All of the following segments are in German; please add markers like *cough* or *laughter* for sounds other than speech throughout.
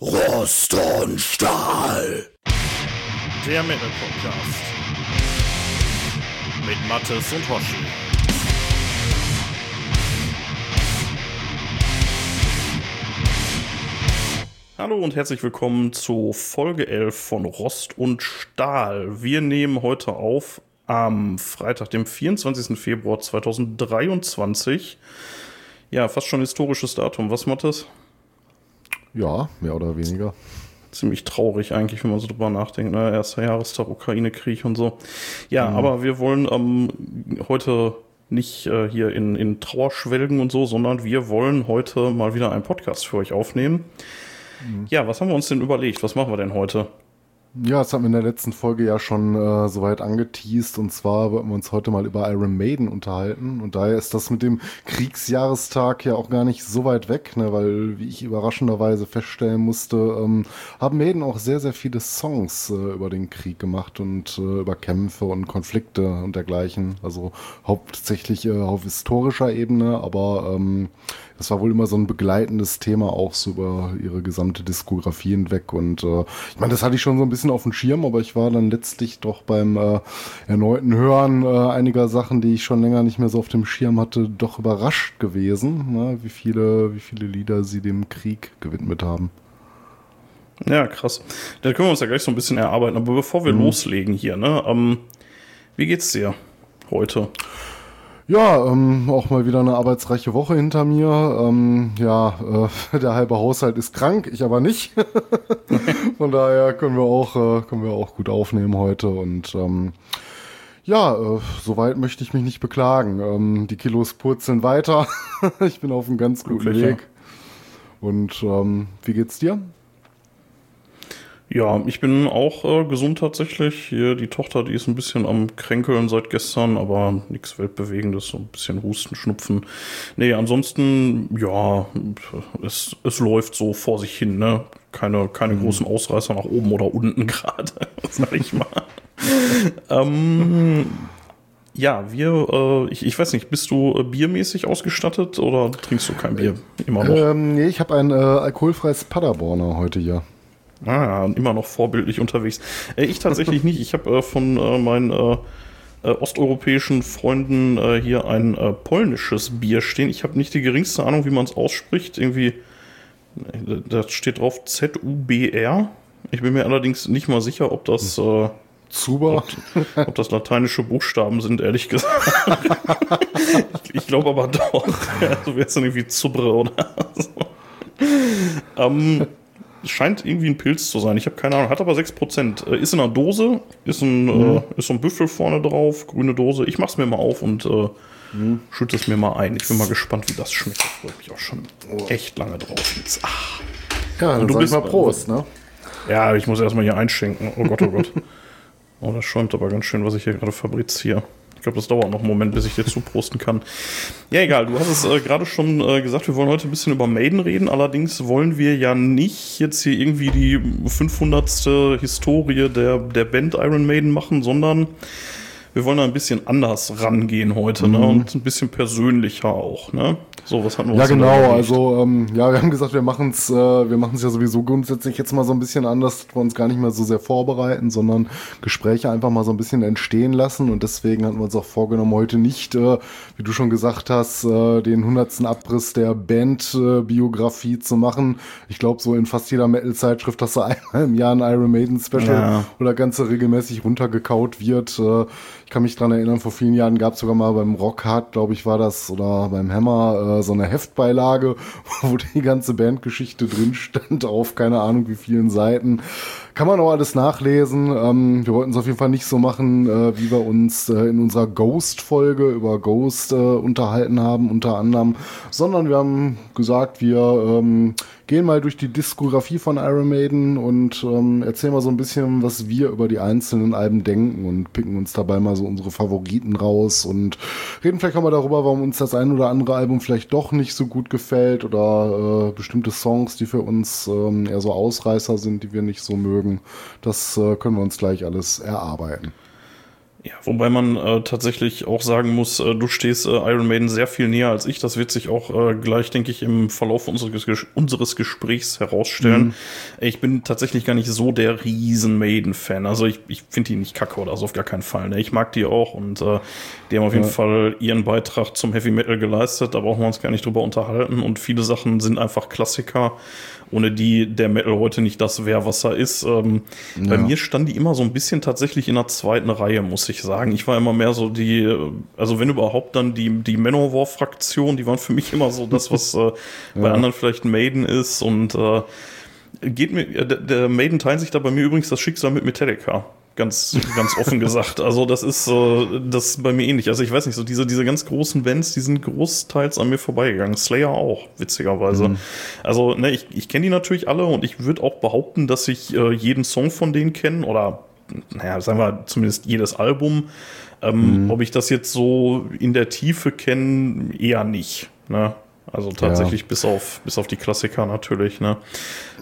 Rost und Stahl. Der Metal Podcast. Mit Mattes und Hoshi. Hallo und herzlich willkommen zu Folge 11 von Rost und Stahl. Wir nehmen heute auf am Freitag, dem 24. Februar 2023. Ja, fast schon historisches Datum. Was, Mattes? Ja, mehr oder weniger. Ziemlich traurig eigentlich, wenn man so drüber nachdenkt. Ne? Erster Jahrestag, Ukraine-Krieg und so. Ja, mhm. aber wir wollen ähm, heute nicht äh, hier in, in Trauer schwelgen und so, sondern wir wollen heute mal wieder einen Podcast für euch aufnehmen. Mhm. Ja, was haben wir uns denn überlegt? Was machen wir denn heute? Ja, das haben wir in der letzten Folge ja schon äh, soweit angeteased. Und zwar wollten wir uns heute mal über Iron Maiden unterhalten. Und daher ist das mit dem Kriegsjahrestag ja auch gar nicht so weit weg, ne? weil, wie ich überraschenderweise feststellen musste, ähm, haben Maiden auch sehr, sehr viele Songs äh, über den Krieg gemacht und äh, über Kämpfe und Konflikte und dergleichen. Also hauptsächlich äh, auf historischer Ebene, aber ähm, das war wohl immer so ein begleitendes Thema auch so über ihre gesamte Diskografie hinweg. Und äh, ich meine, das hatte ich schon so ein bisschen auf dem Schirm, aber ich war dann letztlich doch beim äh, erneuten Hören äh, einiger Sachen, die ich schon länger nicht mehr so auf dem Schirm hatte, doch überrascht gewesen, ne? wie viele, wie viele Lieder sie dem Krieg gewidmet haben. Ja, krass. Da können wir uns ja gleich so ein bisschen erarbeiten. Aber bevor wir mhm. loslegen hier, ne, ähm, wie geht's dir heute? Ja, ähm, auch mal wieder eine arbeitsreiche Woche hinter mir. Ähm, ja, äh, *laughs* der halbe Haushalt ist krank, ich aber nicht. *laughs* Von daher können wir auch, äh, können wir auch gut aufnehmen heute und ähm, ja, äh, soweit möchte ich mich nicht beklagen. Ähm, die Kilos purzeln weiter. *laughs* ich bin auf einem ganz guten Glücklich, Weg. Und ähm, wie geht's dir? Ja, ich bin auch äh, gesund tatsächlich. Hier die Tochter, die ist ein bisschen am Kränkeln seit gestern, aber nichts Weltbewegendes, so ein bisschen Husten, Schnupfen. Nee, ansonsten, ja, es, es läuft so vor sich hin, ne? Keine, keine mhm. großen Ausreißer nach oben oder unten *laughs* gerade, sag ich mal. *laughs* ähm, ja, wir, äh, ich, ich weiß nicht, bist du äh, biermäßig ausgestattet oder trinkst du kein Bier immer noch? Ähm, nee, ich habe ein äh, alkoholfreies Paderborner heute hier. Ah, immer noch vorbildlich unterwegs. Äh, ich tatsächlich nicht. Ich habe äh, von äh, meinen äh, äh, osteuropäischen Freunden äh, hier ein polnisches Bier stehen. Ich habe nicht die geringste Ahnung, wie man es ausspricht. Irgendwie, da steht drauf Z-U-B-R. Ich bin mir allerdings nicht mal sicher, ob das. Zuber? Ob, ob, das lateinische Buchstaben sind, ehrlich gesagt. *laughs* ich, ich glaube aber doch. *laughs* Ja, so wäre es dann irgendwie Zubre oder so. Ähm, scheint irgendwie ein Pilz zu sein. Ich habe keine Ahnung. Hat aber 6%. Äh, ist in einer Dose. Ist ein, mhm. äh, ist so ein Büffel vorne drauf. Grüne Dose. Ich mach's mir mal auf und äh, mhm. schütte es mir mal ein. Ich bin mal gespannt, wie das schmeckt. Da freue mich auch schon oh. echt lange drauf. Jetzt. Ach. Ja, und du bist mal Prost, ne? Ja, ich muss erstmal hier einschenken. Oh Gott, oh Gott. *laughs* oh, das schäumt aber ganz schön, was ich hier gerade fabriziere. Ich glaube, das dauert noch einen Moment, bis ich dir zuprosten kann. Ja, egal, du hast es äh, gerade schon äh, gesagt, wir wollen heute ein bisschen über Maiden reden. Allerdings wollen wir ja nicht jetzt hier irgendwie die 500. Historie der, der Band Iron Maiden machen, sondern wir wollen da ein bisschen anders rangehen heute ne? mhm. ne? und ein bisschen persönlicher auch. Ne? So, was hatten wir Ja, genau. Also, ähm, ja, wir haben gesagt, wir machen es äh, wir machen's ja sowieso grundsätzlich jetzt mal so ein bisschen anders, dass wir uns gar nicht mehr so sehr vorbereiten, sondern Gespräche einfach mal so ein bisschen entstehen lassen. Und deswegen hatten wir uns auch vorgenommen, heute nicht, äh, wie du schon gesagt hast, äh, den hundertsten Abriss der Band-Biografie äh, zu machen. Ich glaube, so in fast jeder Metal-Zeitschrift, dass *laughs* so einmal im Jahr ein Iron Maiden-Special ja. oder ganze regelmäßig runtergekaut wird. Äh, kann mich dran erinnern, vor vielen Jahren gab es sogar mal beim Rockhard, glaube ich, war das, oder beim Hammer, äh, so eine Heftbeilage, *laughs* wo die ganze Bandgeschichte drin stand, auf keine Ahnung wie vielen Seiten. Kann man auch alles nachlesen. Ähm, wir wollten es auf jeden Fall nicht so machen, äh, wie wir uns äh, in unserer Ghost-Folge über Ghost äh, unterhalten haben, unter anderem, sondern wir haben gesagt, wir ähm, gehen mal durch die Diskografie von Iron Maiden und ähm, erzählen mal so ein bisschen, was wir über die einzelnen Alben denken und picken uns dabei mal so unsere Favoriten raus und reden vielleicht auch mal darüber, warum uns das ein oder andere Album vielleicht doch nicht so gut gefällt oder äh, bestimmte Songs, die für uns ähm, eher so Ausreißer sind, die wir nicht so mögen. Das äh, können wir uns gleich alles erarbeiten. Ja, wobei man äh, tatsächlich auch sagen muss, äh, du stehst äh, Iron Maiden sehr viel näher als ich. Das wird sich auch äh, gleich, denke ich, im Verlauf unseres, unseres Gesprächs herausstellen. Mhm. Ich bin tatsächlich gar nicht so der riesen Maiden-Fan. Also ich, ich finde die nicht kacke oder so auf gar keinen Fall. Ne? Ich mag die auch und äh, die haben auf jeden Fall ihren Beitrag zum Heavy Metal geleistet. Da brauchen wir uns gar nicht drüber unterhalten. Und viele Sachen sind einfach Klassiker ohne die der Metal heute nicht das wäre, was er ist. Ähm, ja. Bei mir stand die immer so ein bisschen tatsächlich in der zweiten Reihe, muss ich sagen. Ich war immer mehr so die, also wenn überhaupt dann die, die Manowar-Fraktion, die waren für mich immer so das, was *laughs* äh, bei anderen vielleicht Maiden ist und äh, geht mir, der, der Maiden teilen sich da bei mir übrigens das Schicksal mit Metallica ganz, ganz offen gesagt. Also das ist äh, das ist bei mir ähnlich. Also ich weiß nicht, so diese, diese ganz großen Bands, die sind großteils an mir vorbeigegangen. Slayer auch, witzigerweise. Mhm. Also, ne, ich, ich kenne die natürlich alle und ich würde auch behaupten, dass ich äh, jeden Song von denen kenne oder, naja, sagen wir zumindest jedes Album. Ähm, mhm. Ob ich das jetzt so in der Tiefe kenne, eher nicht. Ne? Also tatsächlich ja. bis auf bis auf die Klassiker natürlich, ne?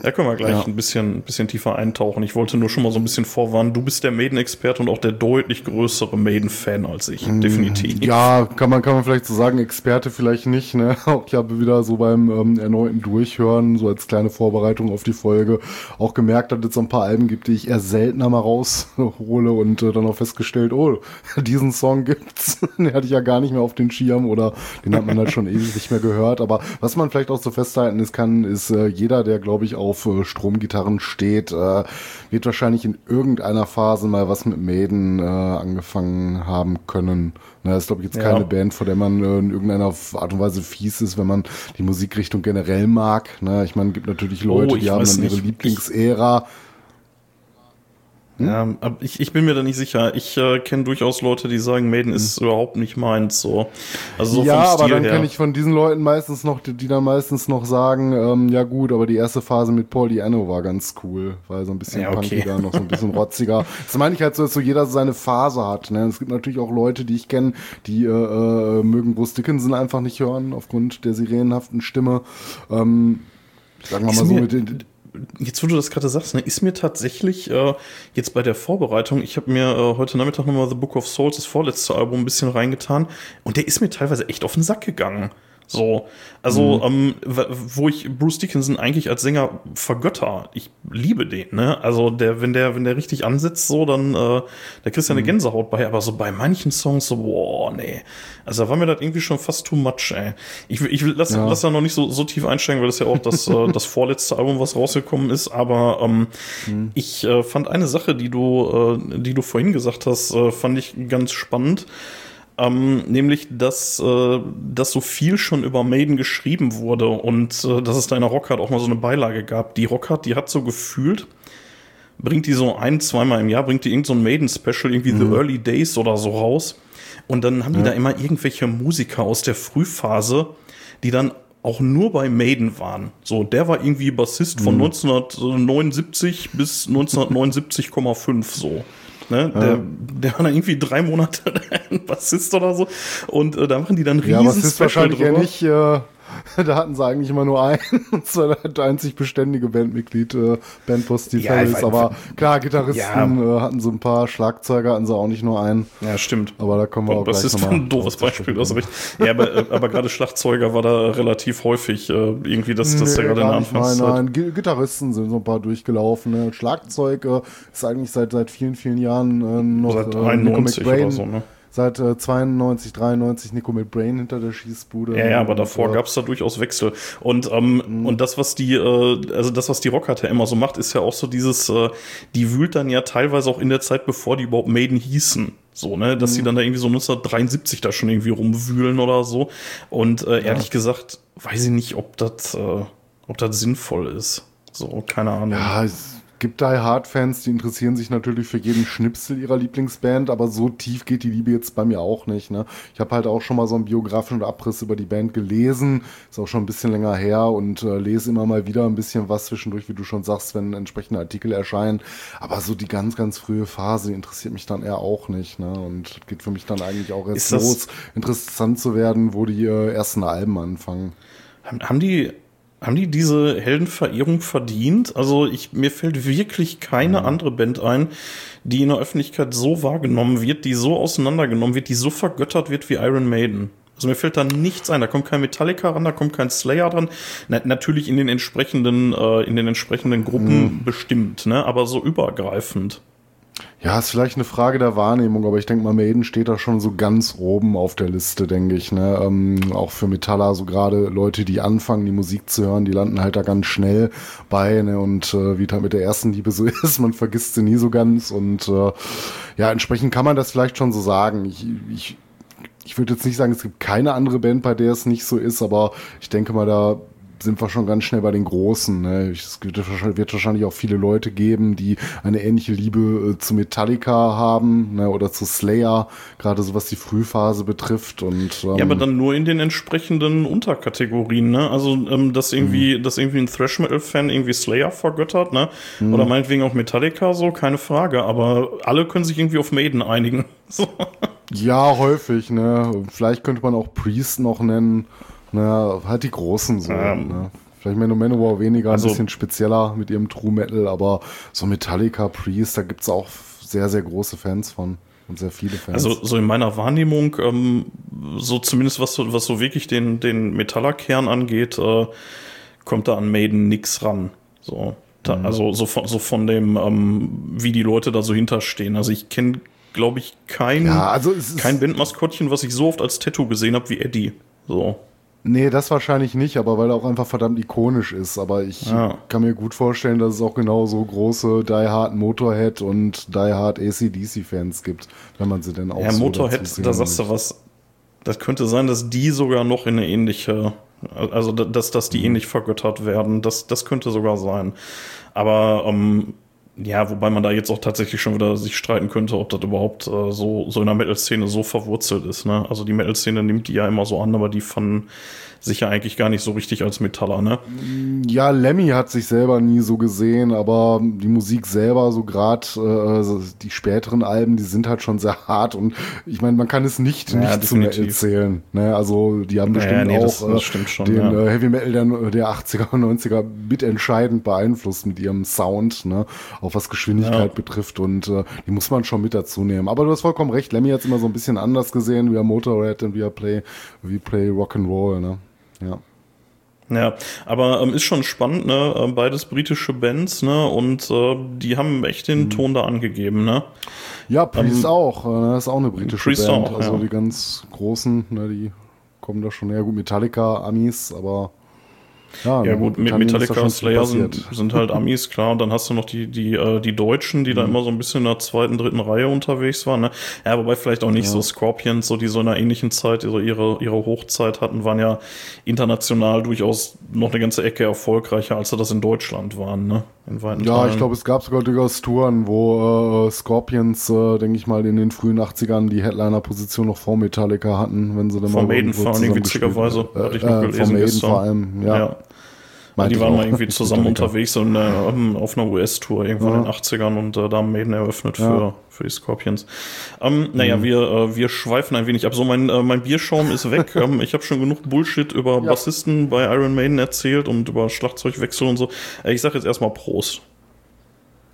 Da können wir gleich ja. ein bisschen, bisschen tiefer eintauchen. Ich wollte nur schon mal so ein bisschen vorwarnen. Du bist der Maiden-Experte und auch der deutlich größere Maiden-Fan als ich. Mm, definitiv. Ja, kann man, kann man vielleicht so sagen. Experte vielleicht nicht, ne? *laughs* Auch ich habe wieder so beim ähm, erneuten Durchhören, so als kleine Vorbereitung auf die Folge, auch gemerkt, dass es so ein paar Alben gibt, die ich eher seltener mal raushole und äh, dann auch festgestellt, oh, *laughs* diesen Song gibt's. *laughs* den hatte ich ja gar nicht mehr auf den Schirm oder den hat man halt schon ewig nicht mehr gehört. Aber was man vielleicht auch so festhalten ist, kann, ist äh, jeder, der, glaube ich, auf äh, Stromgitarren steht, äh, wird wahrscheinlich in irgendeiner Phase mal was mit Maiden äh, angefangen haben können. Na, das ist, glaube ich, jetzt keine ja. Band, vor der man äh, in irgendeiner Art und Weise fies ist, wenn man die Musikrichtung generell mag. Na, ich meine, es gibt natürlich Leute, oh, die haben dann ihre Lieblingsära. Hm? Ja, aber ich, ich bin mir da nicht sicher. Ich äh, kenne durchaus Leute, die sagen, Maiden hm. ist überhaupt nicht meins. So. Also so ja, aber dann kenne ich von diesen Leuten meistens noch, die, die dann meistens noch sagen, ähm, ja gut, aber die erste Phase mit Paul Diano war ganz cool, weil so ein bisschen ja, okay. punkiger, noch so ein bisschen rotziger. *laughs* Das meine ich halt so, dass so jeder seine Phase hat. Ne? Es gibt natürlich auch Leute, die ich kenne, die äh, äh, mögen Bruce Dickinson einfach nicht hören, aufgrund der sirenenhaften Stimme. Ähm, sagen wir mal so mit den jetzt wo du das gerade sagst, ne, ist mir tatsächlich äh, jetzt bei der Vorbereitung, ich habe mir äh, heute Nachmittag nochmal The Book of Souls, das vorletzte Album, ein bisschen reingetan und der ist mir teilweise echt auf den Sack gegangen. So, also, mhm. ähm, wo ich Bruce Dickinson eigentlich als Sänger vergötter. Ich liebe den, ne? Also, der, wenn der, wenn der richtig ansetzt, so, dann, äh, da kriegst du eine mhm. Gänsehaut bei, aber so bei manchen Songs, so, boah, nee. Also, da war mir das irgendwie schon fast too much, ey. Ich, ich lass, ja. lass da noch nicht so, so tief einsteigen, weil das ja auch das, äh, *laughs* das vorletzte Album, was rausgekommen ist, aber, ähm, mhm. ich äh, fand eine Sache, die du, äh, die du vorhin gesagt hast, äh, fand ich ganz spannend. Ähm, nämlich, dass, äh, dass so viel schon über Maiden geschrieben wurde und äh, dass es da in der Rockhard auch mal so eine Beilage gab. Die Rockhard, die hat so gefühlt, bringt die so ein, zweimal im Jahr, bringt die irgend so ein Maiden-Special, irgendwie mhm. The Early Days oder so raus. Und dann haben die ja. da immer irgendwelche Musiker aus der Frühphase, die dann auch nur bei Maiden waren. So, der war irgendwie Bassist von mhm. 1979 bis 1979,5 so. Ne? Ja. Der, der war dann irgendwie drei Monate *laughs* Bassist oder so. Und äh, da machen die dann riesen Ja, Bassist wahrscheinlich drüber. ja nicht. Äh *laughs* da hatten sie eigentlich immer nur einen, *laughs* und zwar das einzig beständige Bandmitglied, äh, Bandboss Steve ja, Harris. Aber klar, Gitarristen ja. äh, hatten so ein paar, Schlagzeuger hatten sie auch nicht nur einen. Ja, stimmt. Aber da kommen wir auch gleich Das ist ein doofes Beispiel, das recht. Ja, aber, äh, aber gerade Schlagzeuger war da relativ häufig äh, irgendwie, dass das nee, ja gerade in der Anfangszeit. Nein, nein, Gitarristen sind so ein paar durchgelaufen. Ne? Schlagzeug äh, ist eigentlich seit, seit vielen, vielen Jahren äh, noch seit äh, 91 oder so, ne? Seit äh, 92, 93 Nico mit Brain hinter der Schießbude. Ja, ja, aber davor äh, gab es da durchaus Wechsel. Und, ähm, mhm. und das, was die, äh, also das, was die Rockhard ja immer so macht, ist ja auch so dieses, äh, die wühlt dann ja teilweise auch in der Zeit, bevor die überhaupt Maiden hießen. So, ne, dass mhm. sie dann da irgendwie so 1973 da schon irgendwie rumwühlen oder so. Und äh, ehrlich ja. gesagt, weiß ich nicht, ob das, äh, ob das sinnvoll ist. So, keine Ahnung. Ja, es gibt Die Hard-Fans, die interessieren sich natürlich für jeden Schnipsel ihrer Lieblingsband, aber so tief geht die Liebe jetzt bei mir auch nicht. Ne? Ich habe halt auch schon mal so einen biografischen Abriss über die Band gelesen, ist auch schon ein bisschen länger her und äh, lese immer mal wieder ein bisschen was zwischendurch, wie du schon sagst, wenn entsprechende Artikel erscheinen. Aber so die ganz, ganz frühe Phase, interessiert mich dann eher auch nicht. Ne? Und geht für mich dann eigentlich auch erst los, interessant zu werden, wo die äh, ersten Alben anfangen. Haben die haben die diese Heldenverehrung verdient? Also ich, mir fällt wirklich keine mhm. andere Band ein, die in der Öffentlichkeit so wahrgenommen wird, die so auseinandergenommen wird, die so vergöttert wird wie Iron Maiden. Also mir fällt da nichts ein. Da kommt kein Metallica ran, da kommt kein Slayer dran. Na, natürlich in den entsprechenden, äh, in den entsprechenden Gruppen mhm. bestimmt, ne? Aber so übergreifend. Ja, ist vielleicht eine Frage der Wahrnehmung, aber ich denke mal, Maiden steht da schon so ganz oben auf der Liste, denke ich. Ne? Ähm, auch für Metaller, so gerade Leute, die anfangen, die Musik zu hören, die landen halt da ganz schnell bei. Ne? Und äh, wie da mit der ersten Liebe so *laughs* ist, man vergisst sie nie so ganz. Und äh, ja, entsprechend kann man das vielleicht schon so sagen. Ich, ich, ich würde jetzt nicht sagen, es gibt keine andere Band, bei der es nicht so ist, aber ich denke mal, da sind wir schon ganz schnell bei den Großen. Ne? Es wird wahrscheinlich auch viele Leute geben, die eine ähnliche Liebe äh, zu Metallica haben ne? oder zu Slayer, gerade so was die Frühphase betrifft. Und, ähm, ja, aber dann nur in den entsprechenden Unterkategorien. Ne? Also, ähm, dass irgendwie, mhm. dass irgendwie ein Thrash Metal-Fan irgendwie Slayer vergöttert, ne? Mhm. oder meinetwegen auch Metallica, so, keine Frage. Aber alle können sich irgendwie auf Maiden einigen. *laughs* So. Ja, häufig. Ne? Vielleicht könnte man auch Priest noch nennen. Naja, halt die Großen so. Ähm, ne? Vielleicht Man Manowar weniger, also, ein bisschen spezieller mit ihrem True Metal, aber so Metallica, Priest, da gibt es auch sehr, sehr große Fans von. Und sehr viele Fans. Also so in meiner Wahrnehmung, ähm, so zumindest was, was so wirklich den, den Metaller-Kern angeht, äh, kommt da an Maiden nix ran. So. Da, mhm. Also so von, so von dem, ähm, wie die Leute da so hinterstehen. Also ich kenne, glaube ich, kein, ja, also kein Bandmaskottchen, was ich so oft als Tattoo gesehen habe wie Eddie. So. Nee, das wahrscheinlich nicht, aber weil er auch einfach verdammt ikonisch ist. Aber ich ja. kann mir gut vorstellen, dass es auch genauso große Die Hard Motorhead und Die Hard ACDC Fans gibt, wenn man sie denn auch Ja, so Motorhead, da sagst du was. Das könnte sein, dass die sogar noch in eine ähnliche, also dass, dass die mhm. ähnlich vergöttert werden. Das, das könnte sogar sein. Aber ähm, ja, wobei man da jetzt auch tatsächlich schon wieder sich streiten könnte, ob das überhaupt äh, so, so in der Metal-Szene so verwurzelt ist. Ne? Also die Metal-Szene nimmt die ja immer so an, aber die fanden sich ja eigentlich gar nicht so richtig als Metaller, ne? Ja, Lemmy hat sich selber nie so gesehen, aber die Musik selber, so gerade äh, die späteren Alben, die sind halt schon sehr hart und ich meine, man kann es nicht ja, nicht zu Metal zählen. Ne? Also die haben bestimmt ja, nee, auch das, das äh, schon, den ja. äh, Heavy Metal der, der 80er und 90er mitentscheidend beeinflusst mit ihrem Sound, ne? auch was Geschwindigkeit betrifft und äh, die muss man schon mit dazu nehmen. Aber du hast vollkommen recht, Lemmy hat es immer so ein bisschen anders gesehen, wie er Motorhead und wie er Play, wie Play Rock'n'Roll, ne? Ja. Ja, aber ähm, ist schon spannend, ne? Ähm, beides britische Bands, ne? Und äh, die haben echt den mhm. Ton da angegeben, ne? Ja, Priest ähm, auch. Äh, das ist auch eine britische Priest Band. Auch, also ja. die ganz großen, ne, die kommen da schon her. Gut, Metallica, Amis, aber ja, ja gut, mit Metallica Slayer sind, sind halt *laughs* Amis, klar. Und dann hast du noch die, die, äh, die Deutschen, die mhm. da immer so ein bisschen in der zweiten, dritten Reihe unterwegs waren. Ne? Ja, wobei vielleicht auch nicht ja. so Scorpions, so die so in einer ähnlichen Zeit, also ihre, ihre Hochzeit hatten, waren ja international durchaus noch eine ganze Ecke erfolgreicher, als sie das in Deutschland waren, ne? In weiten ja, Teilen. ich glaube, es gab sogar durchaus Touren, wo äh, Scorpions, äh, denke ich mal, in den frühen 80ern die Headliner-Position noch vor Metallica hatten, wenn sie dann mal. Von Maiden vor allem, witzigerweise. Äh, hatte ich noch äh, gelesen. Von Maiden vor allem, ja. ja. Meinte die waren mal irgendwie *laughs* zusammen unterwegs und, äh, auf einer US-Tour irgendwann ja. in den 80ern und äh, da haben Maiden eröffnet für, ja. für die Scorpions. Ähm, naja, mhm. wir, äh, wir schweifen ein wenig ab. So, mein, äh, mein Bierschaum ist weg. *laughs* ähm, ich habe schon genug Bullshit über ja. Bassisten bei Iron Maiden erzählt und über Schlagzeugwechsel und so. Äh, ich sage jetzt erstmal Prost.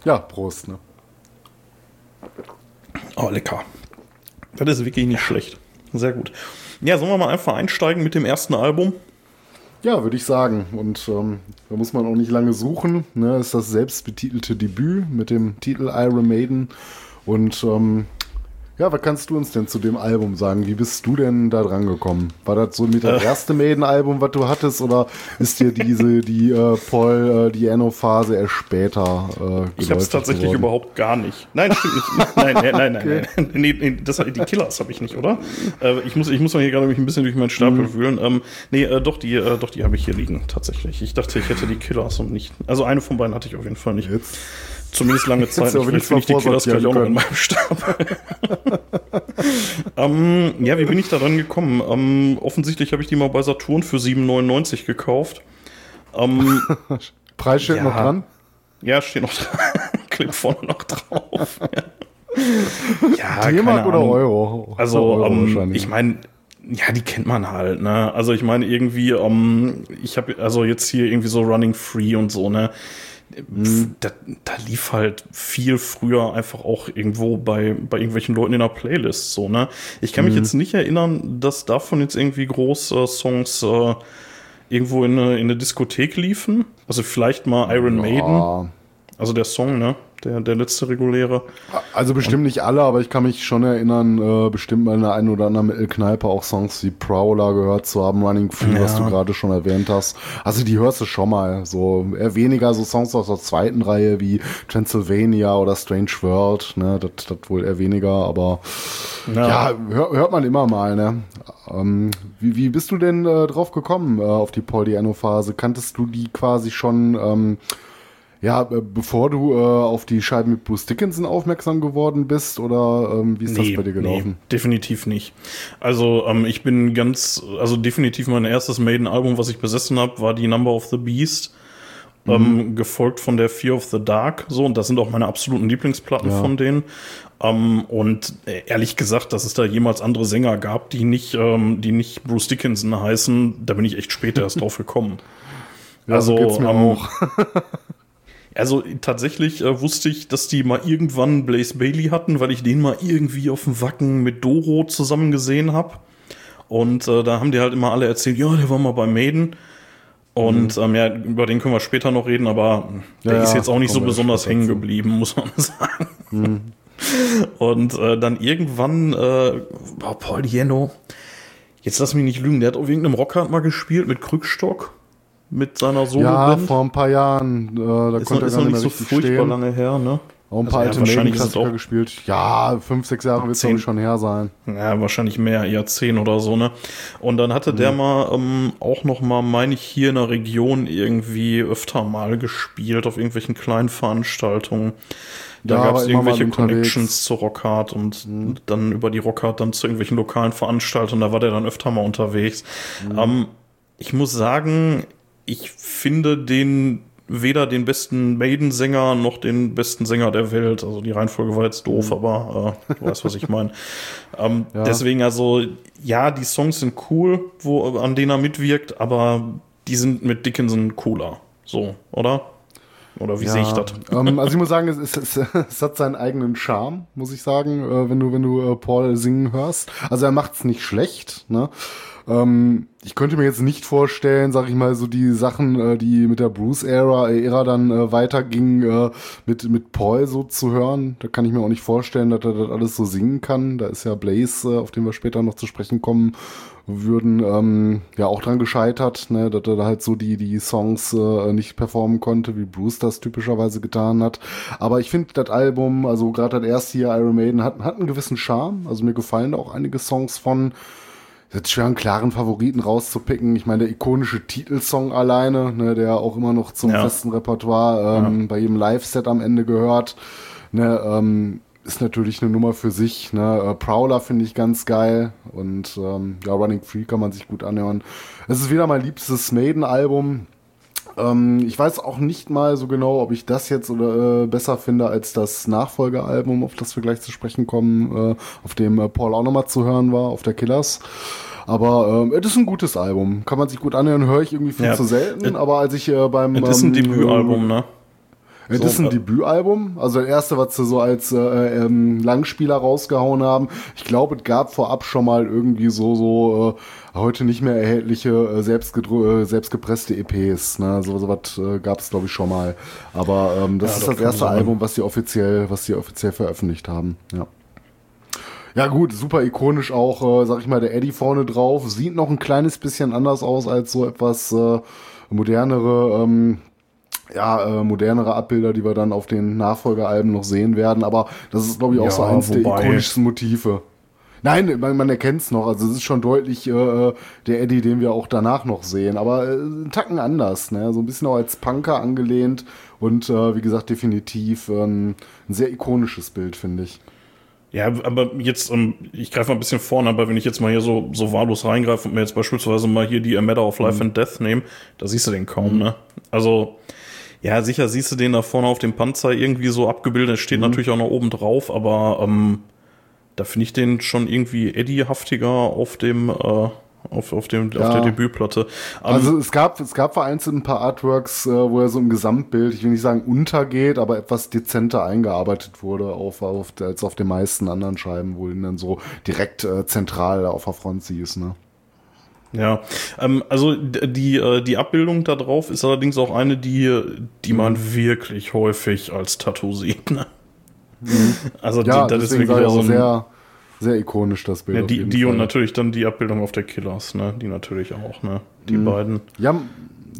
Ja, Prost, ne? Oh, lecker. Das ist wirklich nicht schlecht. Sehr gut. Ja, sollen wir mal einfach einsteigen mit dem ersten Album? Ja, würde ich sagen. Und ähm, da muss man auch nicht lange suchen. Ne? Ist das selbstbetitelte Debüt mit dem Titel Iron Maiden. Und ähm, ja, was kannst du uns denn zu dem Album sagen? Wie bist du denn da dran gekommen? War das so mit das äh. erste Maiden-Album, was du hattest, oder ist dir diese, die äh, Paul, äh, die Enno-Phase erst später äh, Ich habe es tatsächlich geworden? überhaupt gar nicht. Nein, stimmt nicht. Nein, nein, nein, nein. Okay. Nee, nee, das, die Killers habe ich nicht, oder? Äh, ich, muss, ich muss mal hier gerade mich ein bisschen durch meinen Stapel mhm. wühlen. Ähm, nee, äh, doch, die, äh, doch, die habe ich hier liegen, tatsächlich. Ich dachte, ich hätte die Killers und nicht. Also eine von beiden hatte ich auf jeden Fall nicht. Jetzt. Zumindest lange Zeit. Finde ich die Killers gleich auch noch in meinem Stab. *laughs* ähm, ja, wie bin ich da dran gekommen? Ähm, offensichtlich habe ich die mal bei Saturn für 7,99 gekauft. Ähm, *laughs* Preis steht ja, noch dran? Ja, steht noch dran. *laughs* Clip vorne noch drauf. ja, D-Mark oder Euro? Also, Euro ähm, ich meine, ja, die kennt man halt, ne? Also ich meine irgendwie, ähm, ich habe also jetzt hier irgendwie so Running Free und so, ne? Mhm. Da, da, lief halt viel früher einfach auch irgendwo bei, bei irgendwelchen Leuten in der Playlist so, ne? Ich kann mich mhm. jetzt nicht erinnern, dass davon jetzt irgendwie große Songs äh, irgendwo in eine, in eine Diskothek liefen. Also vielleicht mal Iron ja. Maiden. Also der Song, ne? Der, der letzte reguläre. Also bestimmt und, nicht alle, aber ich kann mich schon erinnern, äh, bestimmt mal in der einen oder anderen Kneipe auch Songs wie Prowler gehört zu haben, Running Free, ja. was du gerade schon erwähnt hast. Also die hörst du schon mal. So eher weniger so Songs aus der zweiten Reihe wie Transylvania oder Strange World, ne? Das, das wohl eher weniger, aber ja, ja hör, hört man immer mal, ne? Ähm, wie, wie bist du denn äh, drauf gekommen äh, auf die Paul Diano-Phase? Kanntest du die quasi schon ähm, ja, äh, bevor du äh, auf die Scheiben mit Bruce Dickinson aufmerksam geworden bist oder ähm, wie ist nee, das bei dir gelaufen? Nee, definitiv nicht. Also ähm, ich bin ganz, also definitiv mein erstes Maiden-Album, was ich besessen habe, war die Number of the Beast. Mhm. Ähm, gefolgt von der Fear of the Dark, so, und das sind auch meine absoluten Lieblingsplatten ja. von denen. Ähm, und äh, ehrlich gesagt, dass es da jemals andere Sänger gab, die nicht, ähm, die nicht Bruce Dickinson heißen, da bin ich echt später erst drauf gekommen. *laughs* Ja, also, so geht's mir ähm, auch. *laughs* Also tatsächlich äh, wusste ich, dass die mal irgendwann Blaze Bailey hatten, weil ich den mal irgendwie auf dem Wacken mit Doro zusammen gesehen habe. Und äh, da haben die halt immer alle erzählt, ja, der war mal bei Maiden. Und mhm. ähm, ja, über den können wir später noch reden, aber der ja, ist jetzt auch nicht so besonders hängen geblieben, muss man *laughs* sagen. Mhm. Und äh, dann irgendwann, äh, Paul Dieno, jetzt lass mich nicht lügen, der hat auf irgendeinem Rockhard mal gespielt mit Krückstock mit seiner solo Ja, vor ein paar Jahren. Äh, da ist konnte noch, er gar nicht, nicht so furchtbar stehen. lange her, ne? Auch ein also paar also, alte ja, Maiden-Klassiker gespielt. Ja, fünf, sechs Jahre wird es schon her sein. Ja, wahrscheinlich mehr, eher zehn oder so, ne? Und dann hatte mhm. der mal ähm, auch noch mal, meine ich, hier in der Region irgendwie öfter mal gespielt auf irgendwelchen kleinen Veranstaltungen. Da ja, gab es irgendwelche Connections zu Rockhard und mhm. dann über die Rockhard dann zu irgendwelchen lokalen Veranstaltungen. Da war der dann öfter mal unterwegs. Mhm. Ähm, ich muss sagen, ich finde den weder den besten Maiden-Sänger noch den besten Sänger der Welt. Also die Reihenfolge war jetzt doof, mhm. aber äh, du weißt, was ich meine. *laughs* Ähm, ja. Deswegen also, ja, die Songs sind cool, wo, an denen er mitwirkt, aber die sind mit Dickinson cooler. So, oder? Oder wie ja, sehe ich das? Ähm, also ich muss sagen, es, es, es, hat seinen eigenen Charme, muss ich sagen, äh, wenn du, wenn du äh, Paul singen hörst. Also er macht es nicht schlecht, ne? Ähm, ich könnte mir jetzt nicht vorstellen, sag ich mal, so die Sachen, äh, die mit der Bruce-Ära Ära dann äh, weitergingen, äh, mit, mit Paul so zu hören. Da kann ich mir auch nicht vorstellen, dass er das alles so singen kann. Da ist ja Blaze, äh, auf den wir später noch zu sprechen kommen würden, ähm, ja auch dran gescheitert, ne, dass er da halt so die, die Songs äh, nicht performen konnte, wie Bruce das typischerweise getan hat. Aber ich finde das Album, also gerade das erste hier, Iron Maiden, hat, hat einen gewissen Charme. Also mir gefallen auch einige Songs von ist schwer, einen klaren Favoriten rauszupicken. Ich meine, der ikonische Titelsong alleine, ne, der auch immer noch zum ja. festen Repertoire ähm, ja. bei jedem Live-Set am Ende gehört, ne, ähm, ist natürlich eine Nummer für sich. Ne? Äh, Prowler finde ich ganz geil und ähm, ja, Running Free kann man sich gut anhören. Es ist wieder mein liebstes Maiden-Album. Ähm, ich weiß auch nicht mal so genau, ob ich das jetzt oder äh, besser finde als das Nachfolgealbum, auf das wir gleich zu sprechen kommen, äh, auf dem äh, Paul auch nochmal zu hören war, auf der Killers. Aber ähm, es ist ein gutes Album. Kann man sich gut anhören, höre ich irgendwie viel ja. zu selten. Aber als ich äh, beim. Es ist ein ähm, Debütalbum, ne? Das so, ist ein äh, Debütalbum. Also das erste, was sie so als äh, ähm, Langspieler rausgehauen haben. Ich glaube, es gab vorab schon mal irgendwie so, so äh, heute nicht mehr erhältliche äh, selbstgedru- äh, selbstgepresste EPs. Ne? So, so was äh, gab es, glaube ich, schon mal. Aber ähm, das ja, ist das erste Album, was sie offiziell, was sie offiziell veröffentlicht haben. Ja. Ja gut, super ikonisch auch, äh, sag ich mal, der Eddie vorne drauf. Sieht noch ein kleines bisschen anders aus als so etwas äh, modernere ähm, ja, äh, modernere Abbilder, die wir dann auf den Nachfolgealben noch sehen werden. Aber das ist, glaube ich, auch ja, so eins der ikonischsten Motive. Nein, man, man erkennt es noch. Also es ist schon deutlich äh, der Eddie, den wir auch danach noch sehen. Aber äh, ein Tacken anders, ne? So ein bisschen auch als Punker angelehnt und äh, wie gesagt, definitiv ähm, ein sehr ikonisches Bild, finde ich. Ja, aber jetzt, um, ähm, ich greife mal ein bisschen vorne, aber wenn ich jetzt mal hier so, so wahllos reingreife und mir jetzt beispielsweise mal hier die A Matter of Life mhm. and Death nehme, da siehst du den kaum, ne? Also, ja, sicher siehst du den da vorne auf dem Panzer irgendwie so abgebildet, steht mhm. natürlich auch noch oben drauf, aber ähm, Da finde ich den schon irgendwie Eddie-haftiger auf dem, äh, auf, auf, dem, Ja. auf der Debütplatte. Ähm, Also es gab, es gab vereinzelt ein paar Artworks, äh, wo er so im Gesamtbild, ich will nicht sagen untergeht, aber etwas dezenter eingearbeitet wurde auf, auf, als auf den meisten anderen Scheiben, wo ihn dann so direkt äh, zentral auf der Front siehst, ne? Ja, ähm, also die, äh, die Abbildung da drauf ist allerdings auch eine, die, die man wirklich häufig als Tattoo sieht. Ne? Also Ja, die, das ist wirklich auch so ein, sehr, sehr ikonisch, das Bild. ja, die, die und natürlich dann die Abbildung auf der Killers, ne? Die natürlich auch, ne? Die Mhm. beiden. Ja,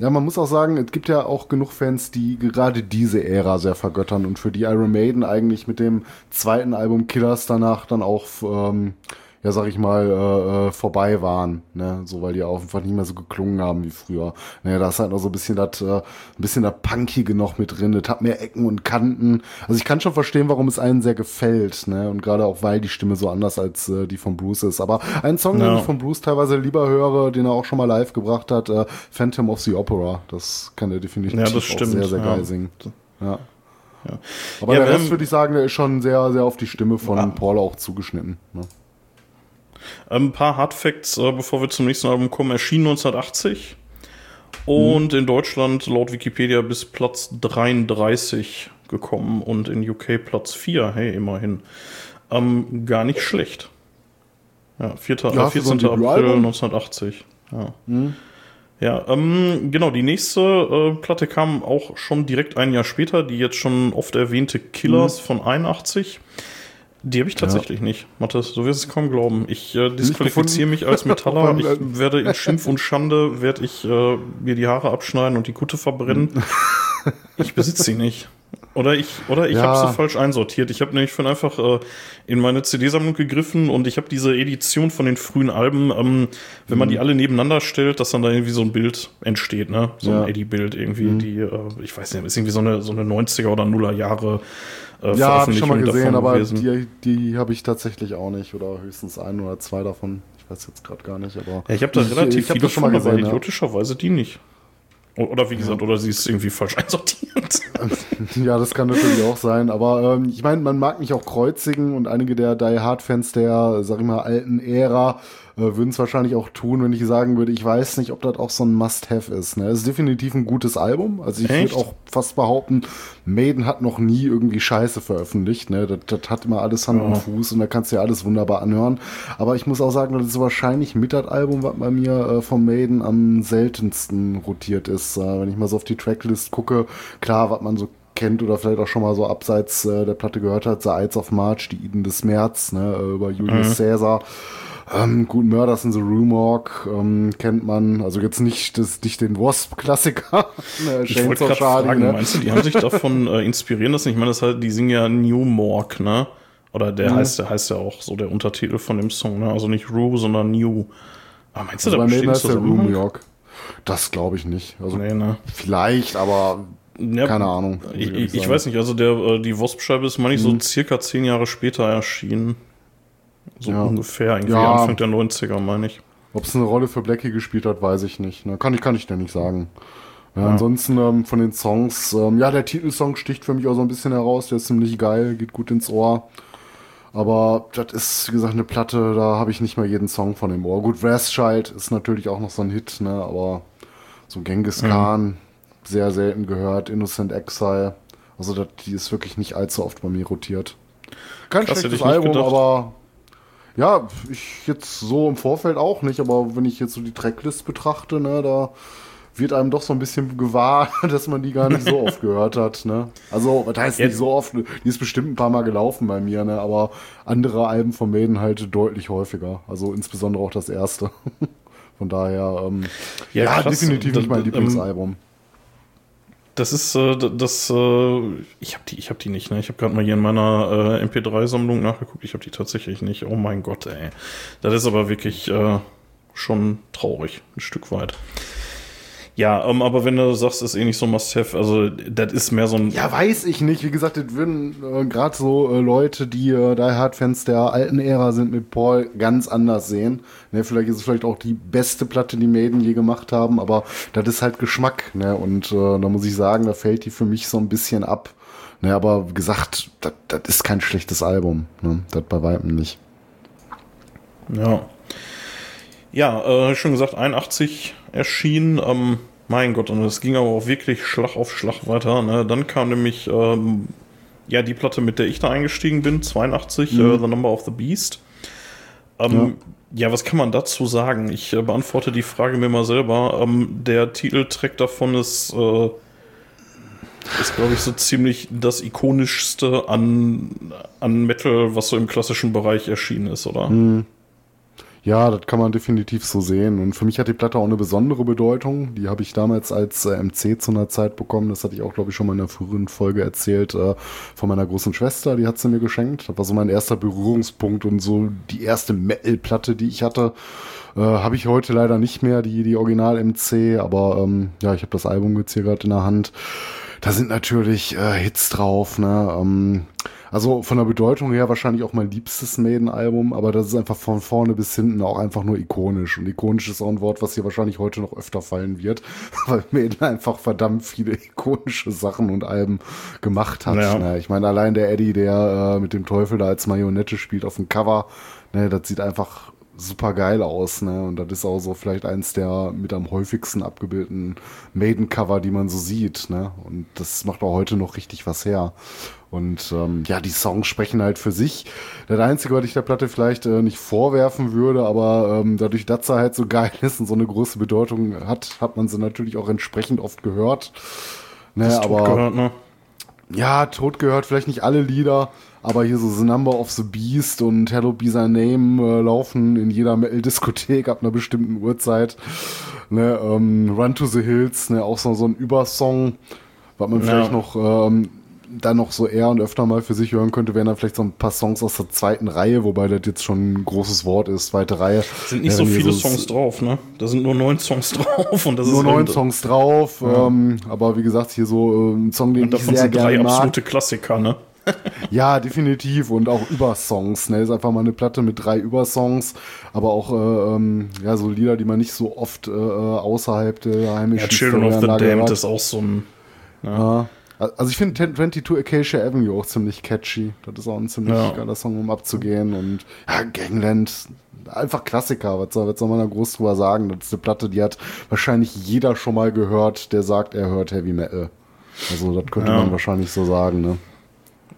ja, man muss auch sagen, es gibt ja auch genug Fans, die gerade diese Ära sehr vergöttern und für die Iron Maiden eigentlich mit dem zweiten Album Killers danach dann auch, ähm, ja, sag ich mal, äh, äh, vorbei waren, ne, so weil die auch einfach nicht mehr so geklungen haben wie früher. Naja, da ist halt noch so ein bisschen das, äh, ein bisschen das Punkige noch mit drin. Das hat mehr Ecken und Kanten. Also ich kann schon verstehen, warum es einen sehr gefällt, ne, und gerade auch weil die Stimme so anders als äh, die von Bruce ist. Aber ein Song, den Ja. ich von Bruce teilweise lieber höre, den er auch schon mal live gebracht hat, äh, Phantom of the Opera. Das kann er definitiv Ja, das auch stimmt, sehr, sehr ja. geil singen. Ja. Ja. Aber Ja, der Rest würde ich sagen, der ist schon sehr, sehr auf die Stimme von Ja. Paul auch zugeschnitten. Ne? Ähm, ein paar Hardfacts, äh, bevor wir zum nächsten Album kommen, erschien 1980 und in Deutschland laut Wikipedia bis Platz 33 gekommen und in UK Platz 4, hey, immerhin. Ähm, gar nicht schlecht. Ja, 4. Ja, äh, für so ein 14. April Debütalbum. 1980. Ja. Ja, ähm, genau, die nächste äh, Platte kam auch schon direkt ein Jahr später, die jetzt schon oft erwähnte Killers Mhm. von 81. Die habe ich tatsächlich nicht, Mathis, du wirst es kaum glauben. Ich äh, disqualifiziere mich als *laughs* Metaller. ich werde in Schimpf und Schande, werde ich äh, mir die Haare abschneiden und die Kutte verbrennen. *laughs* ich besitze sie nicht. Oder ich, oder ich Ja. habe sie falsch einsortiert. Ich habe nämlich von einfach äh, in meine CD-Sammlung gegriffen und ich habe diese Edition von den frühen Alben, ähm, wenn Mhm. man die alle nebeneinander stellt, dass dann da irgendwie so ein Bild entsteht, ne? So Ja. Mhm. ein Eddie-Bild irgendwie, die, äh, ich weiß nicht, ist irgendwie so eine, so eine 90er oder Nuller Jahre äh, Ja, habe ich schon mal gesehen, aber gewesen. die, die habe ich tatsächlich auch nicht. Oder höchstens ein oder zwei davon. Ich weiß jetzt gerade gar nicht, aber. Ja, ich habe da relativ ich hab viele schon mal gesehen. Ja. idiotischerweise die nicht. Oder wie gesagt, oder sie ist irgendwie falsch *laughs* einsortiert. *laughs* Ja, das kann natürlich auch sein. Aber ähm, ich meine, man mag mich auch kreuzigen und einige der Die Hard-Fans der, sag ich mal, alten Ära würden es wahrscheinlich auch tun, wenn ich sagen würde, ich weiß nicht, ob das auch so ein Must-Have ist. Ne? Es ist definitiv ein gutes Album. Also ich würde auch fast behaupten, Maiden hat noch nie irgendwie Scheiße veröffentlicht. Ne? Das, das hat immer alles Hand und Fuß und da kannst du ja alles wunderbar anhören. Aber ich muss auch sagen, das ist wahrscheinlich mit das Album, was bei mir äh, vom Maiden am seltensten rotiert ist. Äh, wenn ich mal so auf die Tracklist gucke, klar, was man so kennt oder vielleicht auch schon mal so abseits äh, der Platte gehört hat, The Ides of March, die Iden des März, ne, äh, über Julius Caesar. Ähm, gut, Murders in the Morgue ähm, kennt man, also jetzt nicht, das, nicht den Wasp-Klassiker, *laughs* ne, Ich wollte gerade fragen, ne? meinst du, die haben sich *laughs* davon äh, inspirieren lassen? Ich meine, das halt, die singen ja New Morg, ne? Oder der Mhm. heißt, der heißt ja auch so der Untertitel von dem Song, ne? Also nicht Rue, sondern New. Aber meinst du, Also da besteht heißt der New Zusammenhang? York. Das glaube ich nicht. Also Nee, ne? vielleicht, aber Ja, keine Ahnung. Ich, ich, ich. Mhm. weiß nicht, also der, äh, die Wasp-Scheibe ist, meine ich, so circa zehn Jahre später erschienen. So Ja. ungefähr, irgendwie Ja. Anfang der 90er, meine ich. Ob es eine Rolle für Blackie gespielt hat, weiß ich nicht. Ne? Kann ich, kann ich dir nicht sagen. Ja, Ansonsten ähm, von den Songs, ähm, ja, der Titelsong sticht für mich auch so ein bisschen heraus. Der ist ziemlich geil, geht gut ins Ohr. Aber das ist, wie gesagt, eine Platte, da habe ich nicht mal jeden Song von dem Ohr. Gut, Wrathchild ist natürlich auch noch so ein Hit, ne? aber so Genghis Khan, sehr selten gehört. Innocent Exile, also das, die ist wirklich nicht allzu oft bei mir rotiert. Kein Krass, schlechtes Album, aber ja, ich jetzt so im Vorfeld auch nicht, aber wenn ich jetzt so die Tracklist betrachte, ne, da wird einem doch so ein bisschen gewahr, *laughs* dass man die gar nicht so oft gehört hat, ne? Also, was heißt nicht Jetzt- so oft, die ist bestimmt ein paar Mal gelaufen bei mir, ne, aber andere Alben von Maiden halt deutlich häufiger, also insbesondere auch das erste. *laughs* Von daher, ähm, Ja, ja, definitiv nicht mein Ähm, Lieblingsalbum. Das ist äh, das. Äh, ich habe die, ich habe die nicht. Ne? Ich habe gerade mal hier in meiner äh, MP3-Sammlung nachgeguckt. Ich habe die tatsächlich nicht. Oh mein Gott, ey. Das ist aber wirklich äh, schon traurig, ein Stück weit. Ja, ähm, aber wenn du sagst, ist eh nicht so Must-Have, also das ist mehr so ein. Ja, weiß ich nicht. Wie gesagt, das würden äh, gerade so äh, Leute, die äh, Die Hard-Fans der alten Ära sind, mit Paul ganz anders sehen. Ne, vielleicht ist es vielleicht auch die beste Platte, die Maiden je gemacht haben, aber das ist halt Geschmack. Ne? Und äh, da muss ich sagen, da fällt die für mich so ein bisschen ab. Ne, aber wie gesagt, das, das ist kein schlechtes Album. Ne? Das bei Weitem nicht. Ja. Ja, äh, schon gesagt, 81 erschien. Ähm, mein Gott, und es ging aber auch wirklich Schlag auf Schlag weiter. Ne? Dann kam nämlich ähm, ja die Platte, mit der ich da eingestiegen bin, 82, mhm. äh, The Number of the Beast. Ähm, ja. ja. was kann man dazu sagen? Ich äh, beantworte die Frage mir mal selber. Ähm, der Titeltrack davon ist äh, ist, glaube ich, so ziemlich das ikonischste an, an Metal, was so im klassischen Bereich erschienen ist, oder? Hm. Ja, das kann man definitiv so sehen. Und für mich hat die Platte auch eine besondere Bedeutung. Die habe ich damals als äh, MC zu einer Zeit bekommen. Das hatte ich auch, glaube ich, schon mal in einer früheren Folge erzählt äh, von meiner großen Schwester. Die hat sie mir geschenkt. Das war so mein erster Berührungspunkt und so die erste Metal-Platte, die ich hatte. Äh, habe ich heute leider nicht mehr, die, die Original-MC. Aber ähm, ja, ich habe das Album jetzt hier gerade in der Hand. Da sind natürlich äh, Hits drauf, ne? Ähm, also von der Bedeutung her wahrscheinlich auch mein liebstes Maiden-Album, aber das ist einfach von vorne bis hinten auch einfach nur ikonisch. Und ikonisch ist auch ein Wort, was hier wahrscheinlich heute noch öfter fallen wird, *laughs* weil Maiden einfach verdammt viele ikonische Sachen und Alben gemacht hat. Ja. Ne? Ich meine, allein der Eddie, der äh, mit dem Teufel da als Marionette spielt auf dem Cover, ne, das sieht einfach super geil aus, ne? Und das ist auch so vielleicht eins der mit am häufigsten abgebildeten Maiden-Cover, die man so sieht, ne? Und das macht auch heute noch richtig was her. Und ähm, ja, die Songs sprechen halt für sich. Das Einzige, was ich der Platte vielleicht äh, nicht vorwerfen würde, aber ähm, dadurch, dass sie halt so geil ist und so eine große Bedeutung hat, hat man sie natürlich auch entsprechend oft gehört. Ne, aber gehört, ne? ja, tot gehört vielleicht nicht alle Lieder, aber hier so The Number of the Beast und Hello Be Thy Name äh, laufen in jeder Metal-Diskothek ab einer bestimmten Uhrzeit. Ne, ähm, Run to the Hills, ne, auch so, so ein Übersong, was man ja. vielleicht noch ähm, dann noch so eher und öfter mal für sich hören könnte, wären dann vielleicht so ein paar Songs aus der zweiten Reihe, wobei das jetzt schon ein großes Wort ist, zweite Reihe. Sind nicht ja, so viele so Songs drauf, ne? Da sind nur neun Songs *laughs* drauf und das nur ist neun Songs drauf, ja. ähm, aber wie gesagt, hier so äh, ein Song, den und ich sehr gerne mag. drei absolute Klassiker, ne? *laughs* ja, definitiv und auch Übersongs. Ne, ist einfach mal eine Platte mit drei Übersongs, aber auch äh, ähm, ja so Lieder, die man nicht so oft äh, äh außerhalb der heimischen Ja, Children of the Damned ist auch so ein. Ja. ja. Also ich finde 22 Acacia Avenue auch ziemlich catchy. Das ist auch ein ziemlich ja. geiler Song, um abzugehen. Und ja, Gangland, einfach Klassiker. Was soll, was soll man da groß drüber sagen? Das ist eine Platte, die hat wahrscheinlich jeder schon mal gehört, der sagt, er hört Heavy Metal. Also das könnte man wahrscheinlich so sagen, ne?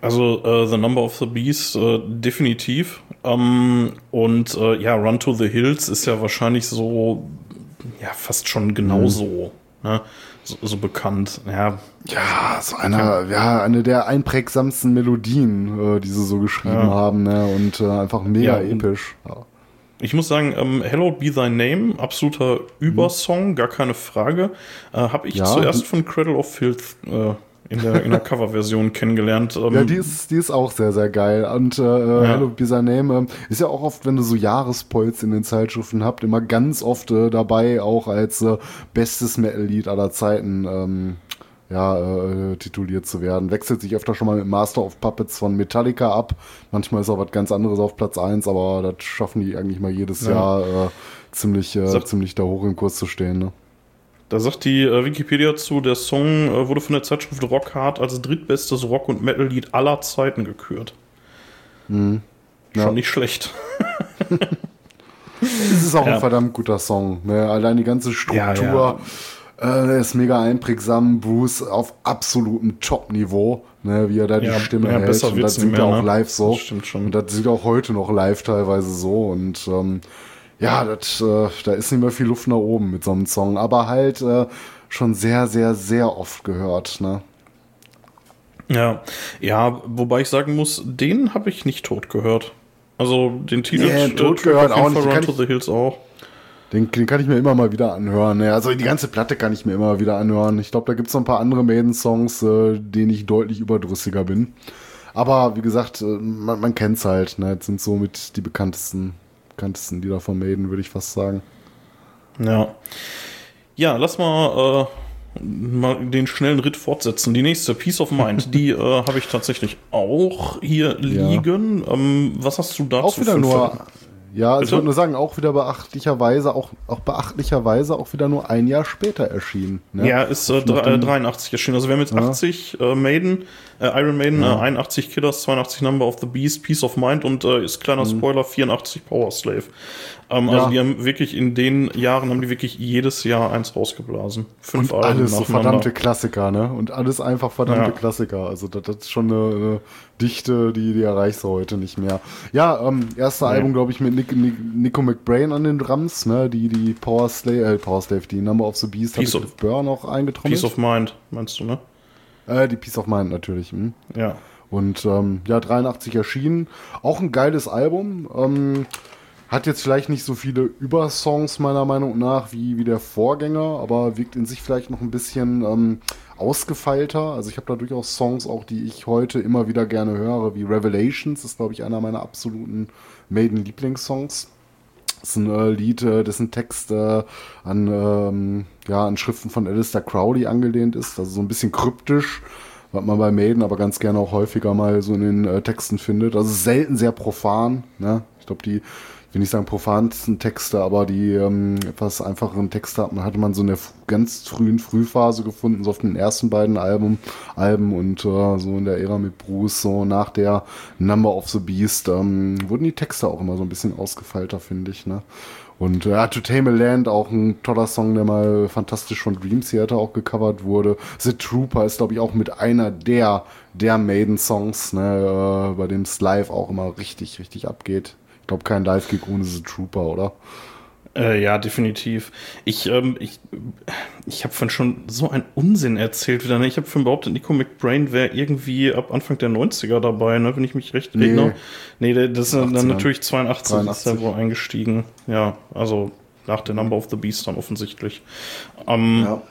Also uh, The Number of the Beast uh, definitiv. Ähm, und uh, ja, Run to the Hills ist ja wahrscheinlich so, ja, fast schon genauso. Mhm. Ne? so, so bekannt. Ja, ja, so eine, ja, eine der einprägsamsten Melodien, äh, die sie so geschrieben ja. haben, ne? Und äh, einfach mega ja, episch. Ja. Ich muss sagen, ähm, Hello Be Thy Name, absoluter Übersong, mhm. gar keine Frage. Äh, Habe ich zuerst von Cradle of Filth äh, in der, in der Coverversion kennengelernt. Ähm, ja, die ist, die ist auch sehr, sehr geil. Und äh, ja. Hello Be Name äh, ist ja auch oft, wenn du so Jahrespolz in den Zeitschriften habt, immer ganz oft äh, dabei, auch als äh, bestes Metal-Lied aller Zeiten. Ähm, ja, äh, tituliert zu werden. Wechselt sich öfter schon mal mit Master of Puppets von Metallica ab. Manchmal ist auch was ganz anderes auf Platz 1, aber das schaffen die eigentlich mal jedes ja. Jahr äh, ziemlich, äh, ziemlich da hoch im Kurs zu stehen. Ne? Da sagt die äh, Wikipedia zu, der Song äh, wurde von der Zeitschrift Rock Hard als drittbestes Rock- und Metal-Lied aller Zeiten gekürt. Mhm. Ja. Schon nicht schlecht. *laughs* es ist auch ja. ein verdammt guter Song. Ne? Allein die ganze Struktur ja, äh, ist mega einprägsam. Bruce auf absolutem Top-Niveau, ne? wie er da die Stimme hält. Besser und das singt er auch ne? live so. Das stimmt schon. Und das sieht auch heute noch live teilweise so. Und ähm, ja, das, äh, da ist nicht mehr viel Luft nach oben mit so einem Song, aber halt äh, schon sehr, sehr, sehr oft gehört, ne? Ja, ja, wobei ich sagen muss, den habe ich nicht tot gehört. Also den Titel nee, tot gehört auch nicht. Run to the Hills auch. Den, den, kann ich mir immer mal wieder anhören. Ne? Also die ganze Platte kann ich mir immer wieder anhören. Ich glaube, da gibt es noch ein paar andere Maiden-Songs, äh, denen ich deutlich überdrüssiger bin. Aber wie gesagt, äh, man, man kennt es halt. Ne? Das sind so mit die bekanntesten bekanntesten Lieder von Maiden, würde ich fast sagen. Ja. Ja, lass mal, äh, mal den schnellen Ritt fortsetzen. Die nächste, Peace of Mind, *laughs* die äh, habe ich tatsächlich auch hier liegen. Ja. Ähm, was hast du dazu? Auch wieder nur. Ja, also ich würde nur sagen, auch wieder beachtlicherweise, auch, auch beachtlicherweise auch wieder nur ein Jahr später erschienen. Ne? Ja, ist äh, 83 erschienen. Also wir haben jetzt ja. 80 äh, Maiden, äh, Iron Maiden, ja. 81 äh, Killers, 82 Number of the Beast, Peace of Mind und äh, ist kleiner mhm. Spoiler, 84 Power Slave. Ähm, also ja. Also die haben wirklich in den Jahren haben die wirklich jedes Jahr eins rausgeblasen. Fünf und Alben alles so verdammte Klassiker, ne? Und alles einfach verdammte Klassiker. Also das, das ist schon eine, eine Dichte, die, die erreichst du heute nicht mehr. Ja, ähm, erste nee. Album, glaube ich, mit Nick, Nick, Nico McBrain an den Drums, ne? Die, die Power Slave, äh, Power Slave, die Number of the Beast Peace hat Burr noch eingetrommelt. Peace of Mind, meinst du, ne? Äh, die Peace of Mind natürlich. Hm? Ja. Und ähm, ja, 83 erschienen. Auch ein geiles Album. Ähm, hat jetzt vielleicht nicht so viele Übersongs meiner Meinung nach wie, wie der Vorgänger, aber wirkt in sich vielleicht noch ein bisschen ähm, ausgefeilter. Also ich habe da durchaus Songs auch, die ich heute immer wieder gerne höre, wie Revelations, das ist glaube ich einer meiner absoluten Maiden-Lieblingssongs. Das ist ein äh, Lied, äh, dessen Text äh, an, ähm, ja, an Schriften von Alistair Crowley angelehnt ist, also so ein bisschen kryptisch, was man bei Maiden aber ganz gerne auch häufiger mal so in den äh, Texten findet. Also selten sehr profan. Ne? Ich glaube, die will nicht sagen profansten Texte, aber die ähm, etwas einfacheren Texte hat man, hatte man so in der ganz frühen Frühphase gefunden, so auf den ersten beiden Album, Alben und äh, so in der Ära mit Bruce, so nach der Number of the Beast, ähm, wurden die Texte auch immer so ein bisschen ausgefeilter, finde ich, ne? Und ja, To Tame a Land, auch ein toller Song, der mal fantastisch von Dream Theater auch gecovert wurde. The Trooper ist, glaube ich, auch mit einer der, der Maiden-Songs, ne, äh, bei dem es live auch immer richtig, richtig abgeht. Ich glaube, kein Live-Gig ohne The Trooper, oder? Äh, ja, definitiv. Ich, ähm, ich, ich habe von schon so einen Unsinn erzählt wieder. Ne? Ich habe von behauptet, Nico McBrain wäre irgendwie ab Anfang der 90er dabei, ne? wenn ich mich recht nee. erinnere. Nee, das ist dann natürlich 82, 82 ist er wohl eingestiegen. Ja, also nach der Number of the Beast dann offensichtlich. Ähm, ja.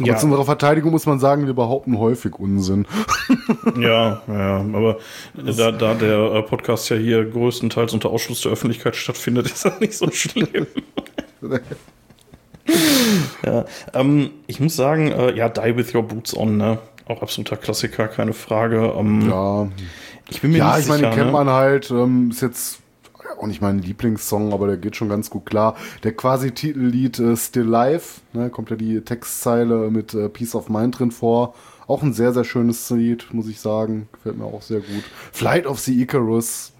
Aber ja. zu unserer Verteidigung muss man sagen, wir behaupten häufig Unsinn. *laughs* ja, ja, aber da, da der äh, Podcast ja hier größtenteils unter Ausschluss der Öffentlichkeit stattfindet, *laughs* ist das nicht so schlimm. *laughs* ja, ähm, ich muss sagen, äh, ja, Die With Your Boots On, ne? Auch absoluter Klassiker, keine Frage. Ähm, ja. Ich bin mir ja, nicht sicher. Ja, ich meine, den kennt ne? man halt, ähm, ist jetzt auch nicht mein Lieblingssong, aber der geht schon ganz gut klar. Der quasi Titellied äh, Still Life, ne, kommt ja die Textzeile mit äh, Peace of Mind drin vor. Auch ein sehr, sehr schönes Lied, muss ich sagen. Gefällt mir auch sehr gut. Flight of the Icarus.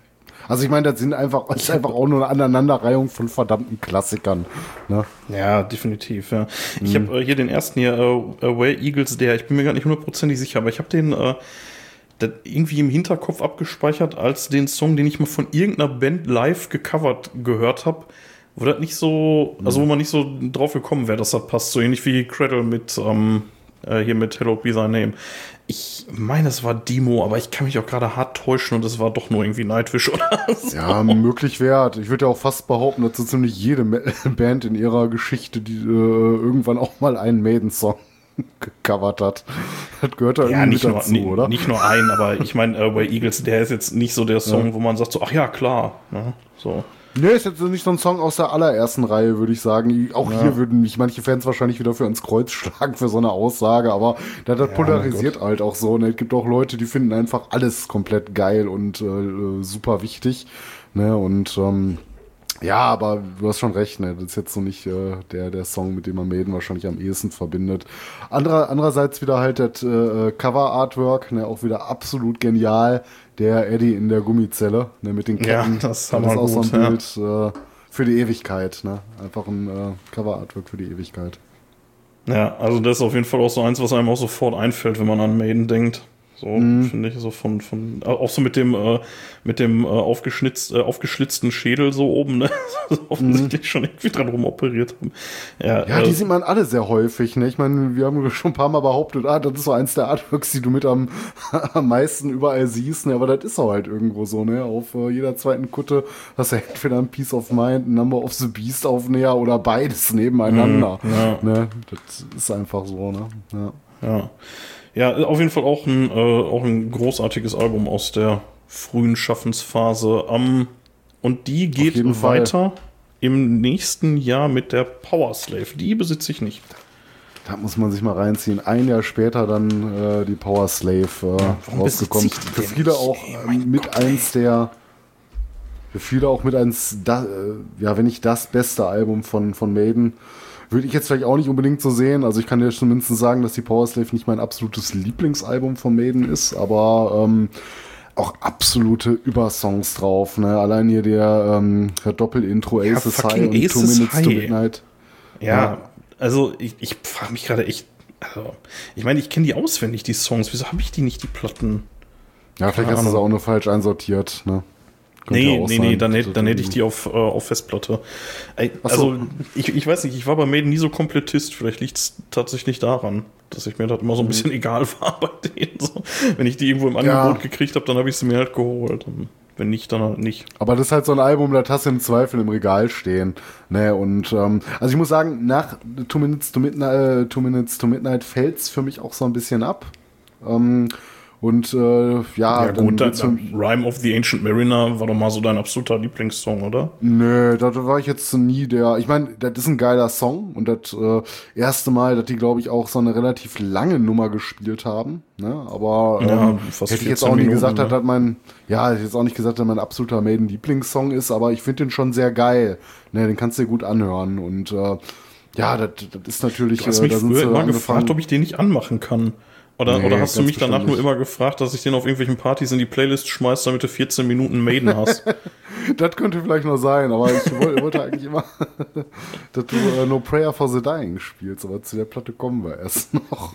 Also ich meine, das sind einfach, das ist einfach auch nur eine Aneinanderreihung von verdammten Klassikern. Ne? Ja, definitiv, ja. Ich mhm. habe äh, hier den ersten hier, äh, Away Eagles, der, ich bin mir gar nicht hundertprozentig sicher, aber ich habe den äh, das irgendwie im Hinterkopf abgespeichert als den Song, den ich mal von irgendeiner Band live gecovert gehört habe. Wo das nicht so, also wo man nicht so drauf gekommen wäre, dass das passt. So ähnlich wie Cradle mit, ähm, äh, hier mit Hello Be Thy Name. Ich meine, es war Demo, aber ich kann mich auch gerade hart täuschen und es war doch nur irgendwie Nightwish oder so. Ja, möglich wert. Ich würde ja auch fast behaupten, dass so ziemlich jede *laughs* Band in ihrer Geschichte die, äh, irgendwann auch mal einen Maiden-Song gecovert hat. Das gehört da ja, nicht nur, dazu, nicht, oder? Nicht nur ein, aber ich meine, äh, bei Eagles, der ist jetzt nicht so der Song, ja. wo man sagt so, ach ja, klar. Ne? So. Nee, ist jetzt nicht so ein Song aus der allerersten Reihe, würde ich sagen. Auch ja. hier würden mich manche Fans wahrscheinlich wieder für ins Kreuz *laughs* schlagen für so eine Aussage, aber das, das ja, polarisiert halt auch so. Ne? Es gibt auch Leute, die finden einfach alles komplett geil und äh, super wichtig. Ne? Und ähm, ja, aber du hast schon recht, ne? Das ist jetzt so nicht äh, der, der Song, mit dem man Maiden wahrscheinlich am ehesten verbindet. Anderer, andererseits wieder halt das äh, Cover-Artwork, ne? Auch wieder absolut genial. Der Eddie in der Gummizelle, ne? Mit den Ketten. Ja, das, das ist auch so ein Bild äh, für die Ewigkeit, ne? Einfach ein äh, Cover-Artwork für die Ewigkeit. Ja, also das ist auf jeden Fall auch so eins, was einem auch sofort einfällt, wenn man an Maiden denkt. So, mhm. finde ich, so von, von, auch so mit dem, äh, mit dem äh, aufgeschnitzt, äh, aufgeschlitzten Schädel so oben, ne? *laughs* offensichtlich mhm. schon irgendwie dran rumoperiert haben. Ja, ja die äh, sieht man alle sehr häufig, ne? Ich meine, wir haben schon ein paar Mal behauptet, ah, das ist so eins der Artworks, die du mit am, *laughs* am meisten überall siehst, ne? Aber das ist auch halt irgendwo so, ne? Auf äh, jeder zweiten Kutte hast du entweder ein Piece of Mind, ein Number of the Beast Aufnäher oder beides nebeneinander. Mhm, ja. Ne? Das ist einfach so, ne? Ja. ja. Ja, auf jeden Fall auch ein, äh, auch ein großartiges Album aus der frühen Schaffensphase. Um, und die geht weiter Fall. im nächsten Jahr mit der Power Slave. Die besitze ich nicht. Da muss man sich mal reinziehen. Ein Jahr später dann äh, die Power Slave äh, rausgekommen. Für viele auch ey, mit Gott, eins der für viele auch mit eins, da, äh, ja, wenn nicht das beste Album von, von Maiden. Würde ich jetzt vielleicht auch nicht unbedingt so sehen. Also ich kann dir zumindest sagen, dass die Powerslave nicht mein absolutes Lieblingsalbum von Maiden ist, aber ähm, auch absolute Übersongs drauf. Ne? Allein hier der, ähm, Doppel-Intro Ja, Aces High und Aces Two Minutes High. to Midnight. Ja, Ja. also ich, ich frage mich gerade echt. Also, ich meine, ich kenne die auswendig, die Songs. Wieso habe ich die nicht, die Platten? Ja, vielleicht Keine hast du Ahnung. auch nur falsch einsortiert. Ne? Könnte Nee, ja nee, sein. nee, dann, hätte- dann hätte ich die auf, äh, auf Festplatte. Ey, Ach so. also, ich, ich weiß nicht, ich war bei Maiden nie so Komplettist. Vielleicht liegt es tatsächlich daran, dass ich mir das immer so ein bisschen *laughs* egal war bei denen. So. Wenn ich die irgendwo im Mhm. Ja. Angebot gekriegt habe, dann habe ich sie mir halt geholt. Und wenn nicht, dann halt nicht. Aber das ist halt so ein Album, das hast du im Zweifel im Regal stehen. Ne, und ähm, also ich muss sagen, nach Two Minutes to Midnight, äh, Two Minutes to Midnight fällt's für mich auch so ein bisschen ab. Ähm, und äh, ja, Ja, gut, dann, für- Rhyme of the Ancient Mariner war doch mal so dein absoluter Lieblingssong, oder? Nö, da war ich jetzt nie der. Ich meine, das ist ein geiler Song und das äh, erste Mal, dass die, glaube ich, auch so eine relativ lange Nummer gespielt haben. Ne? Aber Ja, ähm, fast hätte ich jetzt 14 auch nie gesagt, ne? dass das mein, ja, hätte ich jetzt auch nicht gesagt, dass mein absoluter Maiden-Lieblingssong ist, aber ich finde den schon sehr geil. Ne, den kannst du dir gut anhören und äh, ja, das, das ist natürlich. Du hast äh, mich sind früher immer gefragt, ob ich den nicht anmachen kann. Oder, Nee, oder hast du mich danach nur immer gefragt, dass ich den auf irgendwelchen Partys in die Playlist schmeiß, damit du 14 Minuten Maiden hast? *laughs* Das könnte vielleicht noch sein, aber ich wollte, wollte eigentlich immer, *laughs* dass du äh, No Prayer for the Dying spielst, aber zu der Platte kommen wir erst *laughs* noch.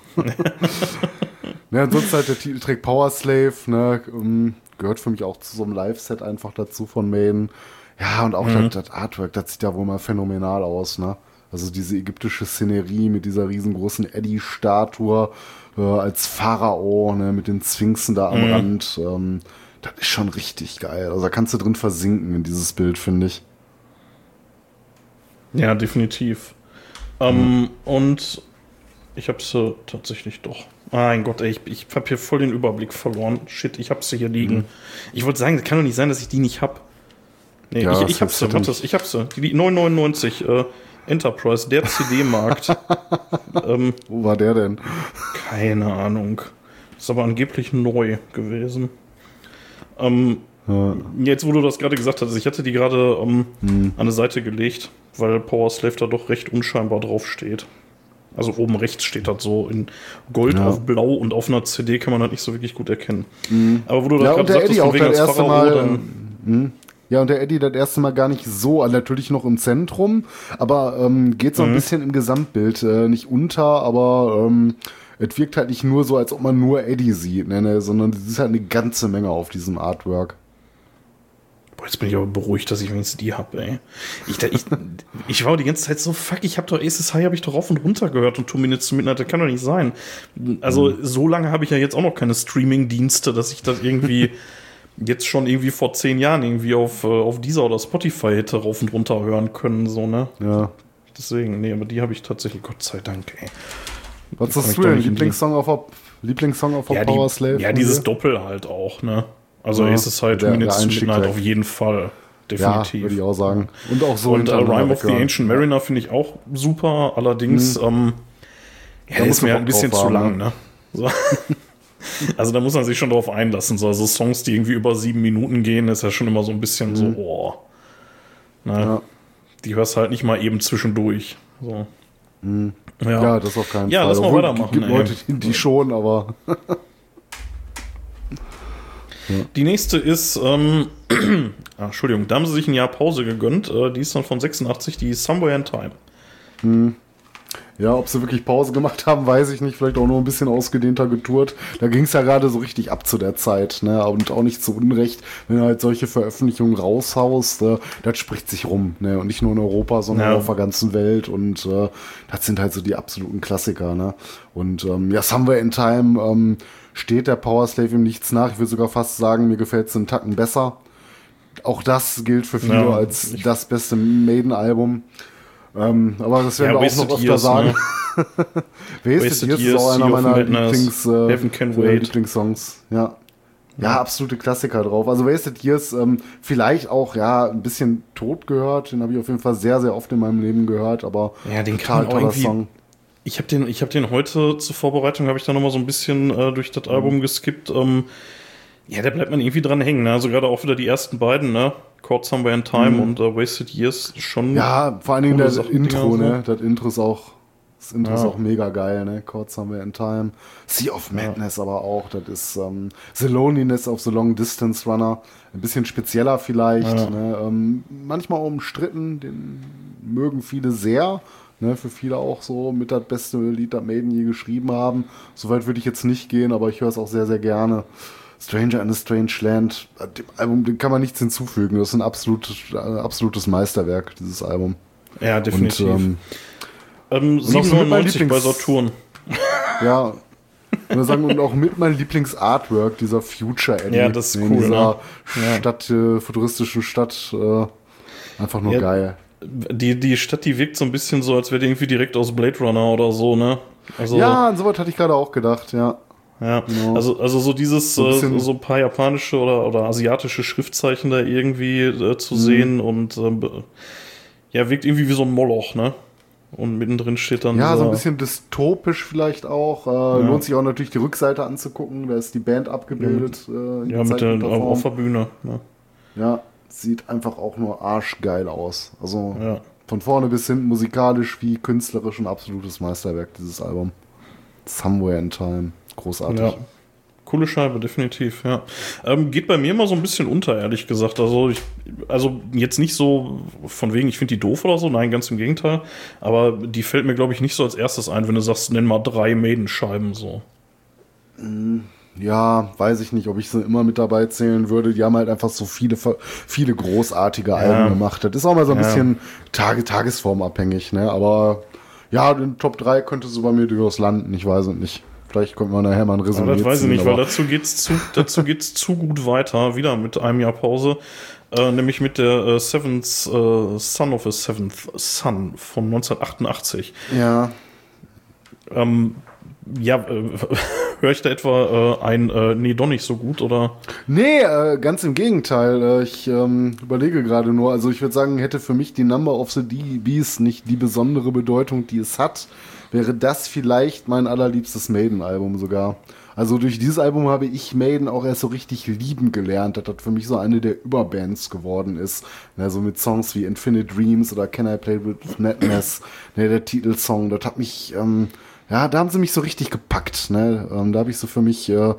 ne, ansonsten halt der Titeltrack Power Slave, ne, ähm, gehört für mich auch zu so einem Live-Set einfach dazu von Maiden. Ja, und auch das, das Artwork, das sieht ja wohl mal phänomenal aus, ne? Also diese ägyptische Szenerie mit dieser riesengroßen Eddie-Statue äh, als Pharao, ne, mit den Sphinxen da am Rand. Ähm, das ist schon richtig geil. Also da kannst du drin versinken in dieses Bild, finde ich. ja, definitiv. Ähm, und ich habe sie tatsächlich doch. Mein Gott, ey, ich, ich habe hier voll den Überblick verloren. Shit, ich habe sie hier liegen. Ich wollte sagen, es kann doch nicht sein, dass ich die nicht habe. Nee, Ja, ich, ich habe sie, ich habe sie. Die, die 999, äh, Enterprise, der CD-Markt. *laughs* ähm, Wo war der denn? Keine Ahnung. Ist aber angeblich neu gewesen. Ähm, Jetzt, wo du das gerade gesagt hast, ich hatte die gerade ähm, an eine Seite gelegt, weil Power Slave da doch recht unscheinbar drauf steht. Also oben rechts steht das so in Gold Ja. auf Blau und auf einer CD kann man das nicht so wirklich gut erkennen. Aber wo du Ja, das und der Eddie von wegen das als Pharao, Mal. dann- ähm, Ja, und der Eddie das erste Mal gar nicht so, also natürlich noch im Zentrum, aber ähm, geht so Mhm. ein bisschen im Gesamtbild äh, nicht unter, aber ähm, es wirkt halt nicht nur so, als ob man nur Eddie sieht, ne, ne, sondern es ist halt eine ganze Menge auf diesem Artwork. Boah, jetzt bin ich aber beruhigt, dass ich wenigstens die habe, ey. Ich, da- ich, *laughs* ich war die ganze Zeit so, fuck, ich habe doch Aces High, habe ich doch rauf und runter gehört und Two Minutes to Midnight, das kann doch nicht sein. Also, so lange habe ich ja jetzt auch noch keine Streaming-Dienste, dass ich das irgendwie *laughs* jetzt schon irgendwie vor zehn Jahren irgendwie auf, äh, auf dieser oder Spotify hätte rauf und runter hören können, so, ne? Ja. Deswegen, nee, aber die habe ich tatsächlich, Gott sei Dank, ey. Was hast du denn? Lieblingssong auf der, Lieblingssong auf Ja, Power die, Slave? ja dieses dir? Doppel halt auch, ne? Also Ja, Aces High, Two der- Minutes der Midnight direkt. auf jeden Fall. Ja, Definitiv. würde ich auch sagen. Und auch so Und hintereinander Rhyme of the. Ancient Mariner finde ich auch super, allerdings, ähm, ja, ist mir halt ein bisschen zu lang, ne? ne? So. *laughs* *laughs* also da muss man sich schon drauf einlassen. So, also Songs, die irgendwie über sieben Minuten gehen, ist ja schon immer so ein bisschen so, oh. Ne? Mhm. Ja. Die hörst halt nicht mal eben zwischendurch. So. Ja. Ja, das auf keinen Ja, Fall. lass mal weitermachen, gibt ey. Leute, die, die schon, aber *laughs* Die nächste ist, ähm, *clears throat* ah, Entschuldigung, da haben sie sich ein Jahr Pause gegönnt. Äh, die ist dann von 86, die Somewhere in Time. Ja, ob sie wirklich Pause gemacht haben, weiß ich nicht. Vielleicht auch nur ein bisschen ausgedehnter getourt. Da ging es ja gerade so richtig ab zu der Zeit. Ne? Und auch nicht zu Unrecht, wenn du halt solche Veröffentlichungen raushaust. Äh, das spricht sich rum. Ne? Und nicht nur in Europa, sondern Ja. auf der ganzen Welt. Und äh, das sind halt so die absoluten Klassiker. Ne? Und ähm, ja, Somewhere in Time ähm, steht der Power Slave ihm nichts nach. Ich würde sogar fast sagen, mir gefällt es einen Tacken besser. Auch das gilt für viele Ja, als das beste Maiden-Album. Ähm, aber das werden Ja, wir auch noch Wasted öfter Years, sagen. ne? *laughs* Wasted, Wasted Years ist auch einer meiner Lieblings, äh. Lieblingssongs. Ja. ja, absolute Klassiker drauf. Also Wasted Years ähm, vielleicht auch ja ein bisschen tot gehört. Den habe ich auf jeden Fall sehr, sehr oft in meinem Leben gehört. Aber Ja, den total kann irgendwie- Song. Ich habe den, ich hab den heute zur Vorbereitung, habe ich da nochmal so ein bisschen äh, durch das Album geskippt. Ähm, Ja, da bleibt man irgendwie dran hängen. Ne? Also gerade auch wieder die ersten beiden, ne? Caught Somewhere in Time Mhm. und uh, Wasted Years schon. Ja, vor allen Dingen das Sachen, Intro, Dinger, ne? Das Intro ist auch, das Intro ist Ja. auch mega geil, ne? Chord Somewhere in Time. Sea of Madness aber auch. Das ist ähm, The Loneliness of the Long Distance Runner. Ein bisschen spezieller vielleicht. Ja. Ne? Ähm, manchmal umstritten. Den mögen viele sehr. Ne? Für viele auch so mit das beste Lied, das Maiden je geschrieben haben. Soweit würde ich jetzt nicht gehen, aber ich höre es auch sehr, sehr gerne. Stranger in a Strange Land, äh, dem Album dem kann man nichts hinzufügen. Das ist ein absolutes, äh, absolutes Meisterwerk, dieses Album. Ja, definitiv. Und, ähm, ähm, auch so mit meinem 97 bei Saturn. ja, würde sagen, und auch mit meinem Lieblings-Artwork, dieser Future Eddie. Ja, das ist in cool, dieser ne? Ja. Stadt, äh, futuristischen Stadt, äh, einfach nur Ja. geil. Die, die Stadt, die wirkt so ein bisschen so, als wäre die irgendwie direkt aus Blade Runner oder so, ne? Also, Ja, an sowas hatte ich gerade auch gedacht, ja. Ja, Genau. also, also so dieses, So ein äh, so ein paar japanische oder, oder asiatische Schriftzeichen da irgendwie äh, Mhm. zu sehen und be- ja, wirkt irgendwie wie so ein Moloch, ne? Und mittendrin steht dann Ja, so ein bisschen dystopisch vielleicht auch. Äh, Lohnt sich auch natürlich die Rückseite anzugucken. Da ist die Band abgebildet. Äh, in ja, mit der auf, der Bühne. Ne? Ja, sieht einfach auch nur arschgeil aus. Also Ja. von vorne bis hinten musikalisch wie künstlerisch ein absolutes Meisterwerk, dieses Album. Somewhere in Time. Großartig. Ja. Coole Scheibe, definitiv, ja. Ähm, geht bei mir immer so ein bisschen unter, ehrlich gesagt. Also, ich, also jetzt nicht so von wegen, ich finde die doof oder so, nein, ganz im Gegenteil. Aber die fällt mir, glaube ich, nicht so als erstes ein, wenn du sagst, nenn mal drei Maiden-Scheiben so. Ja, weiß ich nicht, ob ich sie immer mit dabei zählen würde. Die haben halt einfach so viele, viele großartige Alben gemacht. Das ist auch mal so ein Ja. bisschen Tage, tagesformabhängig, ne? Aber ja, den Top 3 könnte so bei mir durchaus landen. Ich weiß es nicht. Vielleicht kommt man nachher mal ein Resümee Aber das weiß ich nicht, weil dazu geht's zu, dazu geht's zu gut weiter. Wieder mit einem Jahr Pause. Äh, nämlich mit der äh, Seventh äh, Son of a Seventh Son von 1988. Ja, Ähm, ja, äh, *laughs* höre ich da etwa äh, ein, äh, nee, doch nicht so gut, oder? Nee, äh, ganz im Gegenteil. Äh, ich ähm, überlege gerade nur. Also ich würde sagen, hätte für mich die Number of the DBs nicht die besondere Bedeutung, die es hat, wäre das vielleicht mein allerliebstes Maiden-Album sogar. Also durch dieses Album habe ich Maiden auch erst so richtig lieben gelernt, das für mich so eine der Überbands geworden ist. Ne, so mit Songs wie Infinite Dreams oder Can I Play With Madness, ne, der Titelsong, das hat mich, ähm, ja, da haben sie mich so richtig gepackt. Ne? Ähm, da habe ich so für mich äh,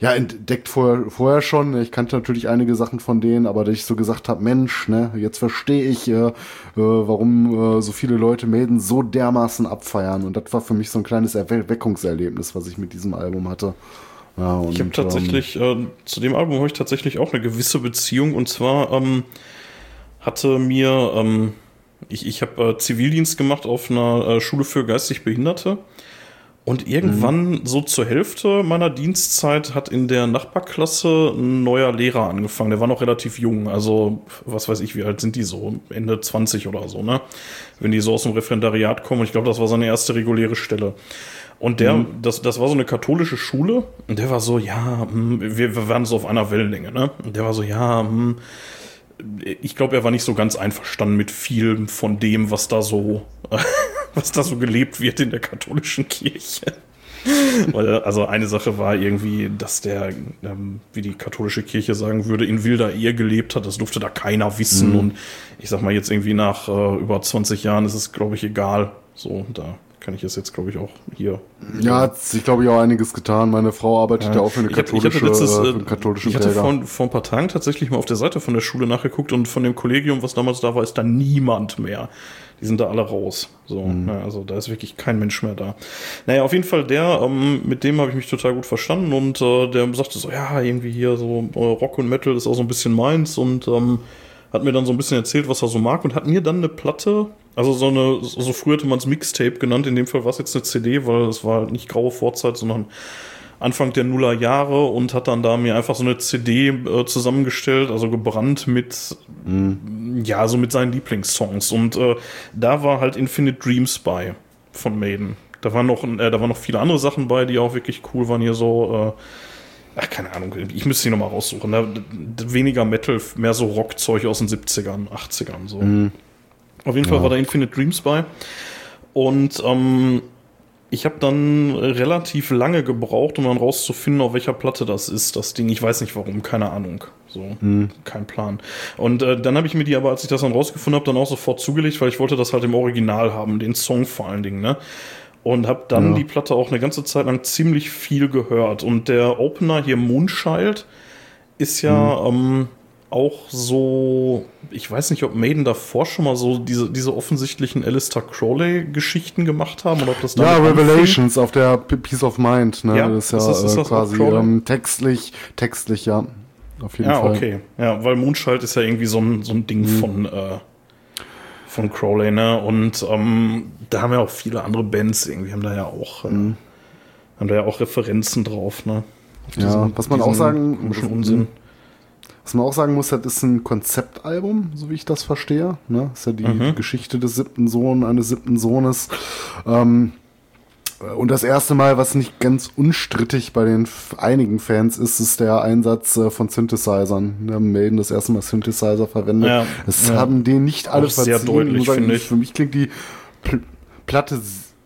ja, entdeckt vorher, vorher schon. Ich kannte natürlich einige Sachen von denen, aber dass ich so gesagt habe, Mensch, ne, jetzt verstehe ich, äh, äh, warum äh, so viele Leute Maiden so dermaßen abfeiern. Und das war für mich so ein kleines Erweckungserlebnis, was ich mit diesem Album hatte. Ja, und, Ich habe tatsächlich, äh, zu dem Album habe ich tatsächlich auch eine gewisse Beziehung und zwar ähm, hatte mir, ähm, ich, ich habe äh, Zivildienst gemacht auf einer äh, Schule für geistig Behinderte und irgendwann so zur Hälfte meiner Dienstzeit hat in der Nachbarklasse ein neuer Lehrer angefangen. Der war noch relativ jung, also was weiß ich, wie alt sind die so? Ende 20 oder so, ne? Wenn die so aus dem Referendariat kommen. Ich glaube, das war seine erste reguläre Stelle. Und der, das, das war so eine katholische Schule. Und der war so, ja, hm, wir, wir waren so auf einer Wellenlänge, ne? Und der war so, ja, hm, ich glaube, er war nicht so ganz einverstanden mit viel von dem, was da so, was da so gelebt wird in der katholischen Kirche. Also eine Sache war irgendwie, dass der, ähm, wie die katholische Kirche sagen würde, in wilder Ehe gelebt hat. Das durfte da keiner wissen. Und ich sag mal jetzt irgendwie nach äh, über 20 Jahren ist es, glaube ich, egal. So, da kann ich es jetzt, glaube ich, auch hier. Ja, hat sich, glaube ich, auch einiges getan. Meine Frau arbeitet ja, auch für eine Ich hatte- ich katholische, hatte letztes, äh, äh, einen katholischen ich hatte vor, vor ein paar Tagen tatsächlich mal auf der Seite von der Schule nachgeguckt und von dem Kollegium, was damals da war, ist da niemand mehr. Die sind da alle raus. So, Mhm. ja, also da ist wirklich kein Mensch mehr da. Naja, auf jeden Fall der, ähm, mit dem habe ich mich total gut verstanden und äh, der sagte so, ja, irgendwie hier so äh, Rock und Metal ist auch so ein bisschen meins und ähm, hat mir dann so ein bisschen erzählt, was er so mag und hat mir dann eine Platte, also so eine, so früher hätte man es Mixtape genannt, in dem Fall war es jetzt eine CD, weil es war nicht graue Vorzeit, sondern Anfang der Nuller Jahre und hat dann da mir einfach so eine CD äh, zusammengestellt, also gebrannt mit, ja, so mit seinen Lieblingssongs. Und äh, da war halt Infinite Dreams bei von Maiden. Da waren noch, äh, da waren noch viele andere Sachen bei, die auch wirklich cool waren hier so, äh, ach, keine Ahnung, ich müsste sie nochmal raussuchen. Da, d- weniger Metal, mehr so Rockzeug aus den 70ern, 80ern, so. Auf jeden Fall war da Infinite Dreams bei. Und ähm, ich habe dann relativ lange gebraucht, um dann rauszufinden, auf welcher Platte das ist, das Ding. Ich weiß nicht warum, keine Ahnung. So, hm. kein Plan. Und äh, dann habe ich mir die aber, als ich das dann rausgefunden habe, dann auch sofort zugelegt, weil ich wollte das halt im Original haben, den Song vor allen Dingen, ne? Und habe dann ja. die Platte auch eine ganze Zeit lang ziemlich viel gehört. Und der Opener hier Moonchild ist ja, hm. ähm, auch so, ich weiß nicht, ob Maiden davor schon mal so diese, diese offensichtlichen Alistair Crowley-Geschichten gemacht haben oder ob das Ja, Revelations auf der Peace of Mind, ne? Ja, das ist ja ist das, ist äh, quasi ähm, textlich, textlich, ja. Auf jeden ja, Fall. Ja, okay. Ja, weil Moonchild ist ja irgendwie so ein, so ein Ding mhm. von, äh, von Crowley, ne? Und ähm, da haben ja auch viele andere Bands irgendwie, haben da ja auch, äh, mhm. haben da ja auch Referenzen drauf, ne? Auf ja, diesen, was man auch sagen, Unsinn. Was man auch sagen muss, das ist ein Konzeptalbum, so wie ich das verstehe. Ne? Das ist ja die mhm. Geschichte des siebten Sohnes, eines siebten Sohnes. Ähm, und das erste Mal, was nicht ganz unstrittig bei den einigen Fans ist, ist der Einsatz äh, von Synthesizern. Wir haben Melden das erste Mal Synthesizer verwendet. Ja, es ja. haben den nicht alle verziehen. Sehr deutlich, finde ich. Für mich klingt die Pl Platte,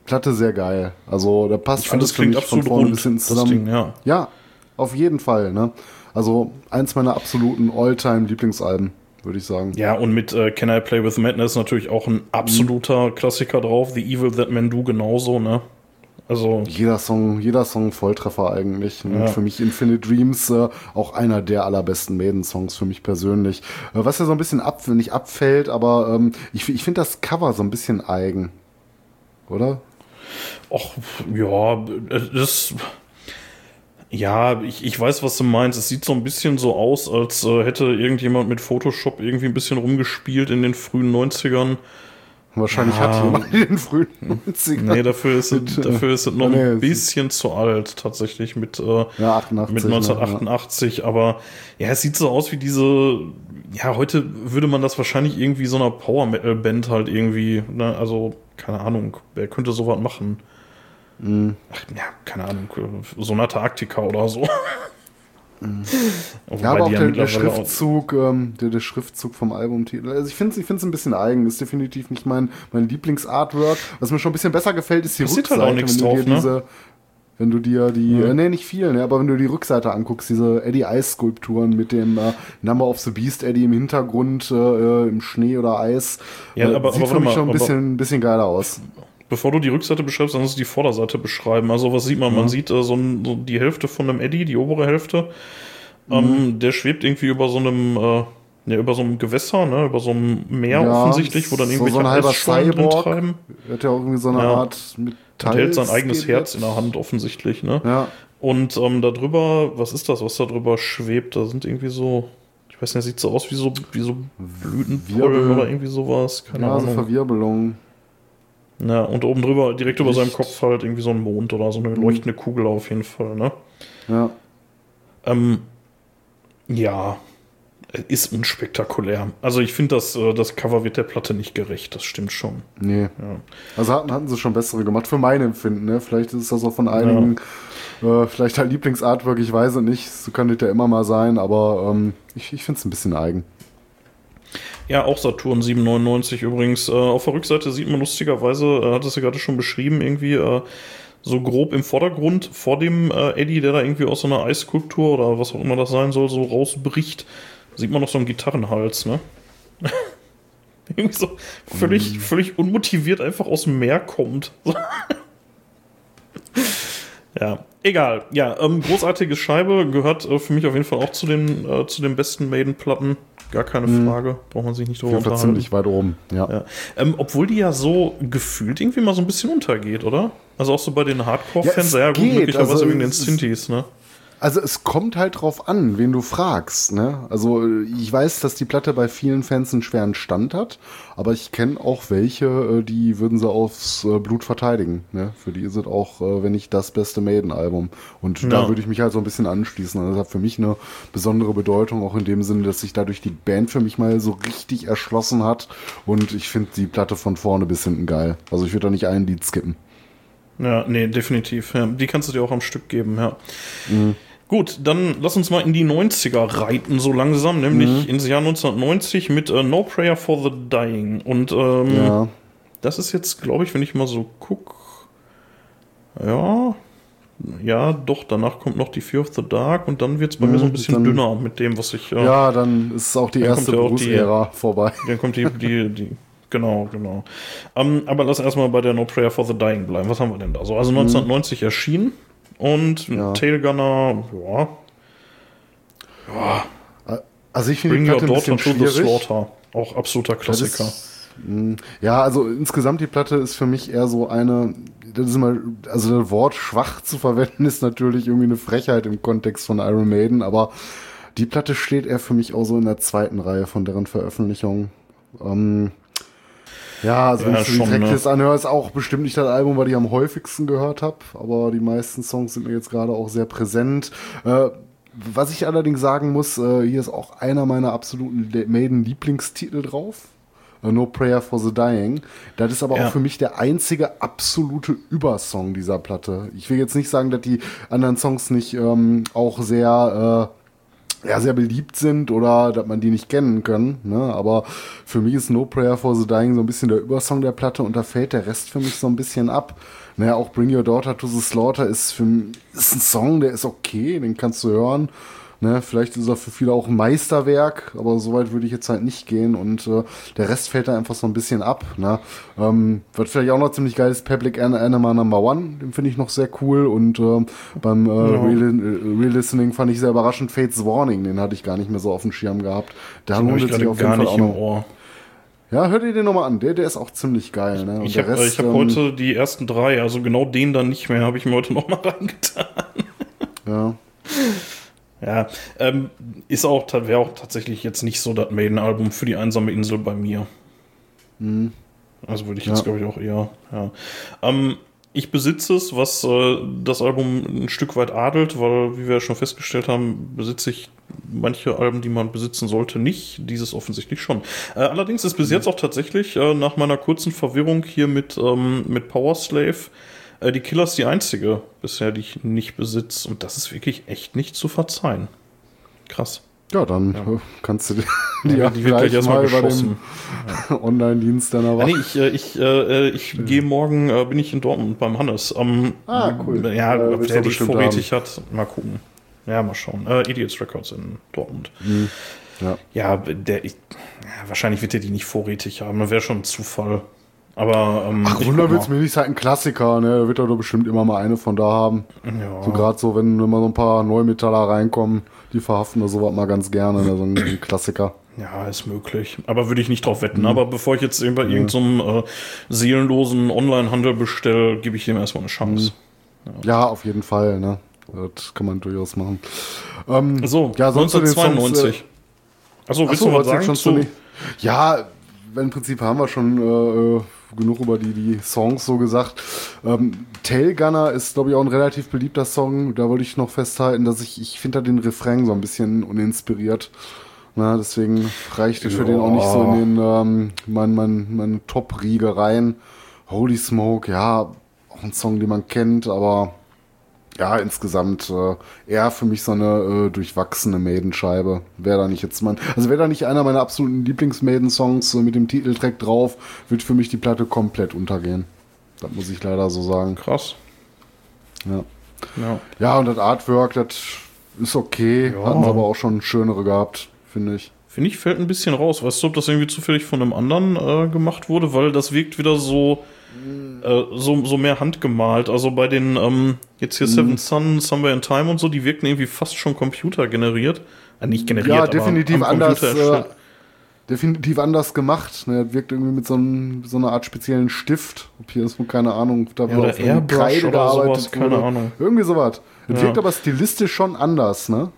Platte sehr geil. Also da passt ich alles das klingt absolut von vorne rund, bis hinten zusammen. Ding, ja. ja, auf jeden Fall. Ne? Also eins meiner absoluten All-Time-Lieblingsalben, würde ich sagen. Ja, und mit äh, Can I Play With Madness natürlich auch ein absoluter mhm. Klassiker drauf. The Evil That Men Do genauso, ne? Also jeder Song, jeder Song Volltreffer eigentlich. Ja. Für mich Infinite Dreams äh, auch einer der allerbesten Maiden-Songs für mich persönlich. Äh, was ja so ein bisschen ab, nicht abfällt, aber ähm, ich, ich finde das Cover so ein bisschen eigen, oder? Ach ja, das ja, ich, ich weiß, was du meinst. Es sieht so ein bisschen so aus, als äh, hätte irgendjemand mit Photoshop irgendwie ein bisschen rumgespielt in den frühen 90ern. Wahrscheinlich ja. hat jemand in den frühen 90ern. Nee, dafür ist, es, dafür ist es noch nee, ein bisschen zu alt, tatsächlich, mit, äh, ja, 88, mit 1988. Ja. Aber ja, es sieht so aus wie diese, ja, heute würde man das wahrscheinlich irgendwie so einer Power-Metal-Band halt irgendwie, ne, also, keine Ahnung, wer könnte sowas machen? Mhm. Ach, ja, keine Ahnung, Sonata Arctica oder so. *laughs* Mhm. ja, aber auch der, der Schriftzug, ähm, der, der Schriftzug vom Albumtitel. Also ich finde es ich find's ein bisschen eigen. Ist definitiv nicht mein, mein Lieblingsartwork. Was mir schon ein bisschen besser gefällt, ist die das Rückseite. Sieht halt auch nichts drauf, ne? Diese, wenn du dir die, mhm. äh, nee, nicht viel, ne, aber wenn du die Rückseite anguckst, diese Eddie Ice Skulpturen mit dem äh, Number of the Beast Eddie im Hintergrund, äh, im Schnee oder Eis, ja, aber, sieht aber, für mich schon ein bisschen, ein bisschen geiler aus bevor du die Rückseite beschreibst, dann musst du die Vorderseite beschreiben. Also was sieht man? Mhm. Man sieht äh, so, ein, so, die Hälfte von einem Eddy, die obere Hälfte. Ähm, mhm. der schwebt irgendwie über so einem, äh, ja, über so einem Gewässer, ne, über so einem Meer ja, offensichtlich, wo dann irgendwelche so, so Eisschollen drin treiben. Hat ja auch irgendwie so eine ja. Art Metall. Und hält sein eigenes Herz in der Hand offensichtlich, ne? Ja. Und ähm, darüber, was ist das, was da drüber schwebt? Da sind irgendwie so, ich weiß nicht, sieht so aus wie so, wie so Blütenpollen oder irgendwie sowas. Keine ja, Ahnung. So Verwirbelungen. Ja, und oben drüber, direkt Licht. über seinem Kopf halt irgendwie so ein Mond oder so eine mhm. leuchtende Kugel auf jeden Fall, ne? Ja. Ähm, ja, ist unspektakulär. Also ich finde, das, äh, das Cover wird der Platte nicht gerecht, das stimmt schon. Nee. Ja. Also hatten, hatten sie schon bessere gemacht, für mein Empfinden, ne? Vielleicht ist das auch von einigen, ja. äh, vielleicht halt Lieblingsartwork, ich weiß es nicht, so kann das ja immer mal sein, aber ähm, ich, ich finde es ein bisschen eigen. Ja, auch Saturn 799 übrigens. Äh, auf der Rückseite sieht man lustigerweise, äh, hat es ja gerade schon beschrieben, irgendwie äh, so grob im Vordergrund vor dem äh, Eddie, der da irgendwie aus so einer Eisskulptur oder was auch immer das sein soll, so rausbricht, sieht man noch so einen Gitarrenhals, ne? *laughs* irgendwie so völlig, mm. völlig unmotiviert einfach aus dem Meer kommt. *laughs* ja, egal. Ja, ähm, großartige Scheibe gehört äh, für mich auf jeden Fall auch zu den, äh, zu den besten Maiden-Platten gar keine hm. Frage. Braucht man sich nicht drüber unterhalten. ziemlich weit oben, ja. ja. Ähm, obwohl die ja so gefühlt irgendwie mal so ein bisschen untergeht, oder? Also auch so bei den Hardcore-Fans, ja, ja gut, möglicherweise also, wegen den Synthes, ne? Also es kommt halt drauf an, wen du fragst. Ne? Also ich weiß, dass die Platte bei vielen Fans einen schweren Stand hat, aber ich kenne auch welche, äh, die würden sie aufs äh, Blut verteidigen. Ne? Für die ist es auch, äh, wenn nicht das beste Maiden-Album. Und ja. da würde ich mich halt so ein bisschen anschließen. Also das hat für mich eine besondere Bedeutung, auch in dem Sinne, dass sich dadurch die Band für mich mal so richtig erschlossen hat. Und ich finde die Platte von vorne bis hinten geil. Also ich würde da nicht ein Lied skippen. Ja, nee, definitiv. Ja. Die kannst du dir auch am Stück geben, ja. Mhm. Gut, dann lass uns mal in die 90er reiten, so langsam, nämlich mhm. ins Jahr 1990 mit uh, No Prayer for the Dying. Und ähm, ja. das ist jetzt, glaube ich, wenn ich mal so gucke, Ja, ja, doch, danach kommt noch die Fear of the Dark und dann wird es bei mir so ein Mhm, bisschen dann- dünner mit dem, was ich. äh, Ja, dann ist auch die erste ja Bruce-Ära vorbei. *laughs* Dann kommt die, die, die genau, genau. Ähm, aber lass erstmal bei der No Prayer for the Dying bleiben. Was haben wir denn da so? Also 1990 erschienen und. Ja. Tailgunner, ja, Also ich finde die Bring Your Platte ein Daughter to the schwierig. Slaughter. Auch absoluter Klassiker. ist, mh, ja, also insgesamt die Platte ist für mich eher so eine, das ist immer, also das Wort schwach zu verwenden ist natürlich irgendwie eine Frechheit im Kontext von Iron Maiden, aber die Platte steht eher für mich auch so in der zweiten Reihe von deren Veröffentlichung. Ähm, ja, also wenn ich so die schon, Tracklist anhöre, ist auch bestimmt nicht das Album, was ich am häufigsten gehört habe, aber die meisten Songs sind mir jetzt gerade auch sehr präsent. Äh, was ich allerdings sagen muss, äh, hier ist auch einer meiner absoluten Maiden-Lieblingstitel drauf. Äh, No Prayer for the Dying. Das ist aber Ja. auch für mich der einzige absolute Übersong dieser Platte. Ich will jetzt nicht sagen, dass die anderen Songs nicht ähm, auch sehr, äh, ja, sehr beliebt sind oder dass man die nicht kennen kann. Ne? Aber für mich ist No Prayer for the Dying so ein bisschen der Übersong der Platte und da fällt der Rest für mich so ein bisschen ab. Naja, auch Bring Your Daughter to the Slaughter ist, für, ist ein Song, der ist okay, den kannst du hören. Ne, vielleicht ist er für viele auch ein Meisterwerk, aber so weit würde ich jetzt halt nicht gehen und äh, der Rest fällt da einfach so ein bisschen ab. Ne? Ähm, was vielleicht auch noch ziemlich geil ist, Public An- Anima Number One, den finde ich noch sehr cool und ähm, beim äh, Real, äh, Real Listening fand ich sehr überraschend Fates Warning, den hatte ich gar nicht mehr so auf dem Schirm gehabt. Da lohnt sich auf jeden Fall auch noch. Ohr. Ja, hör dir den nochmal an, der, der ist auch ziemlich geil. Ne? Und Ich habe hab ähm, heute die ersten drei, also genau den dann nicht mehr, habe ich mir heute noch mal *laughs* reingetan. Ja. Ja, ähm, ist auch, wäre auch tatsächlich jetzt nicht so das Maiden-Album für die einsame Insel bei mir. Also würde ich jetzt, Ja. glaube ich, auch eher, ja. Ähm, ich besitze es, was äh, das Album ein Stück weit adelt, weil, wie wir ja schon festgestellt haben, besitze ich manche Alben, die man besitzen sollte, nicht. Dieses offensichtlich schon. Äh, allerdings ist bis jetzt auch tatsächlich äh, nach meiner kurzen Verwirrung hier mit, ähm, mit Power Slave äh, die Killers die einzige bisher, die ich nicht besitze. Und das ist wirklich echt nicht zu verzeihen. Krass. Ja, dann äh, kannst du die, *laughs* die Ja, ja, die wird gleich mal erstmal über geschossen. den *laughs* Online-Dienst deiner Ja, Wahl. nee, ich, äh, ich, äh, ich gehe morgen, äh, bin ich in Dortmund beim Hannes. Ähm, Ah, cool. Ja, Äh, ob der die vorrätig hat, mal gucken. Ja, mal schauen. Äh, Idiots Records in Dortmund. Ja. Ja, der, ich, ja, wahrscheinlich wird er die nicht vorrätig haben. Das wäre schon ein Zufall. Aber ähm, Ach, ich Wunder guck wird's mal. mir nicht, halt ein Klassiker, ne? Da wird er doch bestimmt immer mal eine von da haben. Ja. So gerade so, wenn, mal so ein paar Neumetaller reinkommen, die verhaften oder sowas mal ganz gerne, ne? So ein, Klassiker. Ja, ist möglich. Aber würde ich nicht drauf wetten. Aber bevor ich jetzt bei irgendeinem äh, seelenlosen Online-Handel bestelle, gebe ich dem erstmal eine Chance. Ja, auf jeden Fall, ne? Das kann man durchaus machen. Ähm, So, ja, sonst zu den Songs, 1992. Achso, willst Achso, du was sagen? schon zu? Ja, im Prinzip haben wir schon äh, äh, genug über die, die Songs so gesagt. Ähm, Tailgunner ist, glaube ich, auch ein relativ beliebter Song. Da wollte ich noch festhalten, dass ich, ich finde da den Refrain so ein bisschen uninspiriert. Na, deswegen reicht es für den auch nicht so in den ähm, mein, mein, mein Top-Riege rein. Holy Smoke, ja, auch ein Song, den man kennt, aber ja, insgesamt äh, eher für mich so eine äh, durchwachsene Maidenscheibe. Wäre da nicht jetzt mein, also wäre da nicht einer meiner absoluten Lieblings-Maiden-Songs äh, mit dem Titeltrack drauf, wird für mich die Platte komplett untergehen. Das muss ich leider so sagen. Krass. Ja, Ja. ja und das Artwork, das ist okay. Ja. Hatten sie aber auch schon schönere gehabt, finde ich. Finde ich, fällt ein bisschen raus. Weißt du, ob das irgendwie zufällig von einem anderen äh, gemacht wurde? Weil das wirkt wieder so, äh, so, so mehr handgemalt. Also bei den, ähm, jetzt hier Seven Sun, Somewhere in Time und so, die wirken irgendwie fast schon computergeneriert. Äh, nicht generiert, Ja, aber definitiv am anders. Äh, definitiv anders gemacht. Ne, wirkt irgendwie mit so, einem, so einer Art speziellen Stift. Ob hier ist wohl keine Ahnung, da Ja, wurde oder auf Airbrush oder sowas, keine. Ahnung. Irgendwie sowas. Das Ja. wirkt aber stilistisch schon anders, ne?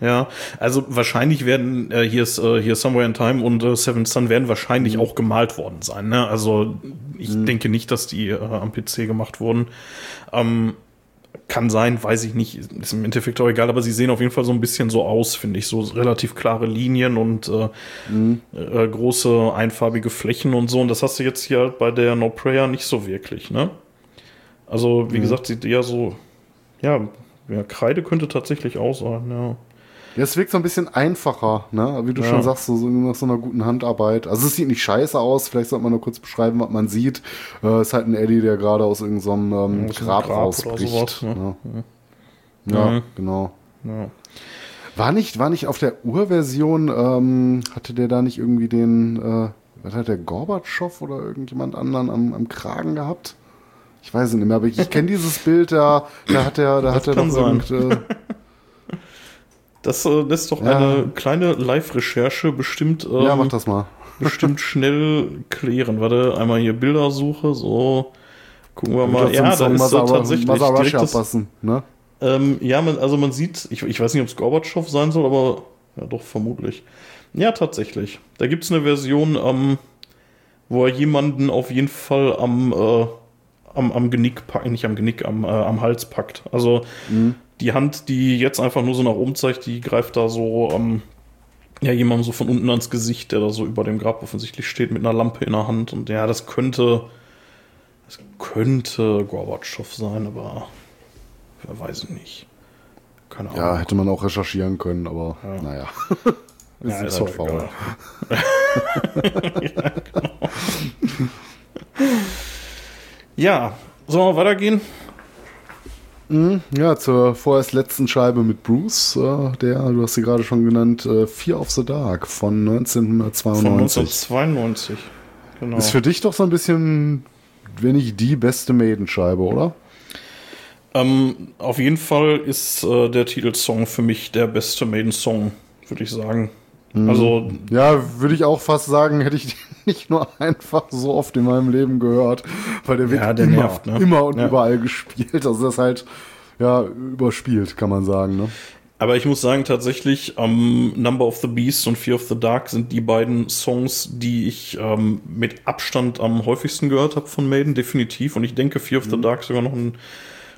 Ja, also wahrscheinlich werden äh, hier ist äh, hier Somewhere in Time und äh, Seven Sun werden wahrscheinlich Mhm. auch gemalt worden sein. Ne? Also ich denke nicht, dass die äh, am PC gemacht wurden. Ähm, kann sein, weiß ich nicht, ist im Endeffekt auch egal, aber sie sehen auf jeden Fall so ein bisschen so aus, finde ich. So relativ klare Linien und äh, Mhm. äh, große einfarbige Flächen und so. Und das hast du jetzt hier bei der No Prayer nicht so wirklich, ne? Also, wie Mhm. gesagt, sieht eher so, ja, ja, Kreide könnte tatsächlich auch sein, ja. Ja, es wirkt so ein bisschen einfacher, ne? Wie du ja. schon sagst, so, so nach so einer guten Handarbeit. Also es sieht nicht scheiße aus, vielleicht sollte man nur kurz beschreiben, was man sieht. Äh, ist halt ein Eddie, der gerade aus irgendeinem ähm, Grab, Grab rausbricht. Sowas, ne? ja. Ja, mhm. genau. Ja. War nicht, war nicht auf der Urversion, ähm, hatte der da nicht irgendwie den, äh, was hat der Gorbatschow oder irgendjemand anderen am, am Kragen gehabt? Ich weiß es nicht mehr, aber ich, ich kenne dieses Bild, da, da hat er, da das hat er doch irgend, äh, *laughs* Das äh, lässt doch ja. eine kleine Live-Recherche bestimmt. Ähm, ja, mach das mal. *laughs* bestimmt schnell klären. Warte, einmal hier Bildersuche, so. Gucken wir mal. Ja, da ist so tatsächlich passen, ne? Ähm, ja, man, also man sieht, ich, ich weiß nicht, ob es Gorbatschow sein soll, aber ja, doch, vermutlich. Ja, tatsächlich. Da gibt es eine Version, ähm, wo er jemanden auf jeden Fall am, äh, am, am Genick packt, nicht am Genick, am, äh, am Hals packt. Also mhm die Hand, die jetzt einfach nur so nach oben zeigt, die greift da so ähm, ja, jemandem so von unten ans Gesicht, der da so über dem Grab offensichtlich steht mit einer Lampe in der Hand. Und ja, das könnte, das könnte Gorbatschow sein, aber wer weiß nicht. Keine Ahnung. Ja, hätte man auch recherchieren können, aber ja. naja. ist *laughs* ja, ist halt faul. *laughs* ja, genau. ja, sollen wir weitergehen? Mhm, ja, zur vorerst letzten Scheibe mit Bruce, äh, der, du hast sie gerade schon genannt, äh, Fear of the Dark von 1992. Von 1992, genau. Ist für dich doch so ein bisschen, wenn nicht die beste Maiden-Scheibe, oder? Ähm, auf jeden Fall ist äh, der Titelsong für mich der beste Maiden-Song, würde ich sagen. Mhm. Also ja, würde ich auch fast sagen, hätte ich *laughs* nicht nur einfach so oft in meinem Leben gehört, weil der wird ja, der immer, nervt, ne? immer und ja. überall gespielt. Also das ist halt ja überspielt, kann man sagen. Ne? Aber ich muss sagen, tatsächlich, ähm, Number of the Beast und Fear of the Dark sind die beiden Songs, die ich ähm, mit Abstand am häufigsten gehört habe von Maiden, definitiv. Und ich denke, Fear of the mhm. Dark sogar noch ein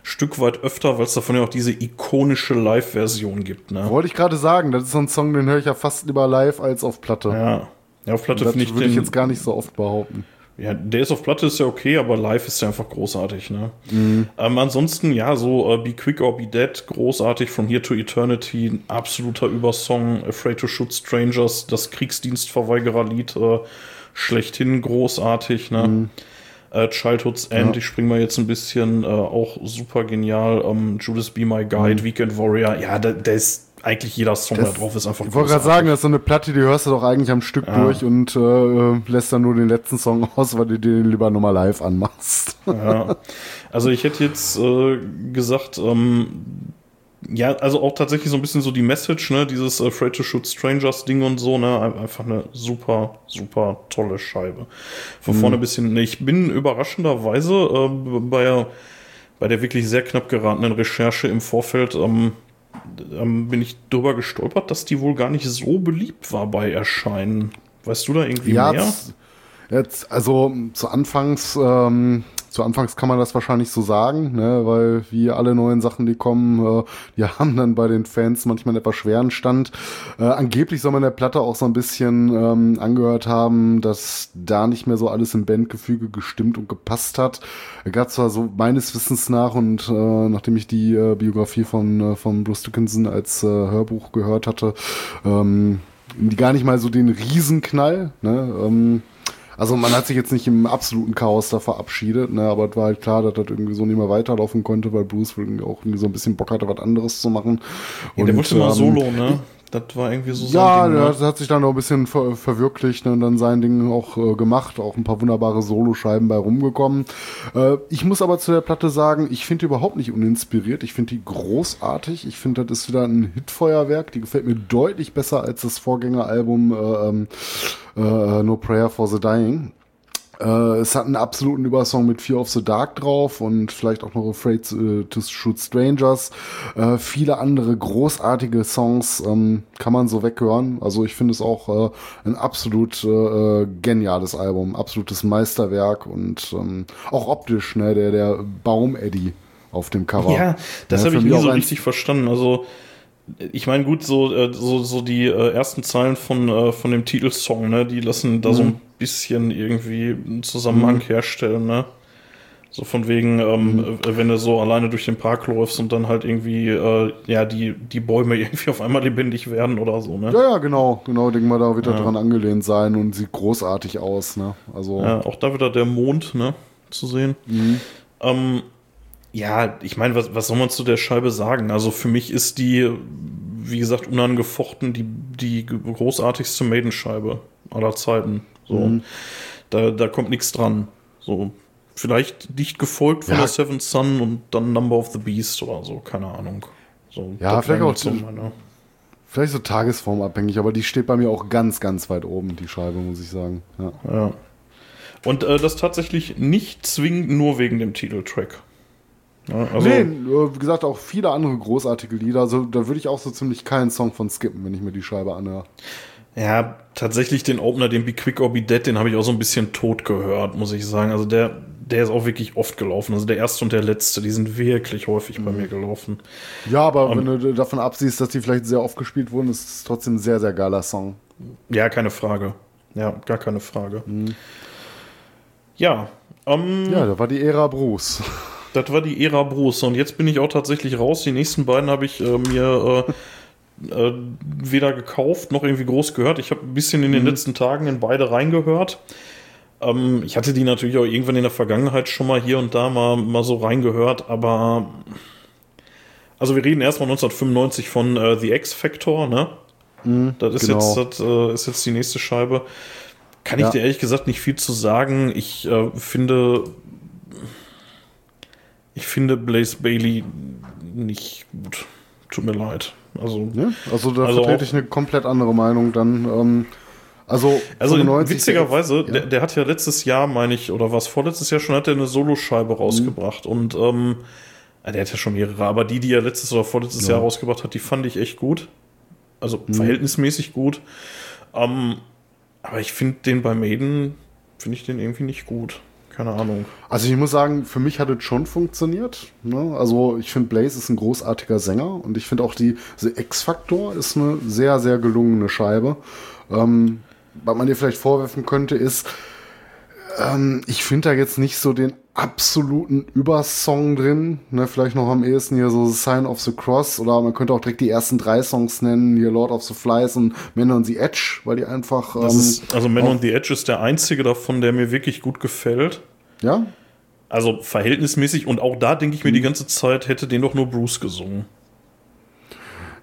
Stück weit öfter, weil es davon ja auch diese ikonische Live-Version gibt. Ne? Wollte ich gerade sagen, das ist so ein Song, den höre ich ja fast lieber live als auf Platte. Ja, ja auf Platte finde ich würde ich jetzt gar nicht so oft behaupten. Ja, der ist auf Platte ist ja okay, aber live ist ja einfach großartig, ne? Mhm. Ähm, ansonsten, ja, so äh, Be Quick or Be Dead, großartig, From Here to Eternity, ein absoluter Übersong, Afraid to Shoot Strangers, das Kriegsdienstverweigerer-Lied, äh, schlechthin großartig, ne? Mhm. Äh, Childhood's End, ja. ich spring mal jetzt ein bisschen, äh, auch super genial. Ähm, Judas Be My Guide, mhm. Weekend Warrior, ja, der, der ist eigentlich jeder Song das, da drauf ist einfach Ich wollte gerade sagen, das ist so eine Platte, die hörst du doch eigentlich am Stück ja. durch und äh, lässt dann nur den letzten Song *laughs* aus, weil du den lieber nochmal live anmachst. Ja. Also ich hätte jetzt äh, gesagt, ähm, ja, also auch tatsächlich so ein bisschen so die Message, ne, dieses Afraid to Shoot Strangers Ding und so, ne, einfach eine super, super tolle Scheibe. Von mhm. vorne bis hinten. Ich bin überraschenderweise äh, bei, bei der wirklich sehr knapp geratenen Recherche im Vorfeld ähm, ähm, bin ich drüber gestolpert, dass die wohl gar nicht so beliebt war bei Erscheinen. Weißt du da irgendwie ja, mehr? Jetzt, also zu Anfangs ähm, zu Anfangs kann man das wahrscheinlich so sagen, ne, weil wie alle neuen Sachen, die kommen, äh, die *laughs* haben dann bei den Fans manchmal einen etwas schweren Stand. Äh, angeblich soll man der Platte auch so ein bisschen ähm, angehört haben, dass da nicht mehr so alles im Bandgefüge gestimmt und gepasst hat. Gab zwar so meines Wissens nach und äh, nachdem ich die äh, Biografie von, äh, von Bruce Dickinson als äh, Hörbuch gehört hatte, ähm, gar nicht mal so den Riesenknall, ne, ähm, also man hat sich jetzt nicht im absoluten Chaos da verabschiedet, ne, aber es war halt klar, dass das irgendwie so nicht mehr weiterlaufen konnte, weil Bruce irgendwie auch irgendwie so ein bisschen Bock hatte, was anderes zu machen. Ja, der wollte ähm, mal solo, ne? Das war irgendwie so Ja, Ding, ne? das hat sich dann noch ein bisschen ver verwirklicht ne, und dann sein Ding auch äh, gemacht, auch ein paar wunderbare Soloscheiben bei rumgekommen. Äh, ich muss aber zu der Platte sagen, ich finde die überhaupt nicht uninspiriert. Ich finde die großartig. Ich finde, das ist wieder ein Hitfeuerwerk. Die gefällt mir deutlich besser als das Vorgängeralbum äh, ähm, äh, No Prayer for the Dying. Äh, es hat einen absoluten Übersong mit Fear of the Dark drauf und vielleicht auch noch Afraid to, äh, to Shoot Strangers. Äh, viele andere großartige Songs ähm, kann man so weghören. Also ich finde es auch äh, ein absolut äh, geniales Album, absolutes Meisterwerk und ähm, auch optisch, ne, der, der Baum-Eddie auf dem Cover. Ja, das ja, habe ich nie so richtig verstanden. Also ich meine, gut, so, äh, so, so die äh, ersten Zeilen von, äh, von dem Titelsong, ne, die lassen da mhm. so ein bisschen irgendwie einen Zusammenhang mhm. herstellen, ne? So von wegen, ähm, mhm. wenn du so alleine durch den Park läufst und dann halt irgendwie, äh, ja, die, die Bäume *laughs* irgendwie auf einmal lebendig werden oder so, ne? Ja, ja, genau, genau, denke mal, da wird er ja. dran angelehnt sein und sieht großartig aus, ne? Also. Ja, auch da wieder der Mond, ne, zu sehen. Mhm. Ähm, ja, ich meine, was, was soll man zu der Scheibe sagen? Also für mich ist die, wie gesagt, unangefochten die, die großartigste Maiden-Scheibe aller Zeiten. So. Mhm. Da, da kommt nichts dran. So, Vielleicht dicht gefolgt von ja. der Seventh Sun und dann Number of the Beast oder so, keine Ahnung. So, ja, vielleicht auch so meine... Vielleicht so tagesformabhängig, aber die steht bei mir auch ganz, ganz weit oben, die Scheibe, muss ich sagen. Ja. ja. Und äh, das tatsächlich nicht zwingend nur wegen dem Titeltrack. Ja, also nee, wie gesagt, auch viele andere großartige Lieder. Also da würde ich auch so ziemlich keinen Song von skippen, wenn ich mir die Scheibe anhöre. Ja, tatsächlich den Opener, den Be Quick or Be Dead, den habe ich auch so ein bisschen tot gehört, muss ich sagen. Also der, der ist auch wirklich oft gelaufen. Also der erste und der letzte, die sind wirklich häufig mhm. bei mir gelaufen. Ja, aber um, wenn du davon absiehst, dass die vielleicht sehr oft gespielt wurden, ist es trotzdem ein sehr, sehr geiler Song. Ja, keine Frage. Ja, gar keine Frage. Mhm. Ja. Um, ja, da war die Ära Bruce. Das war die Ära Bruce. Und jetzt bin ich auch tatsächlich raus. Die nächsten beiden habe ich äh, mir äh, *laughs* äh, weder gekauft noch irgendwie groß gehört. Ich habe ein bisschen in den mhm. letzten Tagen in beide reingehört. Ähm, ich hatte die natürlich auch irgendwann in der Vergangenheit schon mal hier und da mal, mal so reingehört, aber also wir reden erstmal 1995 von äh, The X Factor, ne? Mhm, das, ist, genau. jetzt, das äh, ist jetzt die nächste Scheibe. Kann ja. ich dir ehrlich gesagt nicht viel zu sagen. Ich äh, finde, ich finde Blaze Bailey nicht gut. Tut mir leid. Also, ja, also da also vertrete ich eine komplett andere Meinung dann. Ähm, also, also witzigerweise, ja. der, der, hat ja letztes Jahr, meine ich, oder was vorletztes Jahr schon, hat er eine Soloscheibe rausgebracht. Mhm. Und ähm, der hat ja schon mehrere, aber die, die er letztes oder vorletztes ja. Jahr rausgebracht hat, die fand ich echt gut. Also mhm. verhältnismäßig gut. Ähm, aber ich finde den bei Maiden, finde ich den irgendwie nicht gut. Keine Ahnung. Also ich muss sagen, für mich hat es schon funktioniert. Ne? Also ich finde Blaze ist ein großartiger Sänger und ich finde auch die X-Factor ist eine sehr, sehr gelungene Scheibe. Ähm, was man dir vielleicht vorwerfen könnte, ist, ähm, ich finde da jetzt nicht so den absoluten Übersong drin. Ne, vielleicht noch am ehesten hier so Sign of the Cross oder man könnte auch direkt die ersten drei Songs nennen, hier Lord of the Flies und Men on the Edge, weil die einfach. Ähm, ist, also Men on the Edge ist der einzige davon, der mir wirklich gut gefällt. Ja. Also verhältnismäßig und auch da denke ich mir mhm. die ganze Zeit, hätte den doch nur Bruce gesungen.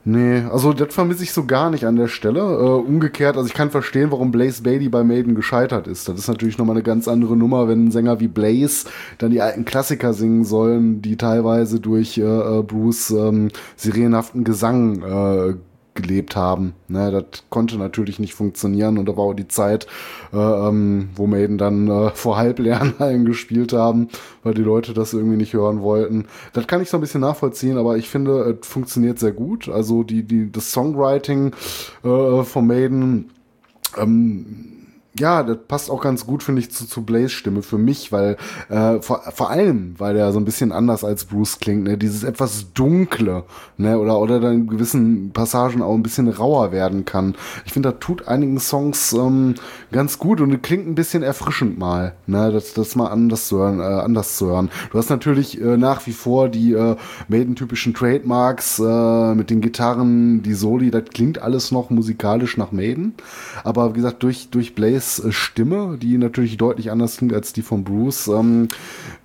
Nee, also das vermisse ich so gar nicht an der Stelle. Äh, umgekehrt, also ich kann verstehen, warum Blaze Bailey bei Maiden gescheitert ist. Das ist natürlich nochmal eine ganz andere Nummer, wenn ein Sänger wie Blaze dann die alten Klassiker singen sollen, die teilweise durch äh, äh Bruce ähm, sirenhaften Gesang äh, gelebt haben. Ne, das konnte natürlich nicht funktionieren und da war auch die Zeit, äh, ähm, wo Maiden dann äh, *laughs* vor Halblernhallen *laughs* gespielt haben, weil die Leute das irgendwie nicht hören wollten. Das kann ich so ein bisschen nachvollziehen, aber ich finde, es funktioniert sehr gut. Also die, die, das Songwriting äh, von Maiden ähm, ja, das passt auch ganz gut, finde ich, zu, zu Blaze Stimme für mich, weil äh, vor, vor allem, weil der so ein bisschen anders als Bruce klingt, ne? dieses etwas dunkle, ne, oder oder dann in gewissen Passagen auch ein bisschen rauer werden kann. Ich finde, das tut einigen Songs ähm, ganz gut und klingt ein bisschen erfrischend mal, ne, das, das mal anders zu hören, äh, anders zu hören. Du hast natürlich äh, nach wie vor die äh, Maiden-typischen Trademarks äh, mit den Gitarren, die Soli, das klingt alles noch musikalisch nach Maiden, aber wie gesagt durch durch Blaze Grays Stimme, die natürlich deutlich anders klingt als die von Bruce, ähm,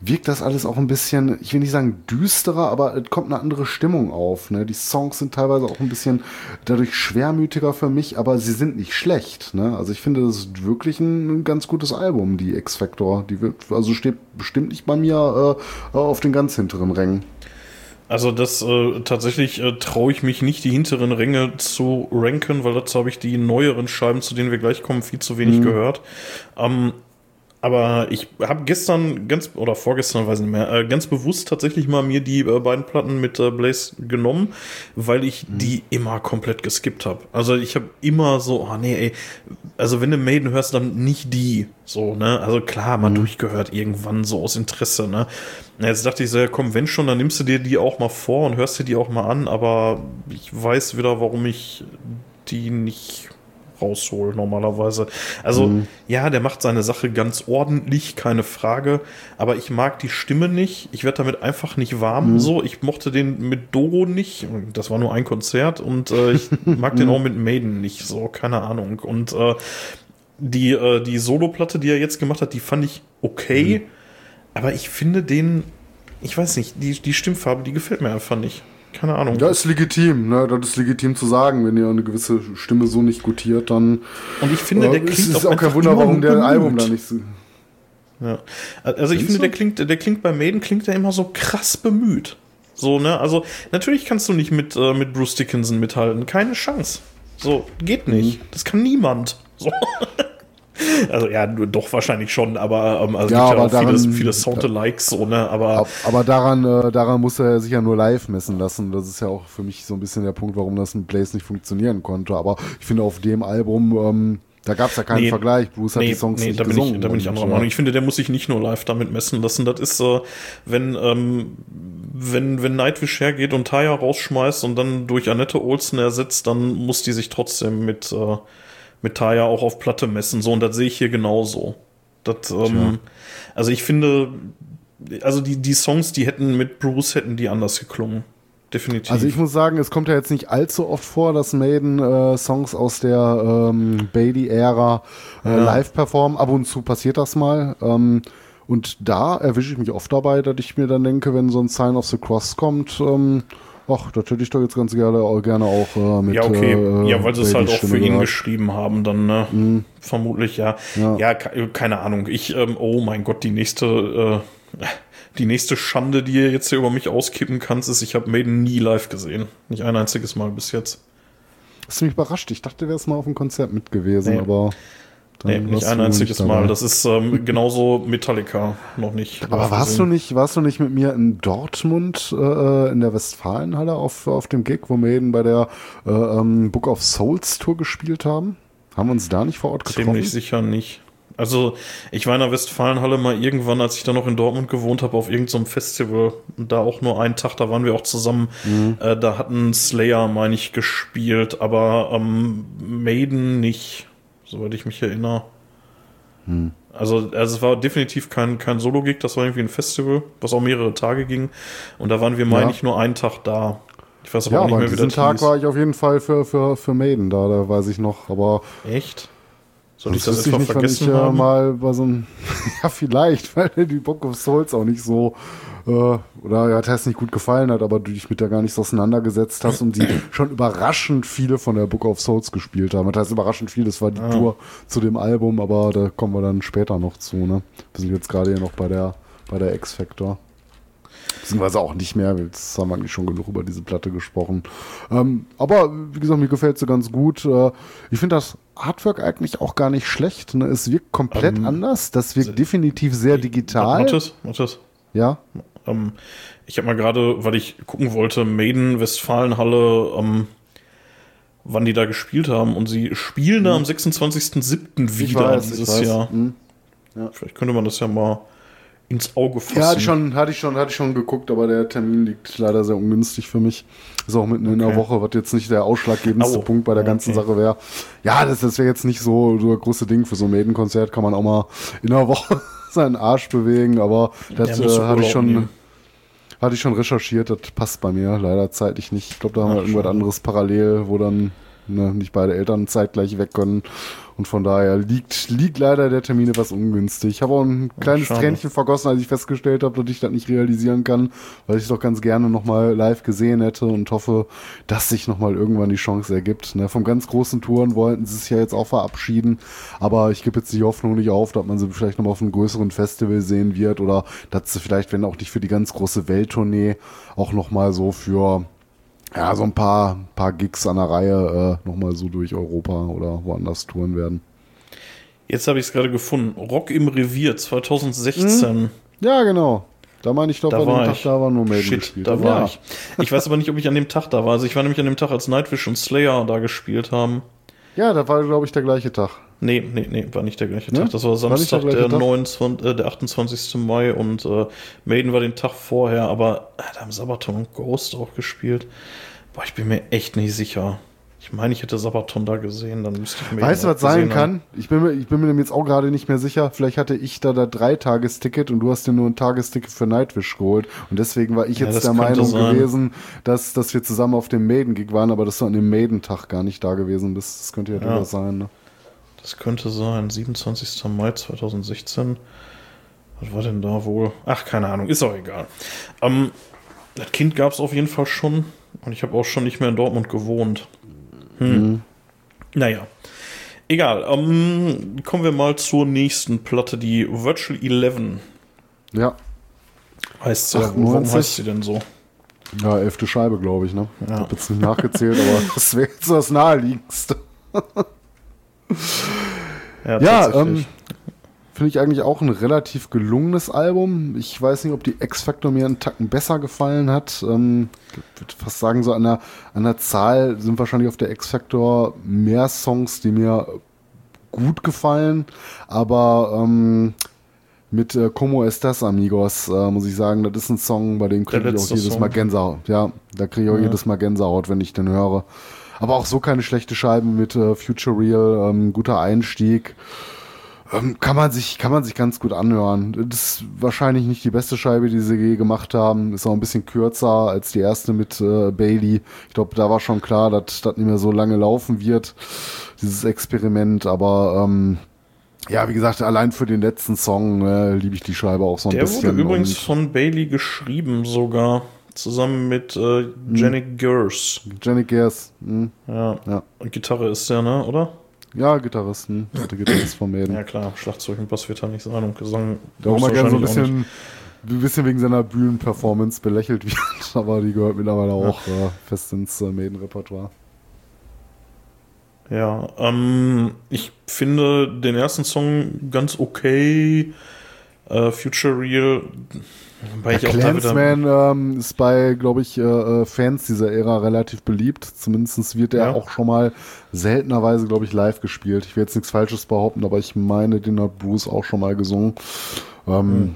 wirkt das alles auch ein bisschen, ich will nicht sagen düsterer, aber es kommt eine andere Stimmung auf. Ne? Die Songs sind teilweise auch ein bisschen dadurch schwermütiger für mich, aber sie sind nicht schlecht. Ne? Also ich finde, das ist wirklich ein, ganz gutes Album, die X-Factor. Die wird, also steht bestimmt nicht bei mir äh, auf den ganz hinteren Rängen. Also das äh, tatsächlich äh, traue ich mich nicht, die hinteren Ränge zu ranken, weil dazu habe ich die neueren Scheiben, zu denen wir gleich kommen, viel zu wenig mhm. gehört. Ähm, aber ich habe gestern ganz oder vorgestern weiß nicht mehr äh, ganz bewusst tatsächlich mal mir die äh, beiden Platten mit äh, Blaze genommen, weil ich mhm. die immer komplett geskippt habe. Also ich habe immer so, oh nee, ey, also wenn du Maiden hörst, dann nicht die, so ne. Also klar, mal mhm. durchgehört irgendwann so aus Interesse, ne. Jetzt dachte ich so, ja, komm, wenn schon, dann nimmst du dir die auch mal vor und hörst dir die auch mal an. Aber ich weiß wieder, warum ich die nicht raushole, normalerweise. Also, mhm. ja, der macht seine Sache ganz ordentlich, keine Frage. Aber ich mag die Stimme nicht. Ich werde damit einfach nicht warm. Mhm. So, ich mochte den mit Doro nicht. Das war nur ein Konzert und äh, ich *laughs* mag den auch mit Maiden nicht. So, keine Ahnung. Und äh, die, äh, die Solo-Platte, die er jetzt gemacht hat, die fand ich okay. Mhm. Aber ich finde den, ich weiß nicht, die, die Stimmfarbe, die gefällt mir einfach nicht. Keine Ahnung. Ja, ist legitim, ne? Das ist legitim zu sagen, wenn ihr eine gewisse Stimme so nicht gutiert, dann. Und ich finde, der äh, klingt ist auch, auch kein Wunder, warum der Album da nicht so. Ja. Also ich Findest finde, der klingt, der klingt bei Maiden klingt er immer so krass bemüht. So, ne? Also, natürlich kannst du nicht mit, äh, mit Bruce Dickinson mithalten. Keine Chance. So, geht nicht. Mhm. Das kann niemand. So. *laughs* *laughs* Also ja, doch wahrscheinlich schon, aber ähm, also ja, gibt aber ja auch daran, viele, viele Sound-alikes, so, ne? Aber, aber daran, äh, daran muss er sich ja nur live messen lassen. Das ist ja auch für mich so ein bisschen der Punkt, warum das mit Blaze nicht funktionieren konnte. Aber ich finde auf dem Album, ähm, da gab es ja keinen nee, Vergleich. Bruce hat nee, die Songs nee, nicht da gesungen. Bin ich, da bin ich anderer Meinung. Ich finde, der muss sich nicht nur live damit messen lassen. Das ist, äh, wenn, ähm, wenn, wenn Nightwish hergeht und Taya rausschmeißt und dann durch Annette Olsen ersetzt, dann muss die sich trotzdem mit äh, mit Taya auch auf Platte messen. So, und das sehe ich hier genauso. Das, ähm, also ich finde, also die, die Songs, die hätten mit Bruce, hätten die anders geklungen. Definitiv. Also ich muss sagen, es kommt ja jetzt nicht allzu oft vor, dass Maiden äh, Songs aus der ähm, Bailey-Ära äh, ja. live performen. Ab und zu passiert das mal. Ähm, und da erwische ich mich oft dabei, dass ich mir dann denke, wenn so ein Sign of the Cross kommt, ähm, Ach, das hätte ich doch jetzt ganz gerne, gerne auch äh, mit. Ja, okay. Äh, ja, weil sie es halt auch für ihn gehabt. geschrieben haben, dann, ne? Mhm. Vermutlich, ja. ja. Ja, keine Ahnung. Ich, ähm, oh mein Gott, die nächste, äh, *laughs* die nächste Schande, die ihr jetzt hier über mich auskippen kannst, ist, ich habe Maiden nie live gesehen. Nicht ein einziges Mal bis jetzt. Das ist mich überrascht. Ich dachte, du wärst mal auf dem Konzert mit gewesen, nee. aber. Nee, nicht ein einziges Mal. Das ist ähm, *laughs* genauso Metallica noch nicht. Aber warst gesehen. du nicht, warst du nicht mit mir in Dortmund äh, in der Westfalenhalle auf, auf dem Gig, wo wir eben bei der äh, ähm, Book of Souls Tour gespielt haben? Haben wir uns da nicht vor Ort getroffen? Ziemlich sicher nicht. Also, ich war in der Westfalenhalle mal irgendwann, als ich da noch in Dortmund gewohnt habe, auf irgendeinem so Festival. Und da auch nur einen Tag, da waren wir auch zusammen. Mhm. Äh, da hatten Slayer, meine ich, gespielt, aber ähm, Maiden nicht soweit ich mich erinnere. Hm. Also, also es war definitiv kein, kein Solo-Gig, das war irgendwie ein Festival, was auch mehrere Tage ging. Und da waren wir, meine ja. ich, nur einen Tag da. Ich weiß aber ja, auch nicht mehr, wie das Tag hieß. war ich auf jeden Fall für, für, für Maiden da, da weiß ich noch. Aber Echt? Soll ich das, das einfach nicht, vergessen wenn ich, haben? mal bei so einem, *laughs* ja vielleicht, weil die Book of Souls auch nicht so äh, oder ja, das nicht gut gefallen hat, aber du dich mit der gar nicht so auseinandergesetzt hast und die *clears throat* schon überraschend viele von der Book of Souls gespielt haben. Das heißt überraschend viel, das war die ah. Tour zu dem Album, aber da kommen wir dann später noch zu. Ne? Wir sind jetzt gerade hier noch bei der, bei der X-Factor. Beziehungsweise auch nicht mehr, jetzt haben wir eigentlich schon genug über diese Platte gesprochen. Ähm, aber wie gesagt, mir gefällt sie ganz gut. Äh, ich finde das Artwork eigentlich auch gar nicht schlecht. Ne? Es wirkt komplett ähm, anders. Das wirkt definitiv sehr digital. Matthias, Matthias. Ja. Ähm, ich habe mal gerade, weil ich gucken wollte, Maiden Westfalenhalle, ähm, wann die da gespielt haben. Und sie spielen mhm. da am 26.07. wieder weiß, dieses Jahr. Mhm. Ja. Vielleicht könnte man das ja mal ins Auge fassen. Ja, hatte ich, schon, hatte, ich schon, hatte ich schon geguckt, aber der Termin liegt leider sehr ungünstig für mich. Ist auch mitten okay. in der Woche, was jetzt nicht der ausschlaggebendste oh. Punkt bei der ganzen okay. Sache wäre. Ja, das, das wäre jetzt nicht so, so ein großes Ding für so ein Maiden-Konzert, kann man auch mal in der Woche *laughs* seinen Arsch bewegen, aber das äh, hatte ich schon. Nehmen. Hatte ich schon recherchiert, das passt bei mir leider zeitlich nicht. Ich glaube, da haben wir irgendwas anderes parallel, wo dann ne, nicht beide Eltern zeitgleich weg können. Und von daher liegt, liegt leider der Termin etwas ungünstig. Ich habe auch ein kleines Schade. Tränchen vergossen, als ich festgestellt habe, dass ich das nicht realisieren kann, weil ich es doch ganz gerne nochmal live gesehen hätte und hoffe, dass sich nochmal irgendwann die Chance ergibt. Ne, vom ganz großen Touren wollten sie sich ja jetzt auch verabschieden, aber ich gebe jetzt die Hoffnung nicht auf, dass man sie vielleicht nochmal auf einem größeren Festival sehen wird oder dass sie vielleicht, wenn auch nicht für die ganz große Welttournee, auch nochmal so für ja, so ein paar, paar Gigs an der Reihe äh, nochmal so durch Europa oder woanders touren werden. Jetzt habe ich es gerade gefunden. Rock im Revier 2016. Hm? Ja, genau. Da meine ich doch, da war Tag da war nur Maiden Shit, gespielt. Da war ja. ich. Ich weiß aber nicht, ob ich an dem Tag da war. Also ich war nämlich an dem Tag, als Nightwish und Slayer da gespielt haben. Ja, da war, glaube ich, der gleiche Tag. Nee, nee, nee, war nicht der gleiche ne? Tag. Das war Samstag, war der, der, 29, äh, der 28. Mai und äh, Maiden war den Tag vorher, aber äh, da haben Sabaton und Ghost auch gespielt. Boah, ich bin mir echt nicht sicher. Ich meine, ich hätte Sabaton da gesehen, dann müsste ich mir. Weißt du, was sein kann? Ich bin, mir, ich bin mir jetzt auch gerade nicht mehr sicher. Vielleicht hatte ich da das Dreitagesticket und du hast dir nur ein Tagesticket für Nightwish geholt. Und deswegen war ich jetzt ja, der Meinung sein. gewesen, dass, dass wir zusammen auf dem Maiden-Gig waren, aber dass du an dem Maiden-Tag gar nicht da gewesen bist. Das könnte ja, ja. durchaus sein. Ne? Das könnte sein. 27. Mai 2016. Was war denn da wohl? Ach, keine Ahnung. Ist auch egal. Ähm, das Kind gab es auf jeden Fall schon. Und ich habe auch schon nicht mehr in Dortmund gewohnt. Hm. Mhm. Naja. Egal. Ähm, kommen wir mal zur nächsten Platte, die Virtual 11. Ja. Heißt sie, warum heißt sie denn so? Ja, elfte Scheibe, glaube ich, ne? Ja. Ich habe jetzt nicht nachgezählt, aber *laughs* das wäre jetzt das naheliegendste. ja, ja ähm, Finde ich eigentlich auch ein relativ gelungenes Album. Ich weiß nicht, ob die X-Factor mir einen Tacken besser gefallen hat. Ähm, ich würde fast sagen, so an der, an der Zahl sind wahrscheinlich auf der X-Factor mehr Songs, die mir gut gefallen. Aber ähm, mit äh, Como Estas Amigos, äh, muss ich sagen, das ist ein Song, bei dem kriege ich auch jedes Song. Mal Gänsehaut. Ja, da kriege ich auch ja. jedes Mal Gänsehaut, wenn ich den höre. Aber auch so keine schlechte Scheibe mit äh, Future Real, ähm, guter Einstieg. Ähm, kann man sich, kann man sich ganz gut anhören. Das ist wahrscheinlich nicht die beste Scheibe, die sie je gemacht haben. Ist auch ein bisschen kürzer als die erste mit äh, Bailey. Ich glaube, da war schon klar, dass das nicht mehr so lange laufen wird, dieses Experiment. Aber ähm, ja, wie gesagt, allein für den letzten Song äh, liebe ich die Scheibe auch so ein Der bisschen. Der wurde übrigens von Bailey geschrieben sogar. Zusammen mit äh, hm. Gers. Janik Gers. Hm. Ja. ja. Und Gitarre ist der, ne, oder? Ja, Gitarristen. Der Gitarrist von Maiden. Ja klar, Schlagzeug und Bass wird da nicht sein und Gesang. Der auch mal gerne so ein bisschen, ein bisschen wegen seiner Bühnenperformance belächelt wird, *laughs* aber die gehört mittlerweile ja. auch äh, fest ins äh, Maiden-Repertoire. Ja, ähm, ich finde den ersten Song ganz okay. Äh, Future Real Wobei der Clansman ähm, ist bei, glaube ich, äh, äh, Fans dieser Ära relativ beliebt. Zumindest wird er ja. auch schon mal seltenerweise, glaube ich, live gespielt. Ich will jetzt nichts Falsches behaupten, aber ich meine, den hat Bruce auch schon mal gesungen. Ähm, mhm.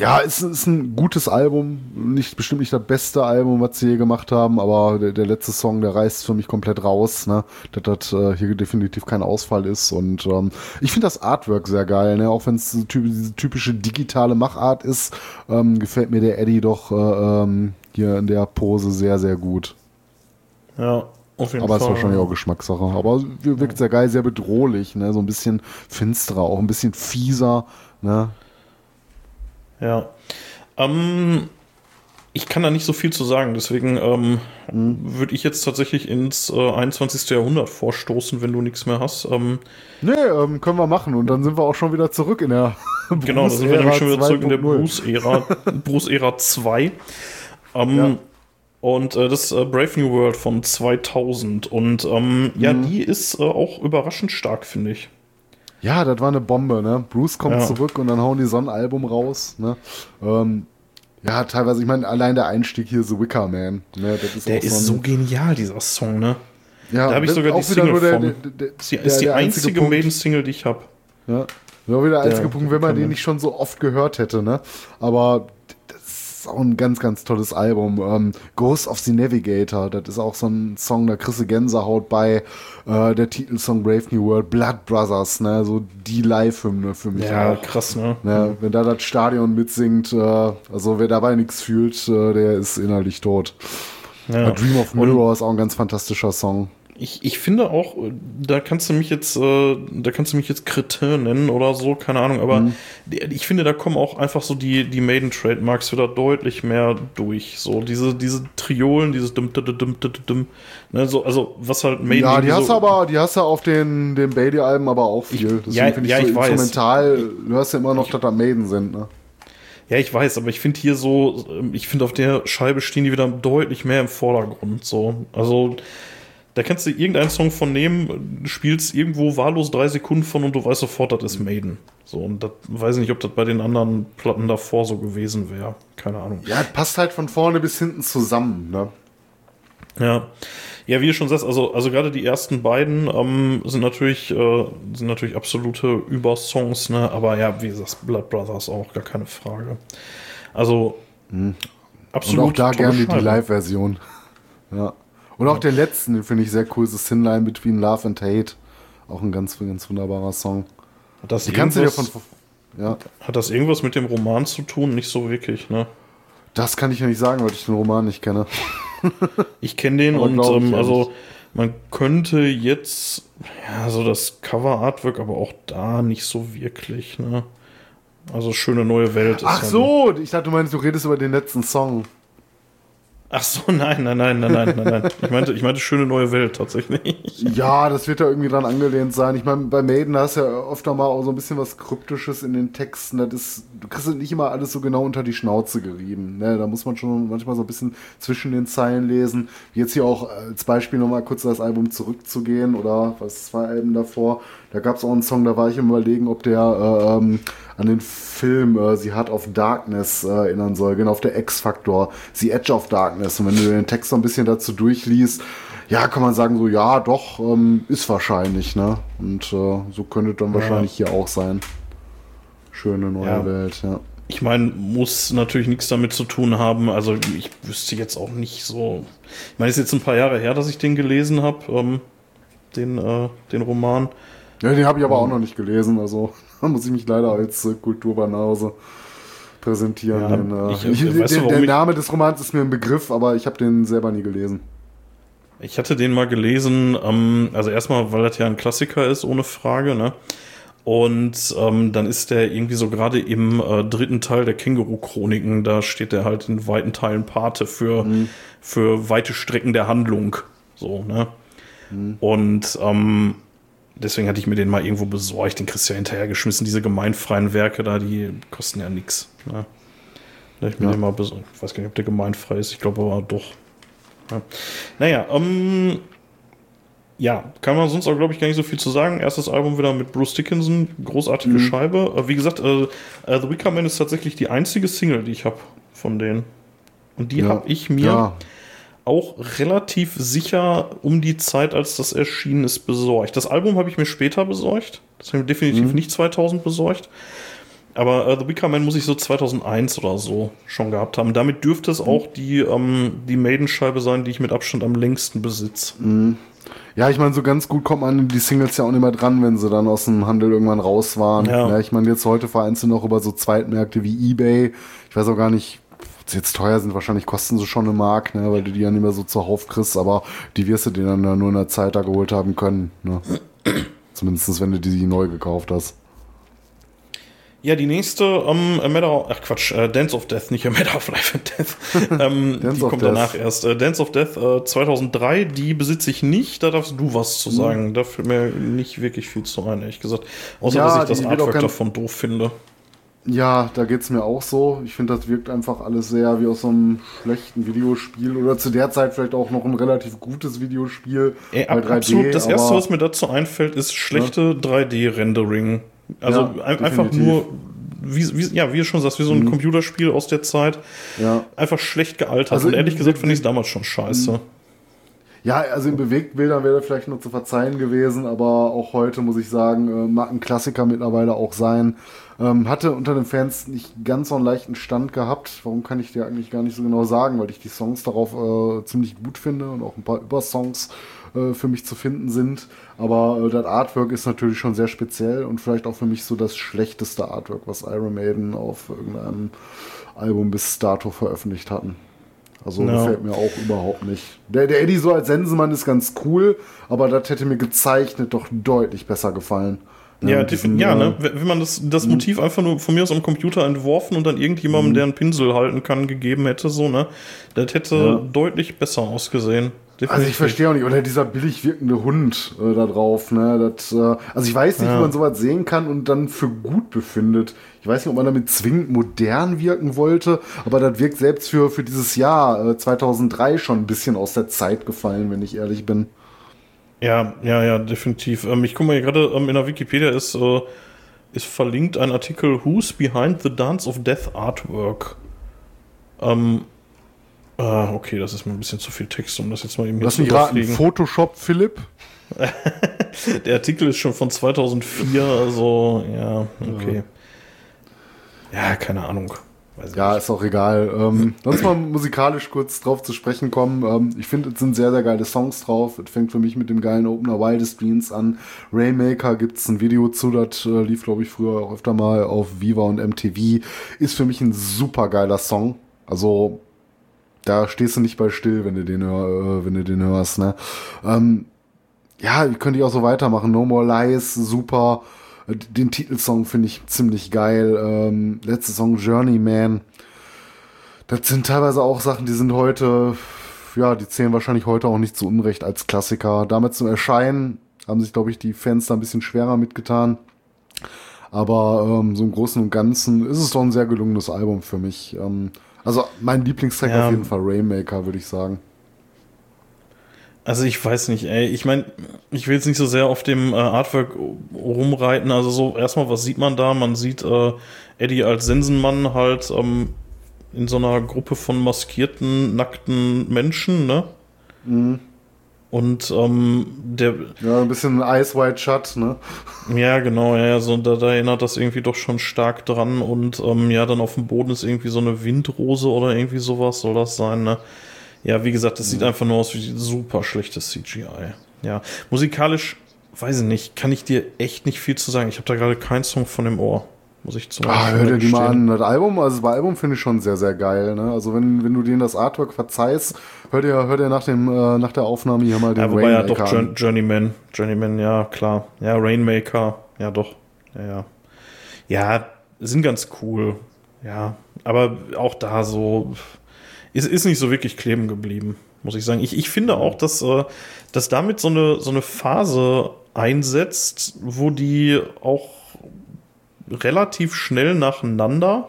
Ja, es ist ein gutes Album. Nicht, bestimmt nicht das beste Album, was sie je gemacht haben, aber der, der letzte Song, der reißt für mich komplett raus, ne? Dass das äh, hier definitiv kein Ausfall ist. Und ähm, ich finde das Artwork sehr geil, ne? Auch wenn es diese typische digitale Machart ist, ähm, gefällt mir der Eddie doch äh, ähm, hier in der Pose sehr, sehr gut. Ja, auf jeden aber Fall. ist wahrscheinlich auch Geschmackssache. Aber wirkt sehr geil, sehr bedrohlich, ne? So ein bisschen finsterer, auch ein bisschen fieser, ne? Ja. Ähm, ich kann da nicht so viel zu sagen, deswegen ähm, mhm. würde ich jetzt tatsächlich ins äh, 21. Jahrhundert vorstoßen, wenn du nichts mehr hast. Ähm, nee, ähm, können wir machen und dann sind wir auch schon wieder zurück in der *laughs* Genau, dann sind wir nämlich schon wieder zurück in der Bruce-Ära Bruce-Ära 2. Ähm, ja. Und äh, das äh, Brave New World von 2000. Und ähm, mhm. ja, die ist äh, auch überraschend stark, finde ich. Ja, das war eine Bombe, ne? Bruce kommt ja. zurück und dann hauen die so ein Album raus, ne? Ähm, ja, teilweise, ich meine, allein der Einstieg hier, The Wicker Man, ne? Das ist der ist so, so, genial, dieser Song, ne? Ja, da habe ich sogar die Single der, von. Der, der, ist die, ist die einzige Maiden-Single, die ich habe. Ja, war wieder der einzige Punkt, wenn man den nicht schon so oft gehört hätte, ne? Aber ist auch ein ganz, ganz tolles Album. Ähm, Ghost of the Navigator, das ist auch so ein Song, da kriegst du Gänsehaut bei. Äh, der Titelsong Brave New World, Blood Brothers, ne, so die Live-Hymne für mich. Ja, auch. krass, ne? ne? Wenn da das Stadion mitsingt, äh, also wer dabei nichts fühlt, äh, der ist innerlich tot. Ja. Dream of Mirror ist auch ein ganz fantastischer Song ich, ich finde auch, da kannst du mich jetzt, äh, da kannst du mich jetzt Kretin nennen oder so, keine Ahnung, aber mhm. ich finde, da kommen auch einfach so die, die Maiden-Trademarks wieder deutlich mehr durch. So, diese, diese Triolen, dieses dum, dum, dum, dum, dum, ne, so, also, was halt Maiden. Ja, die hast so, du aber, die hast du auf den, den Bailey-Alben aber auch viel. Ich, ja, finde ich ja, so ich instrumental, weiß. du hörst ja immer noch, dass da Maiden sind, ne? Ja, ich weiß, aber ich finde hier so, ich finde auf der Scheibe stehen die wieder deutlich mehr im Vordergrund, so. Also, da kannst du irgendeinen Song von nehmen, spielst irgendwo wahllos drei Sekunden von und du weißt sofort, das ist Maiden. So, und das weiß ich nicht, ob das bei den anderen Platten davor so gewesen wäre. Keine Ahnung. Ja, passt halt von vorne bis hinten zusammen, ne? Ja. Ja, wie du schon sagst, also, also gerade die ersten beiden ähm, sind natürlich, äh, sind natürlich absolute Übersongs, ne? Aber ja, wie gesagt, Blood Brothers auch, gar keine Frage. Also, mhm. absolut. Und auch da gerne die Live-Version. Ja. Und auch den letzten, den finde ich sehr cool, The Sin Line Between Love and Hate. Auch ein ganz, ganz wunderbarer Song. Hat das, Die kannst du dir irgendwas, von. Ja, hat das irgendwas mit dem Roman zu tun? Nicht so wirklich, ne? das kann ich ja nicht sagen, weil ich den Roman nicht kenne. *laughs* Ich kenne den und ähm, also man könnte jetzt, ja, so das Cover-Artwork, aber auch da nicht so wirklich, ne? Also schöne neue Welt. ist Ach ja- so, ich dachte, du meinst, du redest über den letzten Song. Ach so, nein, nein, nein, nein, nein, nein, nein. Ich meinte, ich meinte schöne neue Welt tatsächlich. Ja, das wird da irgendwie dran angelehnt sein. Ich meine, bei Maiden hast du ja öfter mal auch so ein bisschen was Kryptisches in den Texten. Das ist, du kriegst nicht immer alles so genau unter die Schnauze gerieben. Ne? Da muss man schon manchmal so ein bisschen zwischen den Zeilen lesen. Jetzt hier auch als Beispiel nochmal kurz das Album zurückzugehen oder was zwei Alben davor. Da gab es auch einen Song, da war ich im Überlegen, ob der äh, ähm, an den Film äh, Sie hat auf Darkness äh, erinnern soll, genau auf der X-Faktor, The Edge of Darkness. Und wenn du den Text so ein bisschen dazu durchliest, ja, kann man sagen, so, ja, doch, ähm, ist wahrscheinlich, ne? Und äh, so könnte dann wahrscheinlich hier auch sein. Schöne neue Ja. Welt, ja. Ich meine, muss natürlich nichts damit zu tun haben. Also ich wüsste jetzt auch nicht so. Ich meine, es ist jetzt ein paar Jahre her, dass ich den gelesen habe, ähm, den, äh, den Roman. Ja, den habe ich aber auch noch nicht gelesen, also *laughs* da muss ich mich leider als äh, Kulturbanause präsentieren. Ja, den, äh, ich- ich, äh, weißt du, der, der Name des Romans ist mir ein Begriff, aber ich habe den selber nie gelesen. Ich hatte den mal gelesen, ähm, also erstmal, weil das ja ein Klassiker ist, ohne Frage, ne? Und ähm, dann ist der irgendwie so gerade im äh, dritten Teil der Känguru-Chroniken, da steht der halt in weiten Teilen Pate für, für weite Strecken der Handlung. So, ne? Und ähm, deswegen hatte ich mir den mal irgendwo besorgt, den kriegst du ja hinterhergeschmissen, diese gemeinfreien Werke da, die kosten ja nix. Ne? Ich Ja. mal besorgt. Ich weiß gar nicht, ob der gemeinfrei ist, ich glaube aber doch. Ja. Naja, ähm, ja, kann man sonst auch, glaube ich, gar nicht so viel zu sagen. Erstes Album wieder mit Bruce Dickinson, großartige Mhm. Scheibe. Äh, wie gesagt, äh, äh, The Wicker Man ist tatsächlich die einzige Single, die ich habe von denen. Und die Ja. habe ich mir Ja, auch relativ sicher um die Zeit, als das erschienen ist, besorgt. Das Album habe ich mir später besorgt. Das habe ich mir definitiv Mhm. nicht 2000 besorgt. Aber äh, The Wicker Man muss ich so 2001 oder so schon gehabt haben. Damit dürfte Mhm. es auch die, ähm, die Maiden-Scheibe sein, die ich mit Abstand am längsten besitze. Ja, ich meine, so ganz gut kommt man an die Singles ja auch nicht mehr dran, wenn sie dann aus dem Handel irgendwann raus waren. Ja. Ja. ich meine, jetzt heute vereinzelt noch über so Zweitmärkte wie Ebay. Ich weiß auch gar nicht, ob sie jetzt teuer sind. Wahrscheinlich kosten sie schon eine Mark, ne, weil du die ja nicht mehr so zuhauf kriegst. Aber die wirst du dir dann nur in der Zeit da geholt haben können. Ne? *clears throat* Zumindest wenn du die neu gekauft hast. Ja, die nächste, ähm, A Matter of, ach Quatsch, äh, Dance of Death, nicht A Matter of Life and Death. *laughs* ähm, die kommt Death. danach erst. Äh, Dance of Death äh, 2003, die besitze ich nicht, da darfst du was zu sagen. Da fällt mir nicht wirklich viel zu ein, ehrlich gesagt. Außer, Ja, dass ich das Artwork davon doof finde. Ja, da geht's mir auch so. Ich finde, das wirkt einfach alles sehr wie aus so einem schlechten Videospiel oder zu der Zeit vielleicht auch noch ein relativ gutes Videospiel. Ey, ab, absolut, das erste, was mir dazu einfällt, ist schlechte 3D-Rendering. Also Ja, ein, einfach. Mhm. nur, wie, wie, ja, wie du schon sagst, wie so ein Computerspiel aus der Zeit. Ja. Einfach schlecht gealtert. Also Und ehrlich gesagt finde ich es damals schon scheiße. Ja, also in Bewegtbildern wäre vielleicht nur zu verzeihen gewesen, aber auch heute muss ich sagen, äh, mag ein Klassiker mittlerweile auch sein. Ähm, hatte unter den Fans nicht ganz so einen leichten Stand gehabt. Warum kann ich dir eigentlich gar nicht so genau sagen, weil ich die Songs darauf äh, ziemlich gut finde und auch ein paar Übersongs äh, für mich zu finden sind. Aber äh, das Artwork ist natürlich schon sehr speziell und vielleicht auch für mich so das schlechteste Artwork, was Iron Maiden auf irgendeinem Album bis dato veröffentlicht hatten. Also Ja. gefällt mir auch überhaupt nicht. Der, der Eddie so als Sensenmann ist ganz cool, aber das hätte mir gezeichnet doch deutlich besser gefallen. Ja, defin- diesem, ja äh, ne? wenn wenn man das, das Motiv einfach nur von mir aus am Computer entworfen und dann irgendjemandem, der einen Pinsel halten kann, gegeben hätte, so, ne? Das hätte Ja. deutlich besser ausgesehen. Also ich Definitiv. verstehe auch nicht, oder dieser billig wirkende Hund äh, da drauf, ne? Das, äh, also ich weiß nicht, Ja. wie man sowas sehen kann und dann für gut befindet. Ich weiß nicht, ob man damit zwingend modern wirken wollte, aber das wirkt selbst für, für dieses Jahr äh, 2003 schon ein bisschen aus der Zeit gefallen, wenn ich ehrlich bin. Ja, ja, ja, definitiv. Ähm, ich gucke mal hier gerade, ähm, in der Wikipedia ist, äh, ist verlinkt ein Artikel Who's Behind the Dance of Death Artwork. Ähm, ah, okay, das ist mir ein bisschen zu viel Text, um das jetzt mal eben hier Lass zu mich raten. Photoshop Philipp? *laughs* Der Artikel ist schon von 2004, also ja, okay. Ja, keine Ahnung. ja, ist auch egal. Ähm, sonst mal musikalisch kurz drauf zu sprechen kommen. Ähm, ich finde, es sind sehr, sehr geile Songs drauf. Es fängt für mich mit dem geilen Opener Wildest Dreams an. Rainmaker gibt's ein Video zu, das äh, lief, glaube ich, früher auch öfter mal auf Viva und MTV. Ist für mich ein super geiler Song. Also, da stehst du nicht bei still, wenn du den, äh, wenn du den hörst, ne? Ähm, ja, könnte ich auch so weitermachen. No More Lies, super. Den Titelsong finde ich ziemlich geil. Ähm, letzte Song Journeyman. Das sind teilweise auch Sachen, die sind heute, ja, die zählen wahrscheinlich heute auch nicht zu Unrecht als Klassiker. Damit zum Erscheinen haben sich, glaube ich, die Fans da ein bisschen schwerer mitgetan. Aber ähm, so im Großen und Ganzen ist es doch ein sehr gelungenes Album für mich. Ähm, also mein Lieblingstrack ja. auf jeden Fall Rainmaker, würde ich sagen. Also ich weiß nicht, ey. Ich meine, ich will jetzt nicht so sehr auf dem äh, Artwork rumreiten. Also so erstmal, was sieht man da? Man sieht äh, Eddie als Sensenmann halt ähm, in so einer Gruppe von maskierten, nackten Menschen, ne? Mhm. Und ähm, der. Ja, ein bisschen Ice White Shut, ne? Ja, genau, ja, so, da, da erinnert das irgendwie doch schon stark dran. Und ähm, ja, dann auf dem Boden ist irgendwie so eine Windrose oder irgendwie sowas, soll das sein, ne? Ja, wie gesagt, das sieht einfach nur aus wie super schlechtes CGI. Ja, musikalisch, weiß ich nicht, kann ich dir echt nicht viel zu sagen. Ich habe da gerade keinen Song von dem Ohr. Muss ich zum Ah, hör dir die mal an. Das Album, also das Album finde ich schon sehr, sehr geil. Ne? Also wenn, wenn du denen das Artwork verzeihst, hör dir, hör dir nach, dem, äh, nach der Aufnahme hier mal den ja, wobei Rainmaker ja doch an. Journeyman. Journeyman, ja, klar. Ja, Rainmaker, ja doch. Ja, ja. Ja, sind ganz cool. Ja, aber auch da so ist, ist nicht so wirklich kleben geblieben, muss ich sagen. Ich, ich finde auch, dass, äh, dass damit so eine, so eine Phase einsetzt, wo die auch relativ schnell nacheinander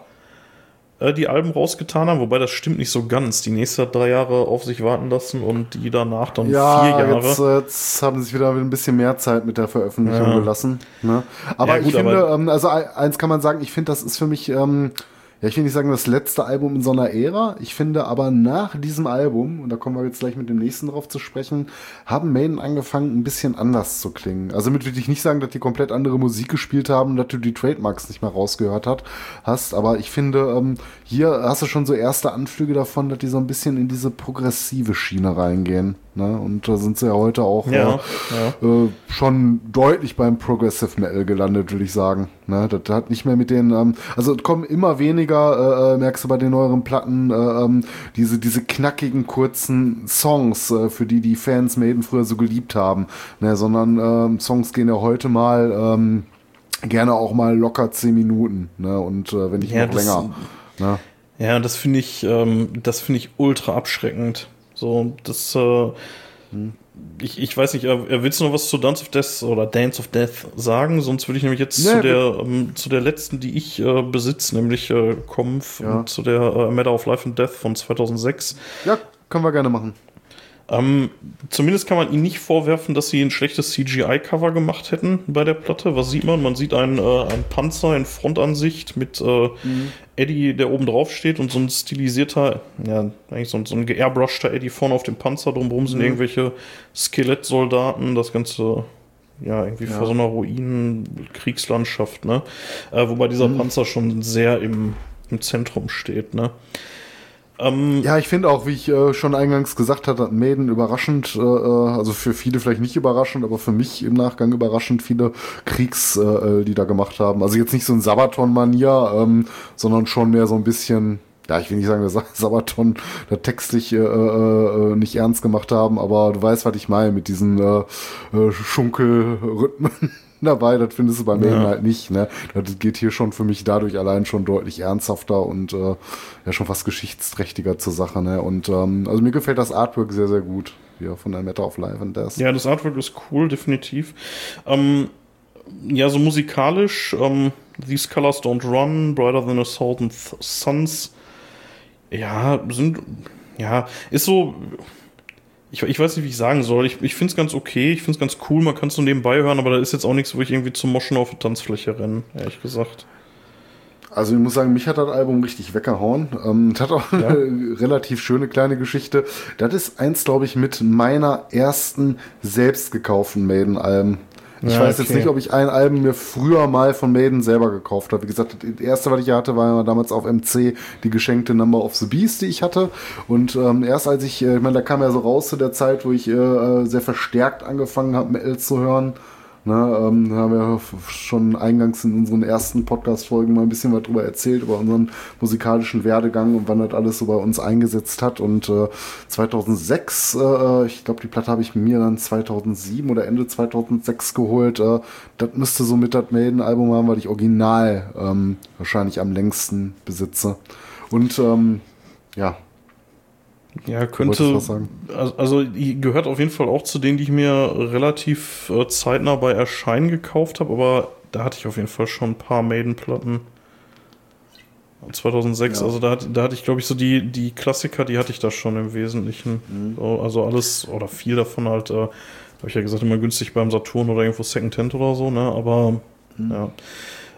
äh, die Alben rausgetan haben, wobei das stimmt nicht so ganz. Die nächste hat drei Jahre auf sich warten lassen und die danach dann ja, vier Jahre. Jetzt, äh, jetzt haben sie sich wieder ein bisschen mehr Zeit mit der Veröffentlichung ja. gelassen. Ne? Aber ja, gut, ich finde, aber ähm, also eins kann man sagen, ich finde, das ist für mich ähm, ja, ich will nicht sagen das letzte Album in so einer Ära. Ich finde aber nach diesem Album, und da kommen wir jetzt gleich mit dem nächsten drauf zu sprechen, haben Maiden angefangen, ein bisschen anders zu klingen. Also damit würde ich nicht sagen, dass die komplett andere Musik gespielt haben, dass du die Trademarks nicht mehr rausgehört hat, hast. Aber ich finde, ähm, hier hast du schon so erste Anflüge davon, dass die so ein bisschen in diese progressive Schiene reingehen. Ne? Und da sind sie ja heute auch ja, äh, ja. Äh, schon deutlich beim Progressive Metal gelandet, würde ich sagen. Ne? Das, das, hat nicht mehr mit den, ähm, also es kommen immer weniger, äh, äh, merkst du bei den neueren Platten, äh, ähm, diese, diese knackigen, kurzen Songs, äh, für die die Fans Maiden früher so geliebt haben. Ne? Sondern ähm, Songs gehen ja heute mal ähm, gerne auch mal locker zehn Minuten. Ne? Und wenn nicht ja, noch länger. Ne? Ja, das finde ich, ähm, das finde ich ultra abschreckend. So, das, äh, ich, ich weiß nicht, äh, willst du noch was zu Dance of Death oder Dance of Death sagen? Sonst würde ich nämlich jetzt nee, zu, der, ähm, zu der letzten, die ich äh, besitze, nämlich äh, kommen, ja. zu der äh, Matter of Life and Death von 2006. Ja, können wir gerne machen. Ähm, zumindest kann man ihnen nicht vorwerfen, dass sie ein schlechtes CGI-Cover gemacht hätten bei der Platte. Was sieht man? Man sieht einen, äh, einen Panzer in Frontansicht mit äh, mhm. Eddie, der oben drauf steht und so ein stilisierter, ja, eigentlich so ein, so ein geairbrushter Eddie vorne auf dem Panzer. Drumherum sind mhm. irgendwelche Skelettsoldaten. Das Ganze ja, irgendwie ja. vor so einer Ruinen-Kriegslandschaft, ne? Äh, wobei dieser mhm. Panzer schon sehr im, im Zentrum steht, ne? Ähm, ja, ich finde auch, wie ich äh, schon eingangs gesagt hatte, Maiden überraschend, äh, äh, also für viele vielleicht nicht überraschend, aber für mich im Nachgang überraschend viele Kriegslieder äh, gemacht haben. Also jetzt nicht so ein Sabaton-Manier, ähm, sondern schon mehr so ein bisschen ja, ich will nicht sagen, dass *laughs* Sabaton da textlich äh, äh, nicht ernst gemacht haben, aber du weißt, was ich meine mit diesen äh, äh, Schunkelrhythmen *laughs* dabei, das findest du bei mir ja. halt nicht. Ne? Das geht hier schon für mich dadurch allein schon deutlich ernsthafter und äh, ja schon fast geschichtsträchtiger zur Sache. Ne? Und ähm, also mir gefällt das Artwork sehr, sehr gut hier von der Matter of Life and Death. Ja, das Artwork ist cool, definitiv. Ähm, ja, so musikalisch, ähm, These Colors Don't Run, Brighter Than a Thousand Suns, ja, sind, ja, ist so, ich, ich weiß nicht, wie ich sagen soll. Ich, ich finde es ganz okay, ich finde es ganz cool, man kann es so nebenbei hören, aber da ist jetzt auch nichts, wo ich irgendwie zum Moschen auf der Tanzfläche renne, ehrlich gesagt. Also ich muss sagen, mich hat das Album richtig weggehauen. Ähm, das hat auch ja. eine relativ schöne kleine Geschichte. Das ist eins, glaube ich, mit meiner ersten selbst gekauften Maiden-Alben. Ich ja, weiß okay. jetzt nicht, ob ich ein Album mir früher mal von Maiden selber gekauft habe. Wie gesagt, das erste, was ich hatte, war damals auf MC die geschenkte Number of the Beast, die ich hatte. Und ähm, erst als ich, äh, ich meine, da kam ja so raus zu der Zeit, wo ich äh, äh sehr verstärkt angefangen habe, Metal zu hören. Ne, ähm, haben wir schon eingangs in unseren ersten Podcast-Folgen mal ein bisschen was drüber erzählt, über unseren musikalischen Werdegang und wann das alles so bei uns eingesetzt hat. Und äh, 2006, äh, ich glaube, die Platte habe ich mir dann 2007 oder Ende 2006 geholt. Äh, das müsste so mit das Maiden-Album haben, weil ich original ähm, wahrscheinlich am längsten besitze. Und ähm, ja, ja, könnte. Also, die gehört auf jeden Fall auch zu denen, die ich mir relativ äh, zeitnah bei Erscheinen gekauft habe, aber da hatte ich auf jeden Fall schon ein paar Maiden-Platten. 2006, ja. also da, da hatte ich, glaube ich, so die, die Klassiker, die hatte ich da schon im Wesentlichen. Mhm. So, also alles oder viel davon halt, äh, habe ich ja gesagt, immer günstig beim Saturn oder irgendwo Second Hand oder so, ne? Aber mhm. ja.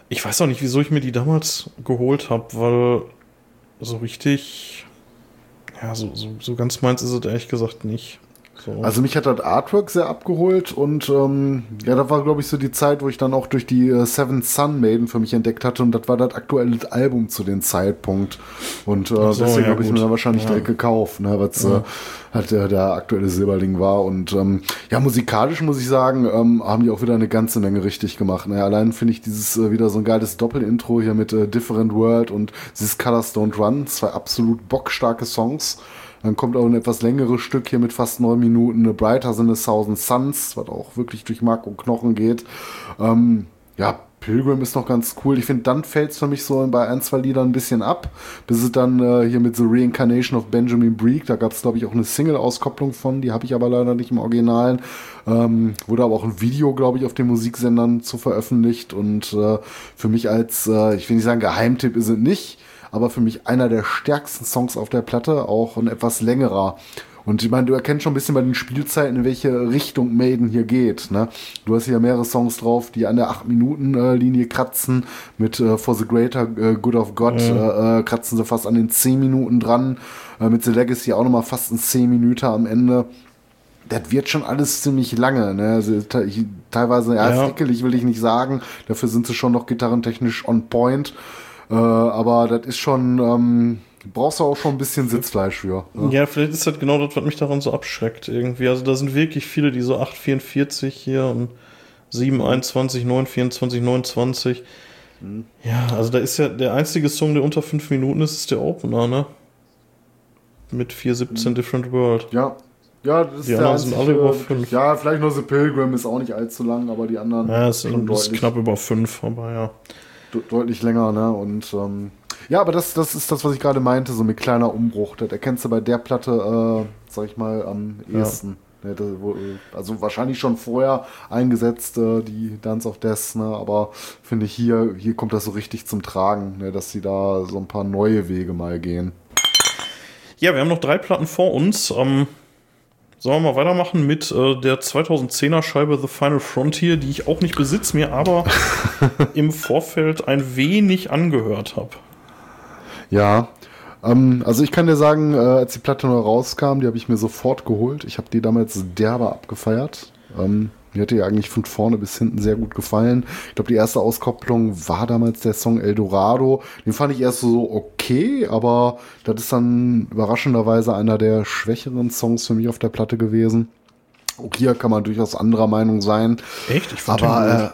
Ich weiß auch nicht, wieso ich mir die damals geholt habe, weil so richtig ja, so, so, so ganz meins ist es ehrlich gesagt nicht. So. Also mich hat das Artwork sehr abgeholt und ähm, ja, da war glaube ich so die Zeit, wo ich dann auch durch die äh, Seven Sun Maiden für mich entdeckt hatte und das war das aktuelle Album zu dem Zeitpunkt und äh, so, deswegen ja, habe ich mir da wahrscheinlich ja. direkt gekauft, ne, was ja. äh, halt der, der aktuelle Silberling war und ähm, ja, musikalisch muss ich sagen, ähm, haben die auch wieder eine ganze Menge richtig gemacht. Ne? Allein finde ich dieses äh, wieder so ein geiles Doppelintro hier mit äh, Different World und This Colors Don't Run, zwei absolut bockstarke Songs. Dann kommt auch ein etwas längeres Stück hier mit fast neun Minuten, eine Brighter than a Thousand Suns, was auch wirklich durch Mark und Knochen geht. Ähm, ja, Pilgrim ist noch ganz cool. Ich finde, dann fällt es für mich so bei ein, zwei Liedern ein bisschen ab, bis es dann äh, hier mit The Reincarnation of Benjamin Breek, da gab es, glaube ich, auch eine Single-Auskopplung von, die habe ich aber leider nicht im Originalen. Ähm, wurde aber auch ein Video, glaube ich, auf den Musiksendern zu veröffentlicht und äh, für mich als, äh, ich will nicht sagen Geheimtipp ist es nicht, aber für mich einer der stärksten Songs auf der Platte, auch ein etwas längerer. Und ich meine, du erkennst schon ein bisschen bei den Spielzeiten, in welche Richtung Maiden hier geht. Ne? Du hast hier mehrere Songs drauf, die an der 8-Minuten-Linie kratzen. Mit äh, For the Greater äh, Good of God mhm. äh, äh kratzen sie fast an den 10 Minuten dran. Äh, mit The Legacy auch nochmal fast ein 10 Minuten am Ende. Das wird schon alles ziemlich lange. Ne? Also, teilweise, ja, ja. frickelig will ich nicht sagen. Dafür sind sie schon noch gitarrentechnisch on point. Äh, aber das ist schon, ähm, brauchst du auch schon ein bisschen Sitzfleisch für. Ne? Ja, vielleicht ist das genau das, was mich daran so abschreckt irgendwie. Also da sind wirklich viele, die so 8,44 hier und 7,21, 9,24, 29. Mhm. Ja, also da ist ja der einzige Song, der unter 5 Minuten ist, ist der Opener, ne? Mit 4,17 mhm. Different World. Ja. Ja, das die ist anderen sind alle über 5. Ja, vielleicht nur The Pilgrim ist auch nicht allzu lang, aber die anderen. Ja, es ist knapp über 5, aber ja deutlich länger, ne? Und ähm, ja, aber das, das ist das, was ich gerade meinte, so mit kleiner Umbruch. Das erkennst du bei der Platte, äh, sag ich mal, am ehesten. Ja. Ne, also wahrscheinlich schon vorher eingesetzt, äh, die Dance of Death, ne? aber finde ich hier, hier kommt das so richtig zum Tragen, ne? dass sie da so ein paar neue Wege mal gehen. Ja, wir haben noch drei Platten vor uns. Ähm, Sollen wir mal weitermachen mit äh, der 2010er Scheibe The Final Frontier, die ich auch nicht besitze, mir aber *laughs* im Vorfeld ein wenig angehört habe. Ja, ähm, also ich kann dir sagen, äh, als die Platte neu rauskam, die habe ich mir sofort geholt. Ich habe die damals derbe abgefeiert. Ähm, mir hat die eigentlich von vorne bis hinten sehr gut gefallen. Ich glaube, die erste Auskopplung war damals der Song Eldorado. Den fand ich erst so okay, aber das ist dann überraschenderweise einer der schwächeren Songs für mich auf der Platte gewesen. Auch hier kann man durchaus anderer Meinung sein. Echt? Ich fand aber, den. Äh,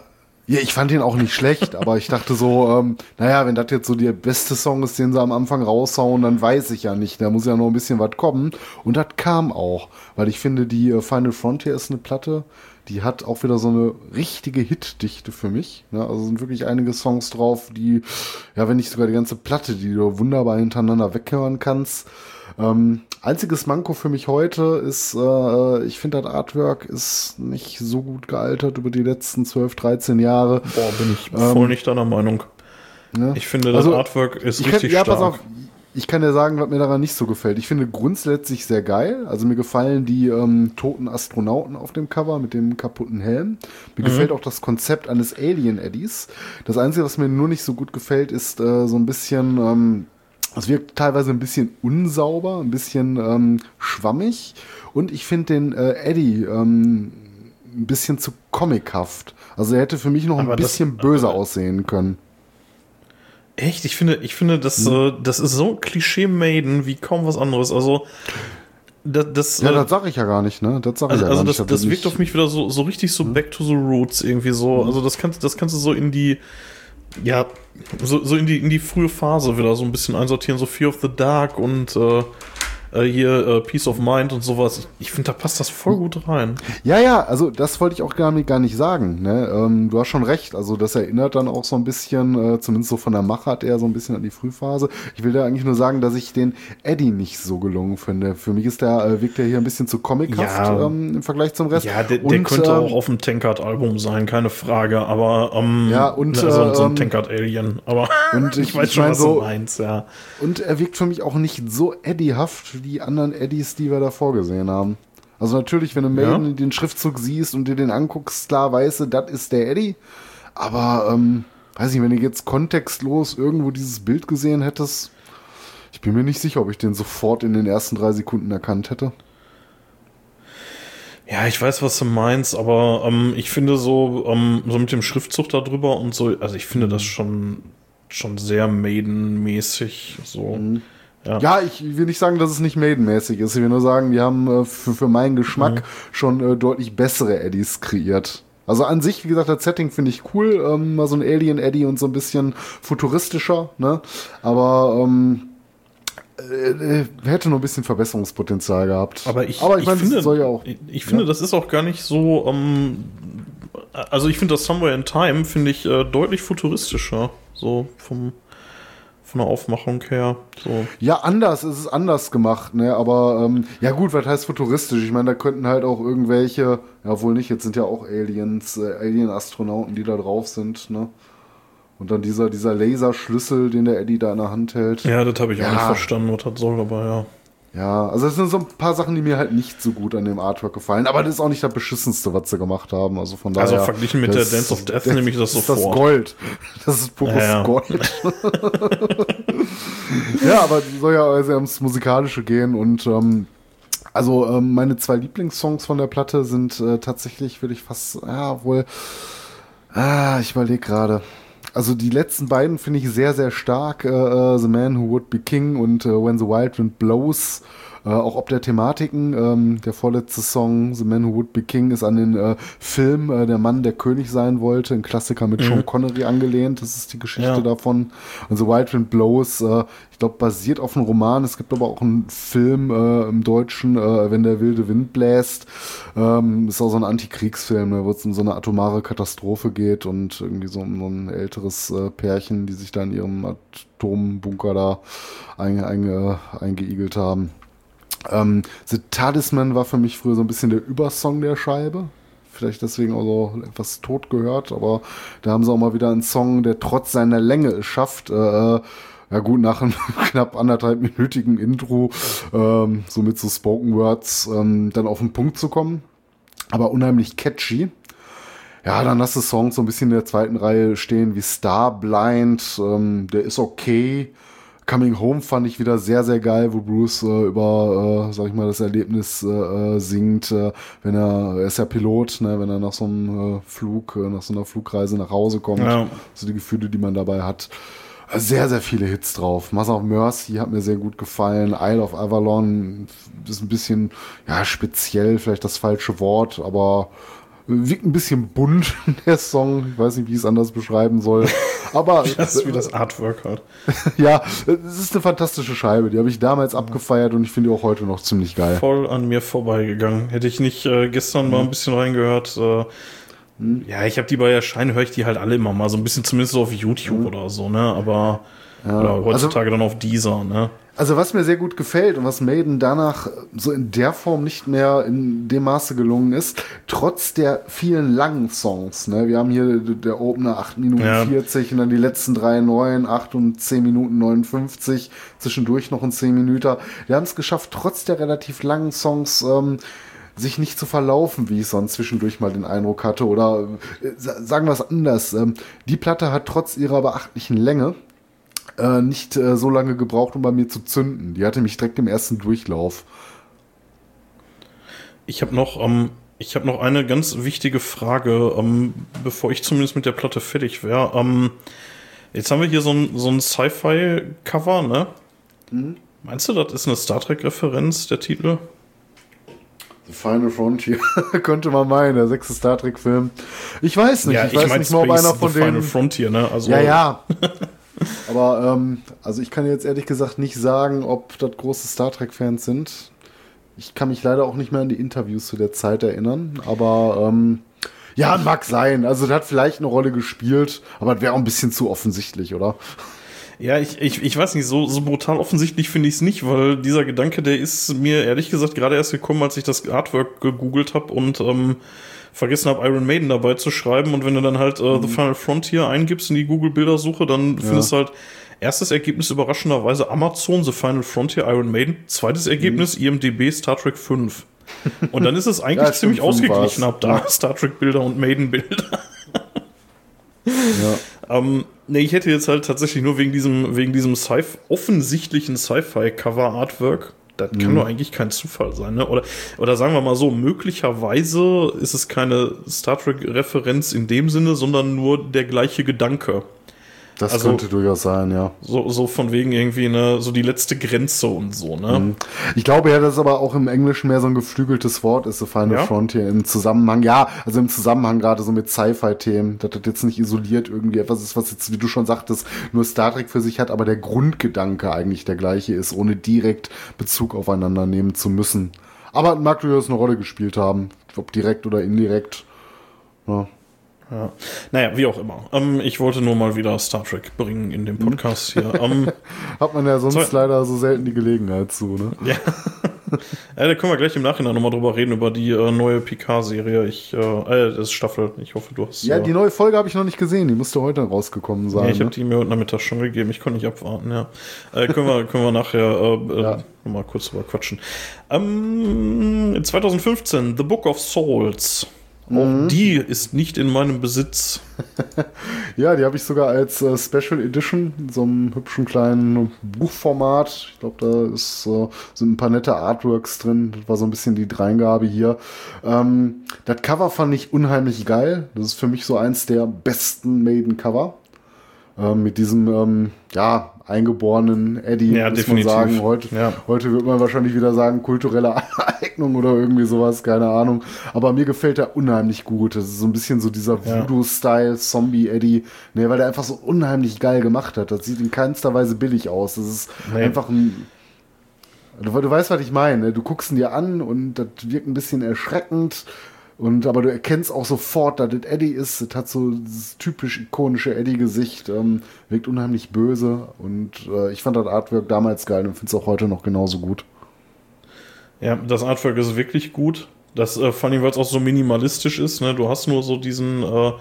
ja, ich fand ihn auch nicht schlecht, aber ich dachte so, ähm, naja, wenn das jetzt so der beste Song ist, den sie am Anfang raushauen, dann weiß ich ja nicht. Da muss ja noch ein bisschen was kommen. Und das kam auch, weil ich finde, die äh, Final Frontier ist eine Platte, die hat auch wieder so eine richtige Hitdichte für mich. Ne? Also sind wirklich einige Songs drauf, die, ja, wenn nicht sogar die ganze Platte, die du wunderbar hintereinander weghören kannst. Ähm, einziges Manko für mich heute ist, äh, ich finde, das Artwork ist nicht so gut gealtert über die letzten 12, 13 Jahre. Boah, bin ich ähm, voll nicht deiner Meinung. Ne? Ich finde, das also, Artwork ist richtig kann, ja, stark. Pass auf, ich kann dir sagen, was mir daran nicht so gefällt. Ich finde grundsätzlich sehr geil. Also mir gefallen die ähm, toten Astronauten auf dem Cover mit dem kaputten Helm. Mir mhm. gefällt auch das Konzept eines Alien Eddies. Das Einzige, was mir nur nicht so gut gefällt, ist äh, so ein bisschen, ähm, es wirkt teilweise ein bisschen unsauber, ein bisschen ähm, schwammig. Und ich finde den äh, Eddie ähm, ein bisschen zu comichaft. Also er hätte für mich noch ein bisschen das, böser aussehen können. Echt? Ich finde, ich finde, das, hm. äh, das ist so Klischee-Maiden wie kaum was anderes. Also, das, das, ja, äh, das sage ich ja gar nicht, ne? Das sag also, ich ja also das, nicht, das wirkt auf mich wieder so, so richtig so hm. back to the roots irgendwie so. Hm. Also das kannst, das kannst du so in die, ja, so, so in die, in die frühe Phase wieder so ein bisschen einsortieren, so Fear of the Dark und äh, äh, hier äh, Peace of Mind und sowas. Ich, ich finde, da passt das voll gut rein. Ja, ja, also das wollte ich auch gar nicht, gar nicht sagen. Ne? Ähm, du hast schon recht. Also das erinnert dann auch so ein bisschen, äh, zumindest so von der Machart eher so ein bisschen an die Frühphase. Ich will da eigentlich nur sagen, dass ich den Eddie nicht so gelungen finde. Für mich ist der, äh, wirkt der hier ein bisschen zu comichaft ja, ähm, im Vergleich zum Rest. Ja, der, der könnte ähm, auch auf dem Tankard-Album sein, keine Frage. Aber ähm, ja, und, ne, so, so ein ähm, Tankard-Alien. Aber und *laughs* ich, ich weiß schon, was so, du meinst, ja. Und er wirkt für mich auch nicht so Eddie-haft wie die anderen Eddies, die wir davor gesehen haben. Also natürlich, wenn du Maiden ja. den Schriftzug siehst und dir den anguckst, klar weißt du, das ist der Eddie. Aber, ähm, weiß ich, wenn du jetzt kontextlos irgendwo dieses Bild gesehen hättest, ich bin mir nicht sicher, ob ich den sofort in den ersten drei Sekunden erkannt hätte. Ja, ich weiß, was du meinst, aber ähm, ich finde so, ähm, so mit dem Schriftzug da drüber und so, also ich finde das schon, schon sehr Maiden-mäßig. So. Mhm. Ja. ja, ich will nicht sagen, dass es nicht Maiden-mäßig ist. Ich will nur sagen, die haben äh, für, für meinen Geschmack mhm. schon äh, deutlich bessere Eddies kreiert. Also an sich, wie gesagt, das Setting finde ich cool. Ähm, mal so ein Alien-Eddie und so ein bisschen futuristischer, ne? Aber ähm, äh, äh hätte noch ein bisschen Verbesserungspotenzial gehabt. Aber ich, Aber ich, ich mein, finde, ja auch, ich, ich finde, ja? das ist auch gar nicht so. Ähm, also ich finde das Somewhere in Time finde ich äh, deutlich futuristischer, so vom von der Aufmachung her. So. Ja, anders, es ist anders gemacht, ne? Aber ähm, ja gut, was heißt futuristisch? Ich meine, da könnten halt auch irgendwelche, ja wohl nicht, jetzt sind ja auch Aliens, äh, Alien-Astronauten, die da drauf sind, ne? Und dann dieser, dieser Laserschlüssel, den der Eddie da in der Hand hält. Ja, das habe ich ja. auch nicht verstanden, was das soll, aber ja. Ja, also es sind so ein paar Sachen, die mir halt nicht so gut an dem Artwork gefallen. Aber das ist auch nicht das beschissenste, was sie gemacht haben. Also von also daher. Also verglichen mit der Dance of Death nehme ich das so vor. Das ist Gold. Das ist pures ja, ja. Gold. *laughs* ja, aber soll ja also ums Musikalische gehen und ähm, also ähm, meine zwei Lieblingssongs von der Platte sind äh, tatsächlich, würde ich fast, ja, wohl, ah, ich überlege gerade. Also die letzten beiden finde ich sehr, sehr stark. Äh, äh, The Man Who Would Be King und äh, When the Wild Wind Blows. Äh, auch ob der Thematiken. Ähm, der vorletzte Song, The Man Who Would Be King, ist an den äh, Film äh, Der Mann, der König sein wollte, ein Klassiker mit mhm. Sean Connery angelehnt. Das ist die Geschichte ja. davon. The Wild Wind Blows, äh, ich glaube, basiert auf einem Roman. Es gibt aber auch einen Film äh, im Deutschen, äh, Wenn der wilde Wind bläst. Ähm, ist auch so ein Antikriegsfilm, ne, wo es um so eine atomare Katastrophe geht und irgendwie so um so ein älteres äh, Pärchen, die sich da in ihrem Atombunker da einge, einge, eingeigelt haben. Ähm, The Talisman war für mich früher so ein bisschen der Übersong der Scheibe. Vielleicht deswegen auch so etwas tot gehört, aber da haben sie auch mal wieder einen Song, der trotz seiner Länge es schafft, äh, ja gut, nach einem *laughs* knapp anderthalb minütigen Intro, ähm, so mit so Spoken Words, ähm, dann auf den Punkt zu kommen. Aber unheimlich catchy. Ja, dann hast du Songs so ein bisschen in der zweiten Reihe stehen wie Starblind, ähm, der ist okay. Coming Home fand ich wieder sehr, sehr geil, wo Bruce äh, über, äh, sag ich mal, das Erlebnis äh, äh singt, äh, wenn er, er ist ja Pilot, ne, wenn er nach so einem äh, Flug, äh, nach so einer Flugreise nach Hause kommt, ja. so die Gefühle, die man dabei hat. Sehr, sehr viele Hits drauf. Mass of Mercy hat mir sehr gut gefallen. Isle of Avalon ist ein bisschen, ja, speziell, vielleicht das falsche Wort, aber Wirkt ein bisschen bunt, der Song. Ich weiß nicht, wie ich es anders beschreiben soll. Aber. *laughs* das, wie das Artwork hat. *laughs* ja, es ist eine fantastische Scheibe. Die habe ich damals abgefeiert und ich finde die auch heute noch ziemlich geil. Voll an mir vorbeigegangen. Hätte ich nicht äh, gestern mhm. mal ein bisschen reingehört. Äh, mhm. Ja, ich habe die bei Erscheinen, höre ich die halt alle immer mal. So ein bisschen zumindest auf YouTube mhm. oder so, ne? Aber. Ja. Oder heutzutage also, dann auf dieser, ne? Also was mir sehr gut gefällt und was Maiden danach so in der Form nicht mehr in dem Maße gelungen ist, trotz der vielen langen Songs. Ne? Wir haben hier der Opener 8 Minuten ja. 40 und dann die letzten drei neuen 8 und 10 Minuten 59, zwischendurch noch ein 10 Minuten. Wir haben es geschafft, trotz der relativ langen Songs ähm, sich nicht zu verlaufen, wie ich sonst zwischendurch mal den Eindruck hatte. Oder äh, sagen wir es anders. Ähm, die Platte hat trotz ihrer beachtlichen Länge äh, nicht äh, so lange gebraucht, um bei mir zu zünden. Die hatte mich direkt im ersten Durchlauf. Ich habe noch, ähm, Ich habe noch eine ganz wichtige Frage, ähm, bevor ich zumindest mit der Platte fertig wäre. Ähm, jetzt haben wir hier so ein, so ein Sci-Fi-Cover, ne? Mhm. Meinst du, das ist eine Star Trek-Referenz, der Titel? The Final Frontier *laughs* könnte man meinen, der sechste Star Trek-Film. Ich weiß nicht, ja, ich, ich weiß nicht mal, ob einer von The denen. Final Frontier, ne? Also ja, ja. *laughs* Aber ähm, also ich kann jetzt ehrlich gesagt nicht sagen, ob das große Star Trek-Fans sind. Ich kann mich leider auch nicht mehr an die Interviews zu der Zeit erinnern, aber ähm, ja, mag sein. Also das hat vielleicht eine Rolle gespielt, aber das wäre auch ein bisschen zu offensichtlich, oder? Ja, ich, ich, ich weiß nicht, so, so brutal offensichtlich finde ich es nicht, weil dieser Gedanke, der ist mir ehrlich gesagt gerade erst gekommen, als ich das Artwork gegoogelt habe und ähm, vergessen habe, Iron Maiden dabei zu schreiben. Und wenn du dann halt äh, mhm. The Final Frontier eingibst in die Google-Bildersuche, dann ja. findest du halt erstes Ergebnis überraschenderweise Amazon, The Final Frontier, Iron Maiden. Zweites Ergebnis mhm. IMDB, Star Trek 5. Und dann ist es *laughs* eigentlich ja, ziemlich ausgeglichen ab da. Star Trek-Bilder und Maiden-Bilder. ja. *laughs* Ähm, nee, ich hätte jetzt halt tatsächlich nur wegen diesem, wegen diesem Sci offensichtlichen Sci-Fi-Cover-Artwork. Das kann mhm. doch eigentlich kein Zufall sein, ne? Oder, oder sagen wir mal so, möglicherweise ist es keine Star Trek-Referenz in dem Sinne, sondern nur der gleiche Gedanke. Das also, könnte durchaus sein, ja. So, so von wegen irgendwie ne, so die letzte Grenze und so, ne? Mhm. Ich glaube ja, dass es aber auch im Englischen mehr so ein geflügeltes Wort ist, so Final ja? Frontier, im Zusammenhang, ja, also im Zusammenhang gerade so mit Sci-Fi-Themen, dass das jetzt nicht isoliert irgendwie etwas ist, was jetzt, wie du schon sagtest, nur Star Trek für sich hat, aber der Grundgedanke eigentlich der gleiche ist, ohne direkt Bezug aufeinander nehmen zu müssen. Aber mag durchaus eine Rolle gespielt haben, ob direkt oder indirekt. Ja. Ja. Naja, wie auch immer. Ähm, ich wollte nur mal wieder Star Trek bringen in dem Podcast hier. *laughs* Ähm, Hat man ja sonst so, leider so selten die Gelegenheit zu, ne? Ja. ja, *laughs* da können wir gleich im Nachhinein nochmal drüber reden, über die äh, neue Picard-Serie. Ich, äh, äh, das ist Staffel. Ich hoffe, du hast. Ja, äh, die neue Folge habe ich noch nicht gesehen. Die müsste heute rausgekommen sein. Ja, ich ne? habe die mir heute Nachmittag schon gegeben. Ich konnte nicht abwarten, ja. Äh, können, wir, können wir nachher äh, äh *laughs* ja. nochmal kurz drüber quatschen. Ähm, 2015, The Book of Souls. Auch mhm. die ist nicht in meinem Besitz. *laughs* ja, die habe ich sogar als äh, Special Edition, in so einem hübschen kleinen Buchformat. Ich glaube, da ist, äh, sind ein paar nette Artworks drin. Das war so ein bisschen die Dreingabe hier. Ähm, das Cover fand ich unheimlich geil. Das ist für mich so eins der besten Maiden-Cover. Ähm, mit diesem, ähm, ja, eingeborenen Eddie, ja, muss definitiv. man sagen. Heute, ja. heute wird man wahrscheinlich wieder sagen, kulturelle *laughs* Aneignung oder irgendwie sowas, keine Ahnung. Aber mir gefällt er unheimlich gut. Das ist so ein bisschen so dieser ja. Voodoo-Style Zombie-Eddie, ne, weil der einfach so unheimlich geil gemacht hat. Das sieht in keinster Weise billig aus. Das ist nee. einfach ein. Du, du weißt, was ich meine. Ne? Du guckst ihn dir an und das wirkt ein bisschen erschreckend. Und aber du erkennst auch sofort, dass das Eddie ist. Das hat so dieses typisch ikonische Eddie-Gesicht, ähm, wirkt unheimlich böse. Und äh, ich fand das Artwork damals geil und finde es auch heute noch genauso gut. Ja, das Artwork ist wirklich gut. Das äh, vor allem, weil es auch so minimalistisch ist. Ne? Du hast nur so diesen, äh,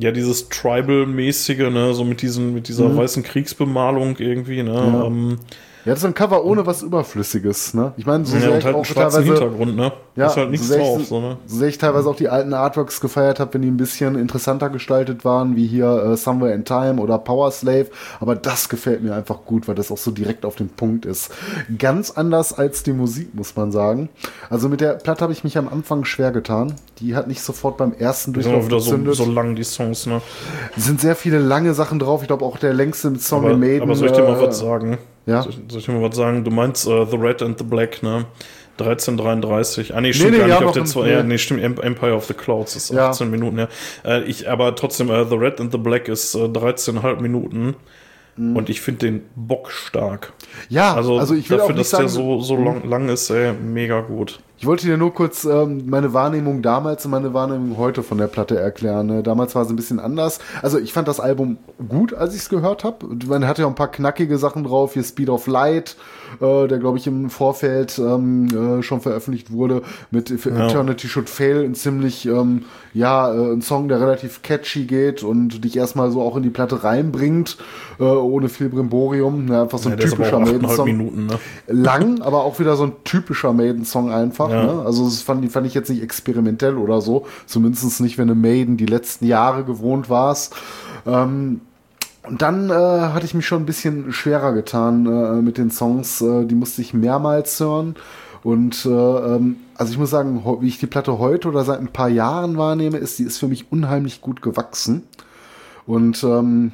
ja, dieses Tribal-mäßige, ne? so mit diesen, mit dieser mhm. weißen Kriegsbemalung irgendwie. Ne? Ja. Ähm, ja, das ist ein Cover ohne was Überflüssiges, ne? Ich meine, so ja, sehr und halt auch teilweise Hintergrund, ne? Ja, ist halt nichts so drauf, so, ne? So sehr ich teilweise auch die alten Artworks gefeiert habe, wenn die ein bisschen interessanter gestaltet waren, wie hier äh, Somewhere in Time oder Power Slave, aber das gefällt mir einfach gut, weil das auch so direkt auf den Punkt ist. Ganz anders als die Musik, muss man sagen. Also mit der Platte habe ich mich am Anfang schwer getan. Die hat nicht sofort beim ersten Durchlauf wieder gezündet. So, so lang die Songs, ne? Es sind sehr viele lange Sachen drauf. Ich glaube auch der längste Song aber, in Maiden. Aber soll ich dir mal äh, was sagen? Ja. Soll, soll, ich mal was sagen? Du meinst uh, The Red and the Black, ne? 1333. Ah, nee, stimmt nee, nee, gar nicht auf der zwei. Ja, nee, stimmt, Empire of the Clouds ist 18 ja. Minuten, ja. Äh, ich, aber trotzdem, uh, The Red and the Black ist äh, 13,5 Minuten. Mhm. Und ich finde den Bock stark. Ja, also, also ich will dafür, dass sagen, der so, so lang, lang ist, ey, mega gut. Ich wollte dir nur kurz ähm, meine Wahrnehmung damals und meine Wahrnehmung heute von der Platte erklären. Ne? Damals war es ein bisschen anders. Also ich fand das Album gut, als ich es gehört habe. Man hatte ja ein paar knackige Sachen drauf, hier Speed of Light, äh, der glaube ich im Vorfeld ähm, äh, schon veröffentlicht wurde, mit ja. Eternity Should Fail, ein ziemlich, ähm, ja, äh, ein Song, der relativ catchy geht und dich erstmal so auch in die Platte reinbringt, äh, ohne viel Brimborium. Ne? Einfach so ein ja, typischer Maiden-Song. Ne? Lang, aber auch wieder so ein typischer Maiden-Song einfach einfach. Ja. Ne? Also das fand, fand ich jetzt nicht experimentell oder so. Zumindest nicht, wenn eine Maiden die letzten Jahre gewohnt warst. Ähm, und dann äh, hatte ich mich schon ein bisschen schwerer getan äh, mit den Songs. Äh, die musste ich mehrmals hören. Und äh, ähm, also ich muss sagen, wie ich die Platte heute oder seit ein paar Jahren wahrnehme, ist, die ist für mich unheimlich gut gewachsen. Und ähm,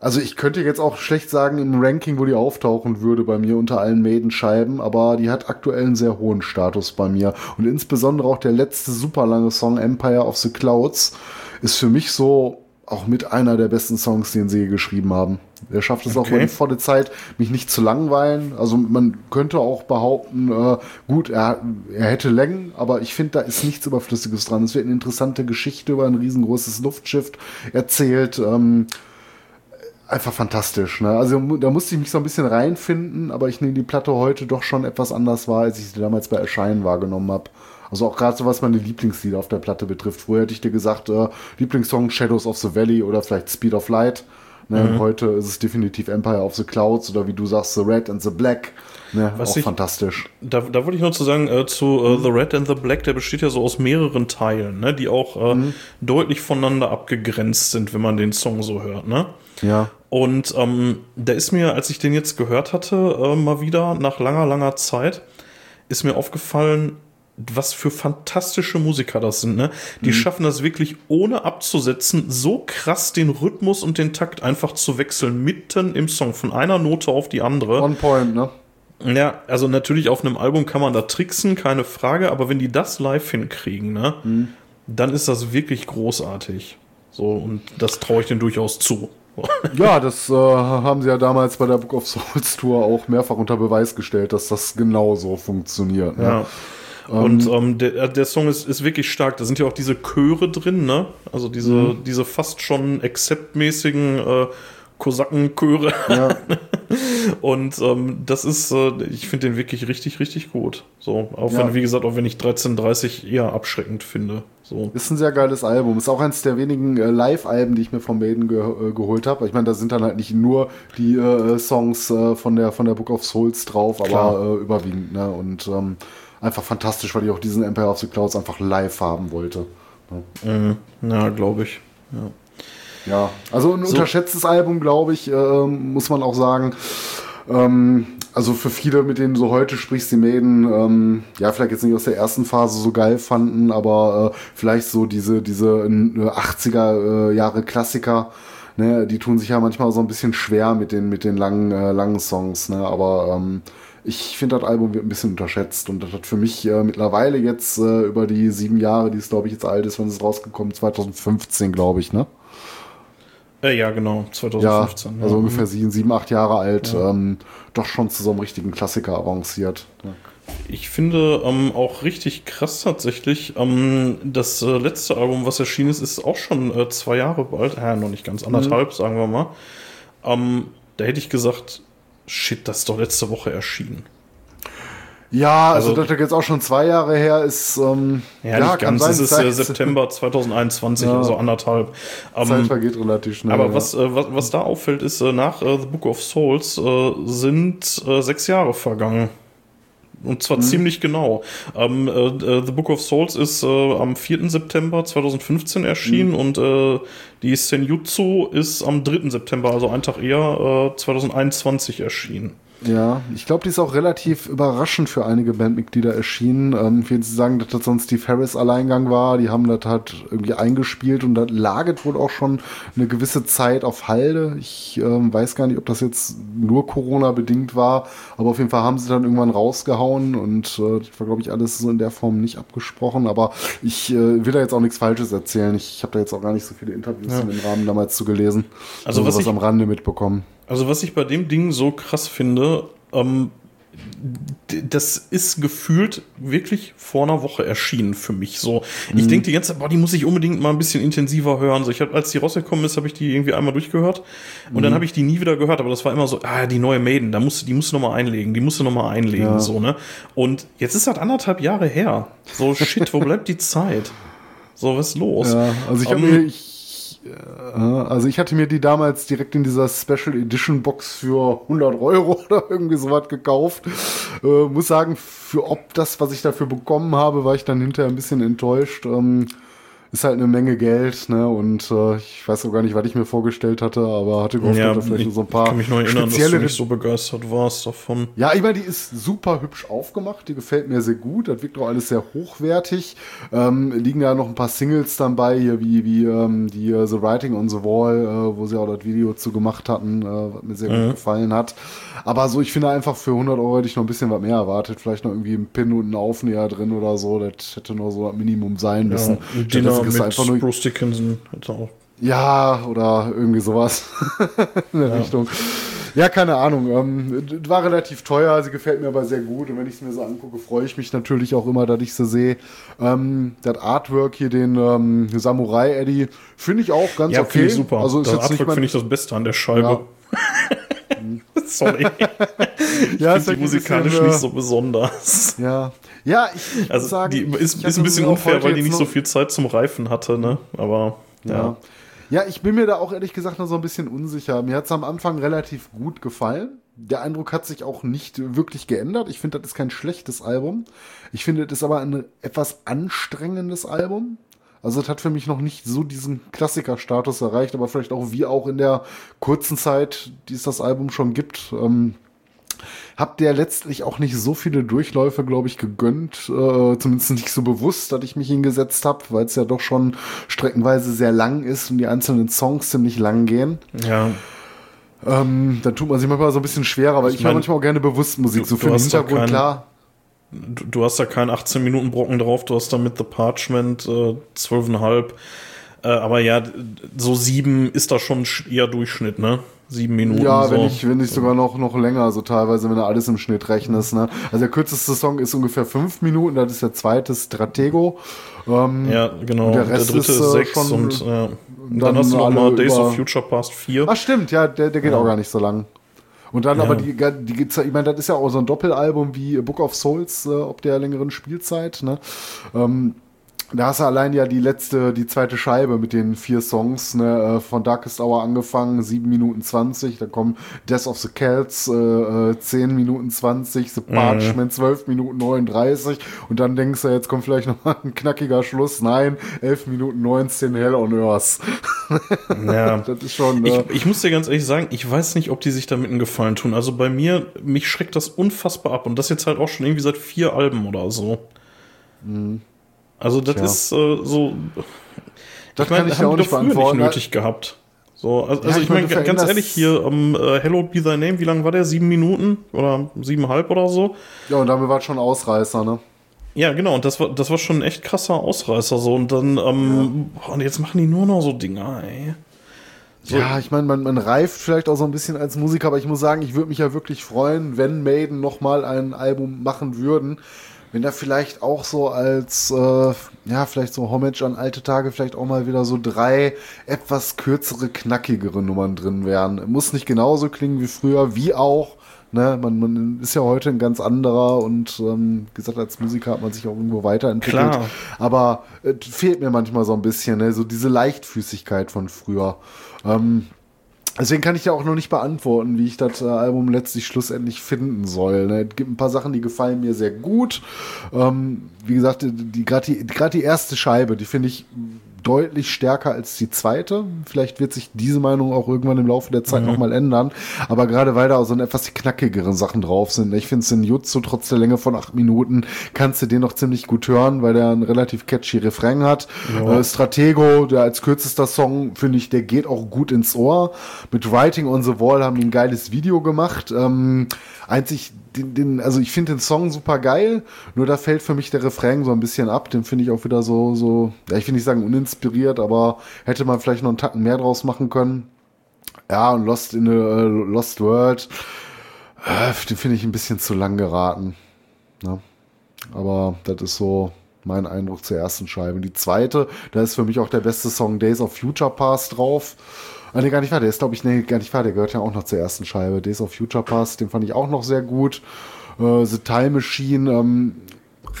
also ich könnte jetzt auch schlecht sagen im Ranking, wo die auftauchen würde bei mir unter allen Maiden-Scheiben, aber die hat aktuell einen sehr hohen Status bei mir. Und insbesondere auch der letzte super lange Song Empire of the Clouds ist für mich so auch mit einer der besten Songs, den sie geschrieben haben. Er schafft es okay. auch in volle Zeit, mich nicht zu langweilen. Also man könnte auch behaupten, äh, gut, er, er hätte Längen, aber ich finde, da ist nichts Überflüssiges dran. Es wird eine interessante Geschichte über ein riesengroßes Luftschiff erzählt. Ähm, einfach fantastisch. Ne? Also da musste ich mich so ein bisschen reinfinden, aber ich nehme die Platte heute doch schon etwas anders wahr, als ich sie damals bei Erscheinen wahrgenommen habe. Also auch gerade so was meine Lieblingslieder auf der Platte betrifft. Früher hätte ich dir gesagt, äh, Lieblingssong Shadows of the Valley oder vielleicht Speed of Light. Ne? Mhm. Heute ist es definitiv Empire of the Clouds oder wie du sagst, The Red and the Black. Ne? Was auch ich, fantastisch. Da, da wollte ich nur zu sagen, äh, zu äh, The Red and the Black, der besteht ja so aus mehreren Teilen, ne? die auch äh, mhm. deutlich voneinander abgegrenzt sind, wenn man den Song so hört. Ne? Ja. Und ähm, da ist mir, als ich den jetzt gehört hatte, äh, mal wieder nach langer, langer Zeit, ist mir aufgefallen, was für fantastische Musiker das sind, ne? Die mhm. schaffen das wirklich ohne abzusetzen, so krass den Rhythmus und den Takt einfach zu wechseln, mitten im Song, von einer Note auf die andere. One point, ne? Ja, also natürlich auf einem Album kann man da tricksen, keine Frage, aber wenn die das live hinkriegen, ne, mhm. dann ist das wirklich großartig. So, und das traue ich denen durchaus zu. *laughs* ja, das äh, haben sie ja damals bei der Book of Souls Tour auch mehrfach unter Beweis gestellt, dass das genauso funktioniert. Ne? Ja. Und ähm, ähm der, äh, der Song ist, ist wirklich stark. Da sind ja auch diese Chöre drin, ne? Also diese, mhm. diese fast schon accept-mäßigen äh, Kosakenchöre. Ja. *laughs* und ähm, das ist, äh, ich finde den wirklich richtig, richtig gut. So, auch ja. wenn, wie gesagt, auch wenn ich 1330 eher abschreckend finde. So. Ist ein sehr geiles Album. Ist auch eines der wenigen äh, Live-Alben, die ich mir von Maiden ge äh, geholt habe. Ich meine, da sind dann halt nicht nur die äh, Songs äh, von, der, von der Book of Souls drauf, aber überwiegend. Ne? Und ähm, einfach fantastisch, weil ich auch diesen Empire of the Clouds einfach live haben wollte. Mhm. Ja, glaube ich. Ja. Ja, also ein so. unterschätztes Album, glaube ich, äh, muss man auch sagen. Ähm, also für viele, mit denen du so heute sprichst, die Maiden, ähm, ja, vielleicht jetzt nicht aus der ersten Phase so geil fanden, aber äh, vielleicht so diese, diese 80er äh, Jahre Klassiker, ne, die tun sich ja manchmal so ein bisschen schwer mit den, mit den langen, äh, langen Songs, ne, aber ähm, ich finde, das Album wird ein bisschen unterschätzt und das hat für mich äh, mittlerweile jetzt äh, über die sieben Jahre, die es glaube ich jetzt alt ist, wenn es rausgekommen 2015 glaube ich, ne? Äh, ja, genau, 2015. Ja, also ja. ungefähr sieben, sieben, acht Jahre alt, ja. ähm, doch schon zu so einem richtigen Klassiker avanciert. Ich finde ähm, auch richtig krass tatsächlich. Ähm, das äh, letzte Album, was erschienen ist, ist auch schon äh, zwei Jahre bald. Ja, noch nicht ganz anderthalb, mhm. sagen wir mal. Ähm, da hätte ich gesagt, shit, das ist doch letzte Woche erschienen. Ja, also, also das jetzt auch schon zwei Jahre her ist. Ähm, ja, ja nicht ganz. Sein, es ist Zeit. September 2021, ja. also anderthalb. Ähm, Zeit vergeht relativ schnell. Aber ja. was, äh, was, was da auffällt, ist, äh, nach äh, The Book of Souls äh, sind äh, sechs Jahre vergangen. Und zwar mhm. ziemlich genau. Ähm, äh, The Book of Souls ist am 4. September 2015 erschienen mhm. und die Senjutsu ist am 3. September, also einen Tag eher, 2021 erschienen. Ja, ich glaube, die ist auch relativ überraschend für einige Bandmitglieder erschienen. Ähm, vielen zu sagen, dass das so ein Steve Harris Alleingang war. Die haben das halt irgendwie eingespielt und das laget wohl auch schon eine gewisse Zeit auf Halde. Ich ähm, weiß gar nicht, ob das jetzt nur Corona bedingt war, aber auf jeden Fall haben sie dann irgendwann rausgehauen und äh, das war, glaube ich, alles so in der Form nicht abgesprochen. Aber ich äh, will da jetzt auch nichts Falsches erzählen. Ich, ich habe da jetzt auch gar nicht so viele Interviews ja. in dem Rahmen damals zu gelesen. Also was, was ich, am Rande mitbekommen. Also was ich bei dem Ding so krass finde, ähm, das ist gefühlt wirklich vor einer Woche erschienen für mich. So, ich mhm. denke die ganze Zeit, boah, die muss ich unbedingt mal ein bisschen intensiver hören. So, ich habe, als die rausgekommen ist, habe ich die irgendwie einmal durchgehört und mhm. dann habe ich die nie wieder gehört. Aber das war immer so, ah, die neue Maiden, da musst du, die musst du noch mal einlegen, die musst du noch mal einlegen, ja. so ne. Und jetzt ist das anderthalb Jahre her. So shit, wo bleibt die Zeit? So, was ist los? Ja, also ich habe um, mir, ich also ich hatte mir die damals direkt in dieser Special Edition Box für 100 Euro *laughs* oder irgendwie sowas gekauft. Äh, muss sagen, für ob das, was ich dafür bekommen habe, war ich dann hinterher ein bisschen enttäuscht. Ähm, ist halt eine Menge Geld, ne? Und äh, ich weiß auch gar nicht, was ich mir vorgestellt hatte, aber hatte gehofft, Ja, dass vielleicht ich so ein paar kann mich nur erinnern, dass du nicht so begeistert warst davon. ja, ich meine, die ist super hübsch aufgemacht, die gefällt mir sehr gut, das wirkt auch alles sehr hochwertig. Ähm, liegen da noch ein paar Singles dann bei, hier wie, wie ähm, die äh, The Writing on the Wall, äh, wo sie auch das Video zu gemacht hatten, äh, was mir sehr gut gefallen hat. Aber so, ich finde einfach für 100 Euro hätte ich noch ein bisschen was mehr erwartet, vielleicht noch irgendwie ein Pin und ein Aufnäher drin oder so, das hätte nur so das Minimum sein müssen. Ja, Dass es einfach nur Bruce Dickinson hätte auch. ja, oder irgendwie sowas *laughs* in der Richtung. Ja, keine Ahnung. Ähm, war relativ teuer, sie gefällt mir aber sehr gut. Und wenn ich es mir so angucke, freue ich mich natürlich auch immer, dass ich sie sehe. Ähm, das Artwork hier, den ähm, Samurai Eddie, finde ich auch ganz Ja, okay. ich super. Also ist das jetzt Artwork mein, finde ich das Beste an der Scheibe. *laughs* Sorry. *laughs* ja, ich ist ein musikalisch bisschen, nicht äh, so besonders. Ja, ja, ich, ich *laughs* Also muss sagen, die ist, ich ist ein bisschen unfair, weil die nicht so viel Zeit zum Reifen hatte, ne? Aber ja. Ja. Ja, ich bin mir da auch ehrlich gesagt noch so ein bisschen unsicher. Mir hat es am Anfang relativ gut gefallen. Der Eindruck hat sich auch nicht wirklich geändert. Ich finde, das ist kein schlechtes Album. Ich finde, das ist aber ein etwas anstrengendes Album. Also es hat für mich noch nicht so diesen Klassikerstatus erreicht, aber vielleicht auch wie auch in der kurzen Zeit, die es das Album schon gibt. Ähm, hab der letztlich auch nicht so viele Durchläufe, glaube ich, gegönnt. Äh, zumindest nicht so bewusst, dass ich mich hingesetzt habe, weil es ja doch schon streckenweise sehr lang ist und die einzelnen Songs ziemlich lang gehen. ja. Ähm, dann tut man sich manchmal so ein bisschen schwerer, weil ich, höre mein, manchmal auch gerne bewusst Musik. du- so für den hast da Hintergrund, keinen- klar. Du, du hast da keinen 18 Minuten Brocken drauf, du hast da mit The Parchment äh, 12,5. Äh, aber ja, so sieben ist da schon sch- eher Durchschnitt, ne? Sieben Minuten. Ja, so. wenn ich, wenn ich sogar noch, noch länger, so teilweise, wenn du alles im Schnitt rechnest. Ne? Also der kürzeste Song ist ungefähr fünf Minuten, das ist der zweite Stratego. Ähm, Ja, genau. Und der Der, Rest dritte ist, äh, sechs schon- und, und dann dann, hast du noch mal Days of Future Past 4. Ach stimmt, ja, der, der geht auch gar nicht so lang. Und dann Ja. aber die, die ja- ich meine, das ist ja auch so ein Doppelalbum wie Book of Souls, äh, ob der längeren Spielzeit, ne? Ähm, da hast du allein ja die letzte, die zweite Scheibe mit den vier Songs, ne, äh, von Darkest Hour angefangen, 7 Minuten 20, dann kommen Death of the Celts, äh, äh, 10 Minuten 20, The Parchment, 12 Minuten 39 und dann denkst du, jetzt kommt vielleicht noch mal ein knackiger Schluss. Nein, 11 Minuten 19, Hell on Earth. *laughs* Ja. Das ist schon, Ich, äh, ich muss dir ganz ehrlich sagen, ich weiß nicht, ob die sich damit einen Gefallen tun. Also bei mir, mich schreckt das unfassbar ab. Und das jetzt halt auch schon irgendwie seit vier Alben oder so. Also das. Tja. ist äh, so. Das ich meine, kann ich haben ja auch nicht früher nicht beantworten. nötig gehabt. So, also, Ja, also ich ich meine, ganz ehrlich, hier am äh, Hello Be Thy Name, wie lang war der? Sieben Minuten? Oder siebeneinhalb oder so? Ja, und damit war es schon Ausreißer, ne? Ja, genau, und das war, das war schon ein echt krasser Ausreißer so. Und dann, ähm, boah, und jetzt machen die nur noch so Dinger, ey. So. Ja, ich meine, man, man reift vielleicht auch so ein bisschen als Musiker, aber ich muss sagen, ich würde mich ja wirklich freuen, wenn Maiden nochmal ein Album machen würden. Wenn da vielleicht auch so als, äh, ja, vielleicht so Homage an alte Tage, vielleicht auch mal wieder so drei etwas kürzere, knackigere Nummern drin wären. Muss nicht genauso klingen wie früher, wie auch. Ne, man, man ist ja heute ein ganz anderer und ähm, gesagt, als Musiker hat man sich auch irgendwo weiterentwickelt. Klar. Aber es fehlt mir manchmal so ein bisschen, ne? so diese Leichtfüßigkeit von früher. Ähm, deswegen kann ich ja auch noch nicht beantworten, wie ich das äh, Album letztlich schlussendlich finden soll. Ne? Es gibt ein paar Sachen, die gefallen mir sehr gut. Ähm, wie gesagt, die, gerade die, gerade die erste Scheibe, die finde ich deutlich stärker als die zweite. Vielleicht wird sich diese Meinung auch irgendwann im Laufe der Zeit Mhm. nochmal ändern. Aber gerade weil da auch so etwas knackigere Sachen drauf sind. Ich finde es in Jutsu trotz der Länge von acht Minuten kannst du den noch ziemlich gut hören, weil der einen relativ catchy Refrain hat. Ja. Äh, Stratego, der als kürzester Song, finde ich, der geht auch gut ins Ohr. Mit Writing on the Wall haben die ein geiles Video gemacht. Ähm, einzig, den, den, also ich finde den Song super geil, nur da fällt für mich der Refrain so ein bisschen ab. Den finde ich auch wieder so, so, ja, ich will nicht sagen uninspiriert, aber hätte man vielleicht noch einen Tacken mehr draus machen können. Ja, und Lost in a Lost World, äh, den finde ich ein bisschen zu lang geraten. Ne? Aber das ist so mein Eindruck zur ersten Scheibe. Die zweite, da ist für mich auch der beste Song Days of Future Past drauf. Ah, nee, gar nicht wahr. Der ist, glaube ich, nee, gar nicht wahr. Der gehört ja auch noch zur ersten Scheibe. Days of Future Past, den fand ich auch noch sehr gut. Äh, The Time Machine, ähm,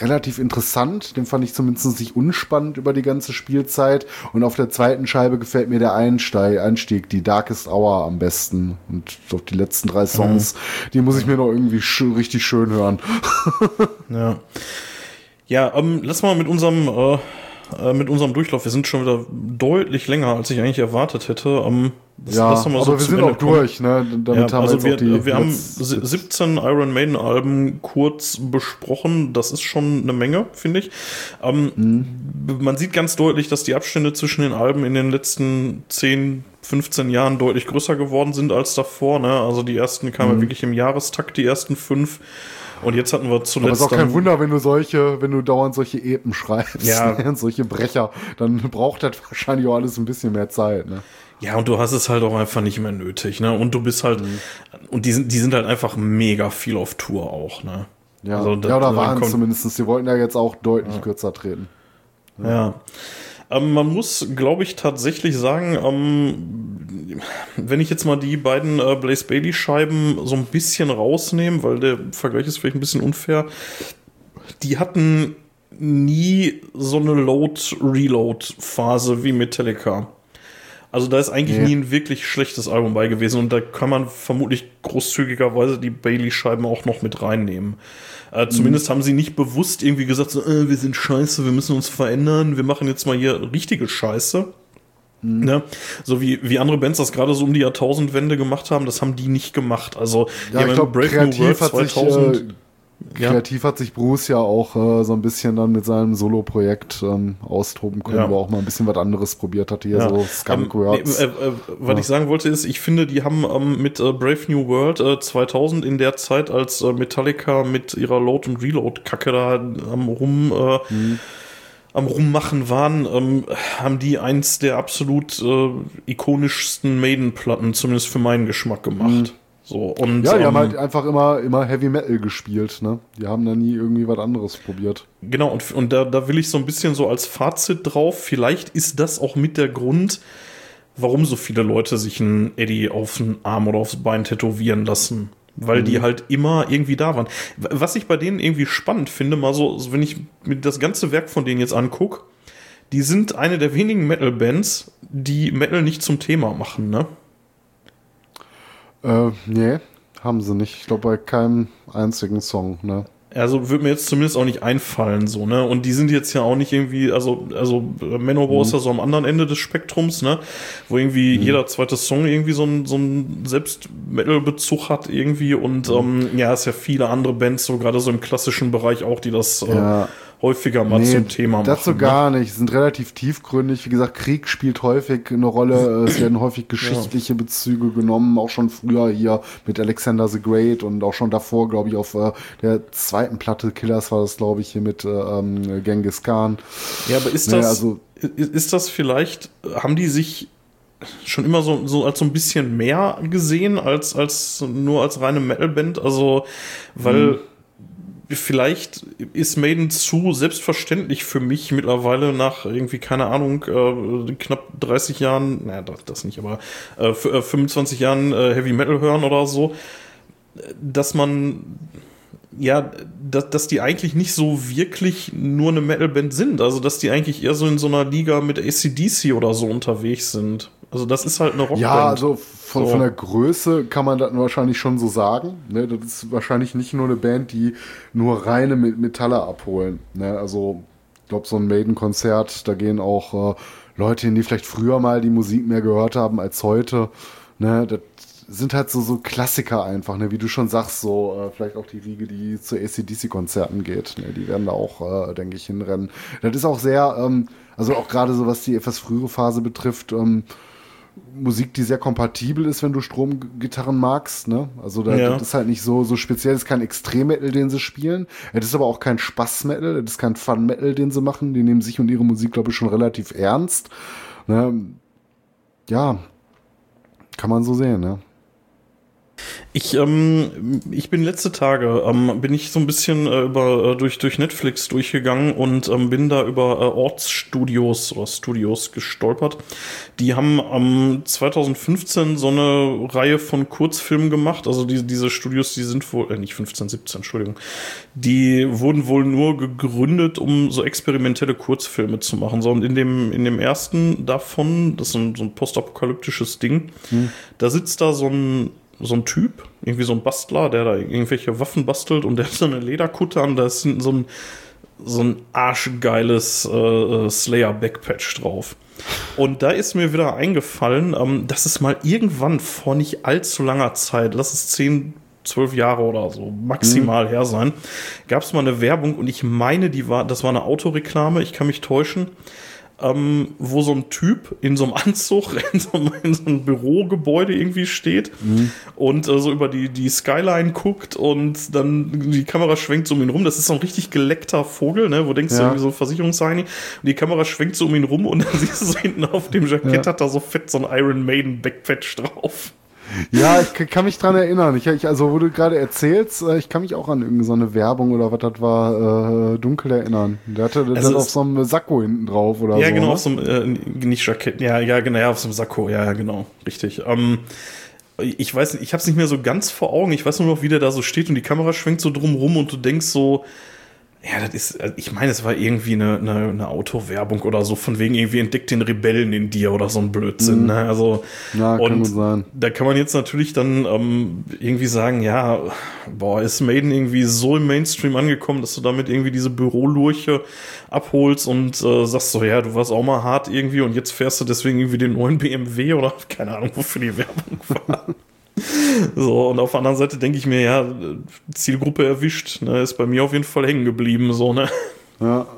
relativ interessant. Den fand ich zumindest nicht unspannend über die ganze Spielzeit. Und auf der zweiten Scheibe gefällt mir der Einsteig, Einstieg, die Darkest Hour am besten. Und doch die letzten drei Songs, die muss ich mir noch irgendwie sch richtig schön hören. *laughs* Ja. Ja, ähm, lass mal mit unserem äh, äh, mit unserem Durchlauf. Wir sind schon wieder deutlich länger, als ich eigentlich erwartet hätte. Ähm, das, ja, das aber so wir sind Ende auch kommen. durch. Ne? Damit ja, haben also wir, wir, wir haben 17 Iron Maiden Alben kurz besprochen. Das ist schon eine Menge, finde ich. Ähm, mhm. Man sieht ganz deutlich, dass die Abstände zwischen den Alben in den letzten 10, 15 Jahren deutlich größer geworden sind als davor. Ne? Also die ersten kamen mhm. wirklich im Jahrestakt, die ersten fünf. Und jetzt hatten wir zuletzt. Aber es ist auch kein Wunder, wenn du solche, wenn du dauernd solche Epen schreibst, ja. *laughs* Ne? solche Brecher, dann braucht das wahrscheinlich auch alles ein bisschen mehr Zeit. Ne? Ja, und du hast es halt auch einfach nicht mehr nötig, ne? Und du bist halt, mhm. und die sind, die sind halt einfach mega viel auf Tour auch, ne? Ja, also, ja oder waren zumindest. Die wollten ja jetzt auch deutlich ja. kürzer treten. Ja. ja. Ähm, man muss, glaube ich, tatsächlich sagen, ähm, wenn ich jetzt mal die beiden äh, Blaze Bailey Scheiben so ein bisschen rausnehme, weil der Vergleich ist vielleicht ein bisschen unfair, die hatten nie so eine Load-Reload-Phase wie Metallica. Also da ist eigentlich nee. nie ein wirklich schlechtes Album bei gewesen und da kann man vermutlich großzügigerweise die Bailey-Scheiben auch noch mit reinnehmen. Äh, zumindest mhm. haben sie nicht bewusst irgendwie gesagt, so, äh, wir sind scheiße, wir müssen uns verändern, wir machen jetzt mal hier richtige Scheiße. Mhm. Ne? So wie, wie andere Bands das gerade so um die Jahrtausendwende gemacht haben, das haben die nicht gemacht. Also, ja, ich glaube, Brave New World 2000. Sich, äh, Kreativ ja. hat sich Bruce ja auch äh, so ein bisschen dann mit seinem Solo-Projekt ähm, austoben können, ja. wo auch mal ein bisschen was anderes probiert hatte, hier ja. so Skunk ähm, Words. Äh, äh, was ich sagen wollte ist, ich finde, die haben ähm, mit äh, Brave New World 2000 äh, in der Zeit, als äh, Metallica mit ihrer Load- und Reload-Kacke da am rum... Mhm am Rummachen waren, ähm, haben die eins der absolut äh, ikonischsten Maiden-Platten, zumindest für meinen Geschmack, gemacht. So, und, ja, die ähm, haben halt einfach immer, immer Heavy Metal gespielt, ne? Die haben da nie irgendwie was anderes probiert. Genau, und, und da, da will ich so ein bisschen so als Fazit drauf, vielleicht ist das auch mit der Grund, warum so viele Leute sich einen Eddie auf den Arm oder aufs Bein tätowieren lassen. Weil mhm. die halt immer irgendwie da waren. Was ich bei denen irgendwie spannend finde, mal so, wenn ich mir das ganze Werk von denen jetzt angucke, die sind eine der wenigen Metal-Bands, die Metal nicht zum Thema machen, ne? Äh, nee, haben sie nicht. Ich glaube bei keinem einzigen Song, ne? Also würde mir jetzt zumindest auch nicht einfallen, so, ne? Und die sind jetzt ja auch nicht irgendwie, also, also Manowar mhm. ist ja so am anderen Ende des Spektrums, ne? Wo irgendwie mhm. jeder zweite Song irgendwie so ein, so ein Selbst-Metal-Bezug hat irgendwie und mhm. ähm, ja, es ja viele andere Bands, so gerade so im klassischen Bereich auch, die das äh, ja. äh, häufiger mal nee, zum Thema machen. Dazu ne? gar nicht. Sie sind relativ tiefgründig. Wie gesagt, Krieg spielt häufig eine Rolle. *clears throat* Es werden häufig geschichtliche ja. Bezüge genommen. Auch schon früher hier mit Alexander the Great und auch schon davor, glaube ich, auf äh, der zweiten Platte Killers war das, glaube ich, hier mit äh, ähm, Genghis Khan. Ja, aber ist nee, das, also, ist das vielleicht, haben die sich schon immer so, so als so ein bisschen mehr gesehen als, als nur als reine Metalband? Also, weil. Vielleicht ist Maiden zu selbstverständlich für mich mittlerweile nach irgendwie, keine Ahnung, äh, knapp 30 Jahren, naja, das nicht, aber äh, 25 äh, Jahren äh, Heavy Metal hören oder so, dass man ja, dass, dass die eigentlich nicht so wirklich nur eine Metalband sind. Also, dass die eigentlich eher so in so einer Liga mit ACDC oder so unterwegs sind. Also, das ist halt eine Rockband. Ja, also von, so. von der Größe kann man das wahrscheinlich schon so sagen. Ne? Das ist wahrscheinlich nicht nur eine Band, die nur reine Metalle abholen. Ne? Also, ich glaube, so ein Maiden-Konzert, da gehen auch äh, Leute hin, die vielleicht früher mal die Musik mehr gehört haben als heute. Ne? Das sind halt so, so Klassiker einfach, ne? wie du schon sagst, so äh, vielleicht auch die Riege, die zu ACDC-Konzerten geht. Ne? Die werden da auch, äh, denke ich, hinrennen. Das ist auch sehr, ähm, also auch gerade so, was die etwas frühere Phase betrifft, ähm, Musik, die sehr kompatibel ist, wenn du Stromgitarren magst. Ne? Also da, ja. das ist halt nicht so, so speziell. Das ist kein Extrem-Metal, den sie spielen. Das ist aber auch kein Spaß-Metal. Das ist kein Fun-Metal, den sie machen. Die nehmen sich und ihre Musik, glaube ich, schon relativ ernst. Ne? Ja, kann man so sehen. Ne? Ich, ähm, ich bin letzte Tage, ähm, bin ich so ein bisschen äh, über, äh, durch, durch Netflix durchgegangen und ähm, bin da über äh, Ortsstudios oder Studios gestolpert. Die haben ähm, 2015 so eine Reihe von Kurzfilmen gemacht. Also die, diese Studios, die sind wohl, äh, nicht 15, 17, Entschuldigung. Die wurden wohl nur gegründet, um so experimentelle Kurzfilme zu machen. So, und in dem, in dem ersten davon, das ist ein, so ein postapokalyptisches Ding, hm. da sitzt da so ein so ein Typ, irgendwie so ein Bastler, der da irgendwelche Waffen bastelt und der hat so eine Lederkutte an, da ist so ein so ein arschgeiles äh, Slayer Backpatch drauf. Und da ist mir wieder eingefallen, ähm, dass es mal irgendwann vor nicht allzu langer Zeit, lass es zehn, zwölf Jahre oder so maximal mhm. her sein, gab es mal eine Werbung und ich meine, die war, das war eine Autoreklame, ich kann mich täuschen ähm, wo so ein Typ in so einem Anzug *laughs* in so, in so einem Bürogebäude irgendwie steht mhm. und äh, so über die, die Skyline guckt und dann die Kamera schwenkt so um ihn rum. Das ist so ein richtig geleckter Vogel, ne? wo denkst ja. du irgendwie so Versicherungsheini. Und die Kamera schwenkt so um ihn rum und *laughs* dann siehst du so hinten auf dem Jackett ja. hat da so fett so ein Iron Maiden Backpatch drauf. Ja, ich kann mich dran erinnern. Ich, ich, also, wo du gerade erzählst, äh, ich kann mich auch an irgendeine so Werbung oder was das war, äh, dunkel erinnern. Der hatte also das auf so einem Sakko hinten drauf oder ja, so. Ja, genau, ne? auf so einem, äh, nicht Jackett, ja, ja, genau, ja, auf so einem Sakko, ja, genau, richtig. Ähm, ich weiß nicht, ich hab's nicht mehr so ganz vor Augen. Ich weiß nur noch, wie der da so steht und die Kamera schwenkt so drum rum und du denkst so, ja, das ist, also ich meine, es war irgendwie eine, eine, eine Autowerbung oder so, von wegen irgendwie entdeckt den Rebellen in dir oder so ein Blödsinn. Mhm. Ne? Also, ja, kann und sein. da kann man jetzt natürlich dann ähm, irgendwie sagen, ja, boah, ist Maiden irgendwie so im Mainstream angekommen, dass du damit irgendwie diese Bürolurche abholst und äh, sagst so, ja, du warst auch mal hart irgendwie und jetzt fährst du deswegen irgendwie den neuen BMW oder *laughs* keine Ahnung, wofür die Werbung war. *laughs* So, und auf der anderen Seite denke ich mir, ja, Zielgruppe erwischt, ne, ist bei mir auf jeden Fall hängen geblieben, so, ne? Ja. *laughs*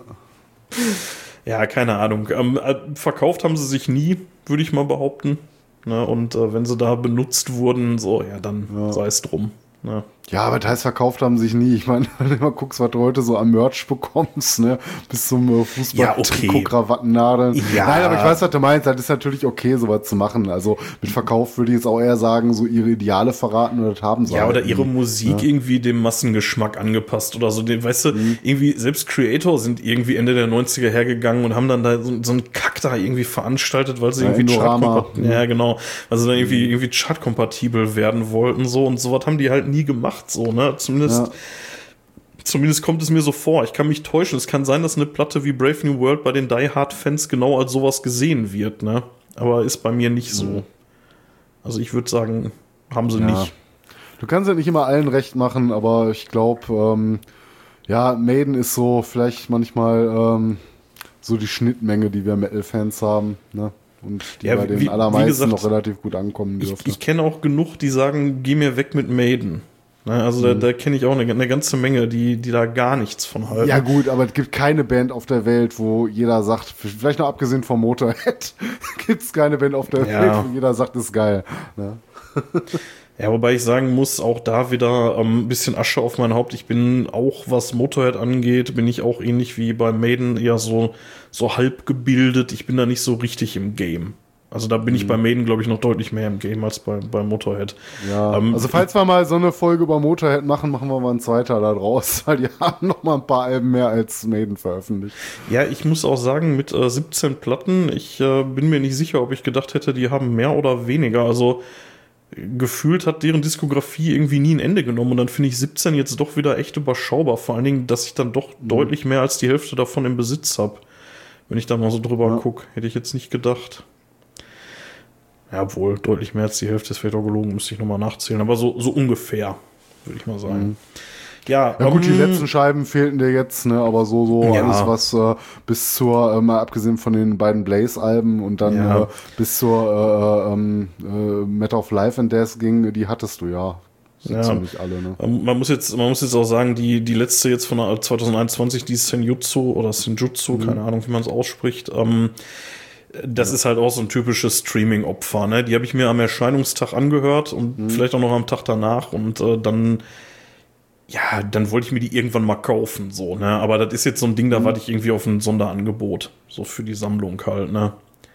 Ja, keine Ahnung. Ähm, äh, verkauft haben sie sich nie, würde ich mal behaupten. Ne? Und äh, wenn sie da benutzt wurden, so, ja, dann ja. sei es drum. Ne? Ja, aber das heißt, verkauft haben sich nie. Ich meine, *laughs* wenn du mal guckst, was du heute so am Merch bekommst, ne, bis zum äh, Fußball, ja, okay. Krawattennadeln. Ja. Nein, aber ich weiß, was du meinst. Das ist natürlich okay, sowas zu machen. Also mit Verkauf würde ich jetzt auch eher sagen, so ihre Ideale verraten oder das haben sollen. Ja, oder ihre Musik ja. irgendwie dem Massengeschmack angepasst oder so. Weißt du, mhm. irgendwie selbst Creator sind irgendwie Ende der 90er hergegangen und haben dann da so, so einen Kack da irgendwie veranstaltet, weil sie ja, irgendwie Chartkompatibel, ja genau, sie dann irgendwie, mhm. irgendwie Chartkompatibel werden wollten so und sowas haben die halt nie gemacht gemacht, so, ne? Zumindest. Ja. Zumindest kommt es mir so vor. Ich kann mich täuschen. Es kann sein, dass eine Platte wie Brave New World bei den Die Hard Fans genau als sowas gesehen wird, ne? Aber ist bei mir nicht so. Also ich würde sagen, haben sie ja. nicht. Du kannst ja nicht immer allen recht machen, aber ich glaube, ähm, ja, Maiden ist so vielleicht manchmal ähm, so die Schnittmenge, die wir Metal-Fans haben, ne? Und die ja, bei den wie, allermeisten wie gesagt, noch relativ gut ankommen dürfte. Ich, ich kenne auch genug, die sagen, geh mir weg mit Maiden. Ne, also mhm. da, da kenne ich auch eine, eine, ganze Menge, die, die da gar nichts von halten. Ja gut, aber es gibt keine Band auf der Welt, wo jeder sagt, vielleicht noch abgesehen vom Motorhead, *laughs* gibt es keine Band auf der ja. Welt, wo jeder sagt, ist geil. Ne? *laughs* Ja, wobei ich sagen muss, auch da wieder ähm, ein bisschen Asche auf mein Haupt. Ich bin auch, was Motorhead angeht, bin ich auch ähnlich wie bei Maiden eher so, so halb gebildet. Ich bin da nicht so richtig im Game. Also da bin ich mhm. bei Maiden, glaube ich, noch deutlich mehr im Game als bei, bei Motorhead. Ja, ähm, also falls wir mal so eine Folge über Motorhead machen, machen wir mal einen zweiter da draus, *laughs* weil die haben noch mal ein paar Alben mehr als Maiden veröffentlicht. Ja, ich muss auch sagen, mit äh, 17 Platten, ich äh, bin mir nicht sicher, ob ich gedacht hätte, die haben mehr oder weniger. Also gefühlt hat deren Diskografie irgendwie nie ein Ende genommen und dann finde ich 17 jetzt doch wieder echt überschaubar. Vor allen Dingen, dass ich dann doch mhm. deutlich mehr als die Hälfte davon im Besitz habe. Wenn ich da mal so drüber ja. gucke, hätte ich jetzt nicht gedacht. Ja, obwohl, deutlich mehr als die Hälfte auch gelogen, müsste ich nochmal nachzählen. Aber so, so ungefähr, würde ich mal sagen. Mhm. Ja, ja gut, um, die ähm, letzten Scheiben fehlten dir jetzt, ne? Aber so, so ja. alles, was äh, bis zur, äh, mal abgesehen von den beiden Blaze-Alben und dann ja. äh, bis zur äh, ähm, äh, Matter of Life and Death ging, die hattest du ja. Ja. Ziemlich alle, ne? Ähm, man muss jetzt, man muss jetzt auch sagen, die, die letzte jetzt von 2021, die Senjutsu oder Senjutsu, mhm. keine Ahnung, wie man es ausspricht, ähm, das ja. ist halt auch so ein typisches Streaming-Opfer. Ne? Die habe ich mir am Erscheinungstag angehört und mhm. vielleicht auch noch am Tag danach und äh, dann, ja, dann wollte ich mir die irgendwann mal kaufen, so, ne? Aber das ist jetzt so ein Ding, da mhm. warte ich irgendwie auf ein Sonderangebot, so für die Sammlung halt, ne?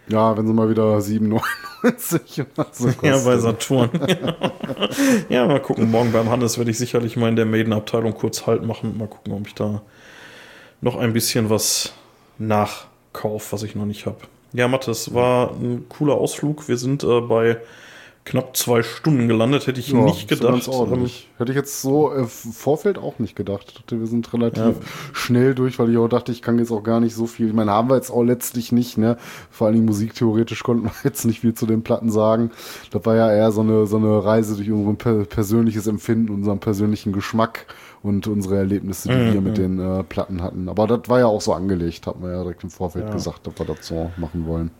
Ja, wenn sie mal wieder 7,99 oder so. *laughs* Ja, bei Saturn. *laughs* ja, mal gucken. Morgen beim Hannes werde ich sicherlich mal in der Maiden-Abteilung kurz Halt machen. Mal gucken, ob ich da noch ein bisschen was nachkaufe, was ich noch nicht habe. Ja, Mathis, war ein cooler Ausflug. Wir sind äh, bei knapp zwei Stunden gelandet. Hätte ich ja, nicht gedacht. Ähm, Hätte ich jetzt so im Vorfeld auch nicht gedacht. Wir sind relativ ja. schnell durch, weil ich auch dachte, ich kann jetzt auch gar nicht so viel. Ich meine, haben wir jetzt auch letztlich nicht, ne? Vor allen Dingen musiktheoretisch konnten wir *laughs* jetzt nicht viel zu den Platten sagen. Das war ja eher so eine, so eine Reise durch unser persönliches Empfinden, unseren persönlichen Geschmack und unsere Erlebnisse, die mhm. wir mit den äh, Platten hatten. Aber das war ja auch so angelegt, hat man ja direkt im Vorfeld ja. gesagt, dass wir das so machen wollen.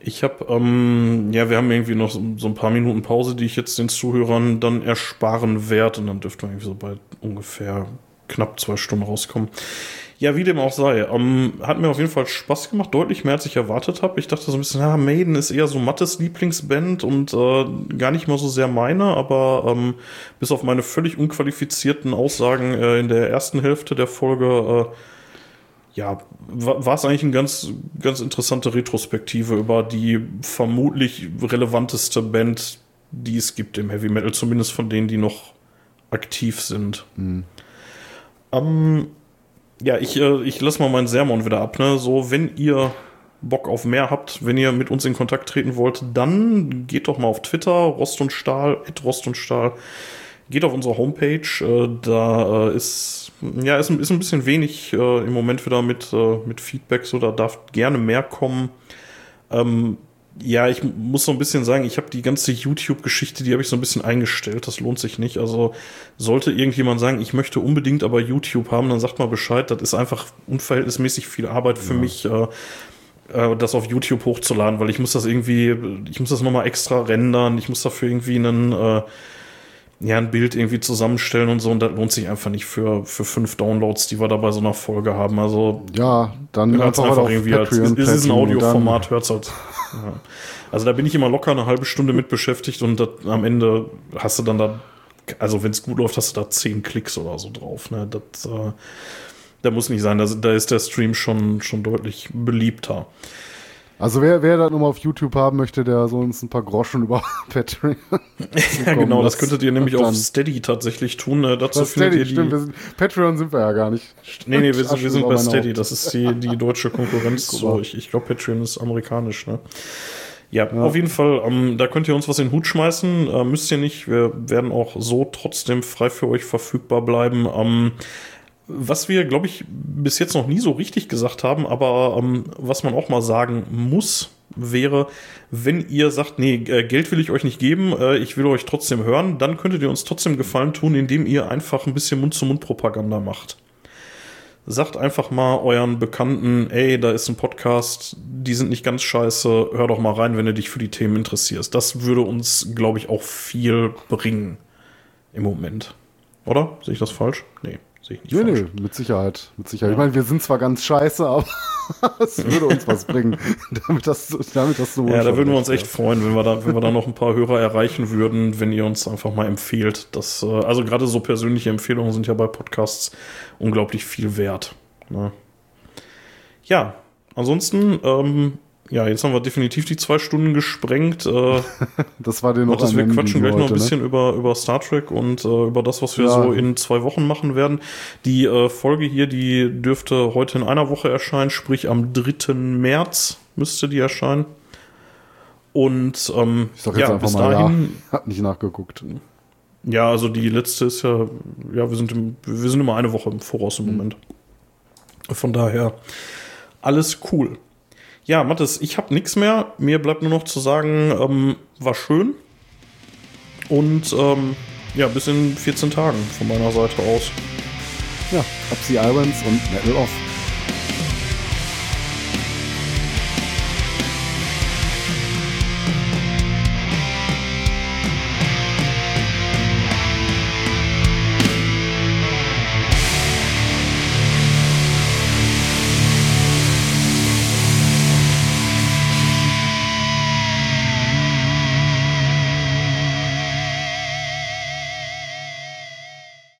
Ich habe, ähm, ja, wir haben irgendwie noch so, so, ein paar Minuten Pause, die ich jetzt den Zuhörern dann ersparen werde und dann dürfte man irgendwie so bei ungefähr knapp zwei Stunden rauskommen. Ja, wie dem auch sei. Ähm, hat mir auf jeden Fall Spaß gemacht, deutlich mehr als ich erwartet habe. Ich dachte so ein bisschen, ja, Maiden ist eher so Mattes Lieblingsband und äh, gar nicht mal so sehr meine, aber ähm, bis auf meine völlig unqualifizierten Aussagen äh, in der ersten Hälfte der Folge äh, ja, war es eigentlich eine ganz, ganz interessante Retrospektive über die vermutlich relevanteste Band, die es gibt im Heavy Metal, zumindest von denen, die noch aktiv sind. Mhm. Ähm, ja, ich, äh, ich lasse mal meinen Sermon wieder ab. Ne? So, wenn ihr Bock auf mehr habt, wenn ihr mit uns in Kontakt treten wollt, dann geht doch mal auf Twitter, Rost und Stahl, Rost und Stahl. Geht auf unsere Homepage, äh, da äh, ist ja ist, ist ein bisschen wenig äh, im Moment wieder mit, äh, mit Feedback, so da darf gerne mehr kommen. Ähm, ja, ich muss so ein bisschen sagen, ich habe die ganze YouTube-Geschichte, die habe ich so ein bisschen eingestellt. Das lohnt sich nicht. Also sollte irgendjemand sagen, ich möchte unbedingt aber YouTube haben, dann sagt mal Bescheid. Das ist einfach unverhältnismäßig viel Arbeit für ja. mich, äh, äh, das auf YouTube hochzuladen, weil ich muss das irgendwie, ich muss das nochmal extra rendern. Ich muss dafür irgendwie einen äh, ja, ein Bild irgendwie zusammenstellen und so und das lohnt sich einfach nicht für, für fünf Downloads, die wir da bei so einer Folge haben. Also ja, dann einfach, einfach irgendwie Patreon, als, es ist ein Audioformat, hört's halt. Ja. Also da bin ich immer locker eine halbe Stunde mit beschäftigt und das, am Ende hast du dann da, also wenn es gut läuft, hast du da zehn Klicks oder so drauf. Ne? Das, äh, da muss nicht sein, da, da ist der Stream schon, schon deutlich beliebter. Also wer, wer das nochmal auf YouTube haben möchte, der soll uns ein paar Groschen über *laughs* Patreon. ja, genau, das, könntet ihr nämlich auf Steady tatsächlich tun. Äh, dazu findet Steady, ihr die. Stimmt, sind, Patreon sind wir ja gar nicht. Stimmt, nee, nee, wir sind, wir sind bei Steady. Das ist die, die deutsche Konkurrenz. so, ich, ich glaube, Patreon ist amerikanisch, ne? Ja, ja, auf jeden Fall, ähm, da könnt ihr uns was in den Hut schmeißen. Äh, müsst ihr nicht. Wir werden auch so trotzdem frei für euch verfügbar bleiben. Ähm, was wir, glaube ich, bis jetzt noch nie so richtig gesagt haben, aber ähm, was man auch mal sagen muss, wäre, wenn ihr sagt, nee, äh, Geld will ich euch nicht geben, äh, ich will euch trotzdem hören, dann könntet ihr uns trotzdem Gefallen tun, indem ihr einfach ein bisschen Mund-zu-Mund-Propaganda macht. Sagt einfach mal euren Bekannten, ey, da ist ein Podcast, die sind nicht ganz scheiße, hör doch mal rein, wenn du dich für die Themen interessierst. Das würde uns, glaube ich, auch viel bringen im Moment. Oder? Sehe ich das falsch? Nee. Sehe ich nicht nee, falsch. nee, mit Sicherheit. Mit Sicherheit. Ja. Ich meine, wir sind zwar ganz scheiße, aber *laughs* es würde uns was bringen. *laughs* damit das, damit das so Ja, da würden wir uns echt freuen, wenn wir, da, wenn wir da noch ein paar Hörer erreichen würden, wenn ihr uns einfach mal empfehlt. Das, äh, also gerade so persönliche Empfehlungen sind ja bei Podcasts unglaublich viel wert. Ne? Ja, ansonsten ähm, ja, jetzt haben wir definitiv die zwei Stunden gesprengt. Äh, *laughs* das war den noch Wir quatschen gleich heute, noch ein bisschen ne? über, über Star Trek und äh, über das, was wir ja. so in zwei Wochen machen werden. Die äh, Folge hier, die dürfte heute in einer Woche erscheinen, sprich am 3. März müsste die erscheinen. Und ähm, ich sag jetzt ja, einfach bis mal dahin. Ja. *laughs* Hat nicht nachgeguckt. Ja, also die letzte ist ja, ja, wir sind, im, wir sind immer eine Woche im Voraus im mhm. Moment. Von daher alles cool. Ja, Mathis, ich habe nichts mehr. Mir bleibt nur noch zu sagen, ähm, war schön. Und ähm, ja, bis in 14 Tagen von meiner Seite aus. Ja, Upsy Irons und Metal Off.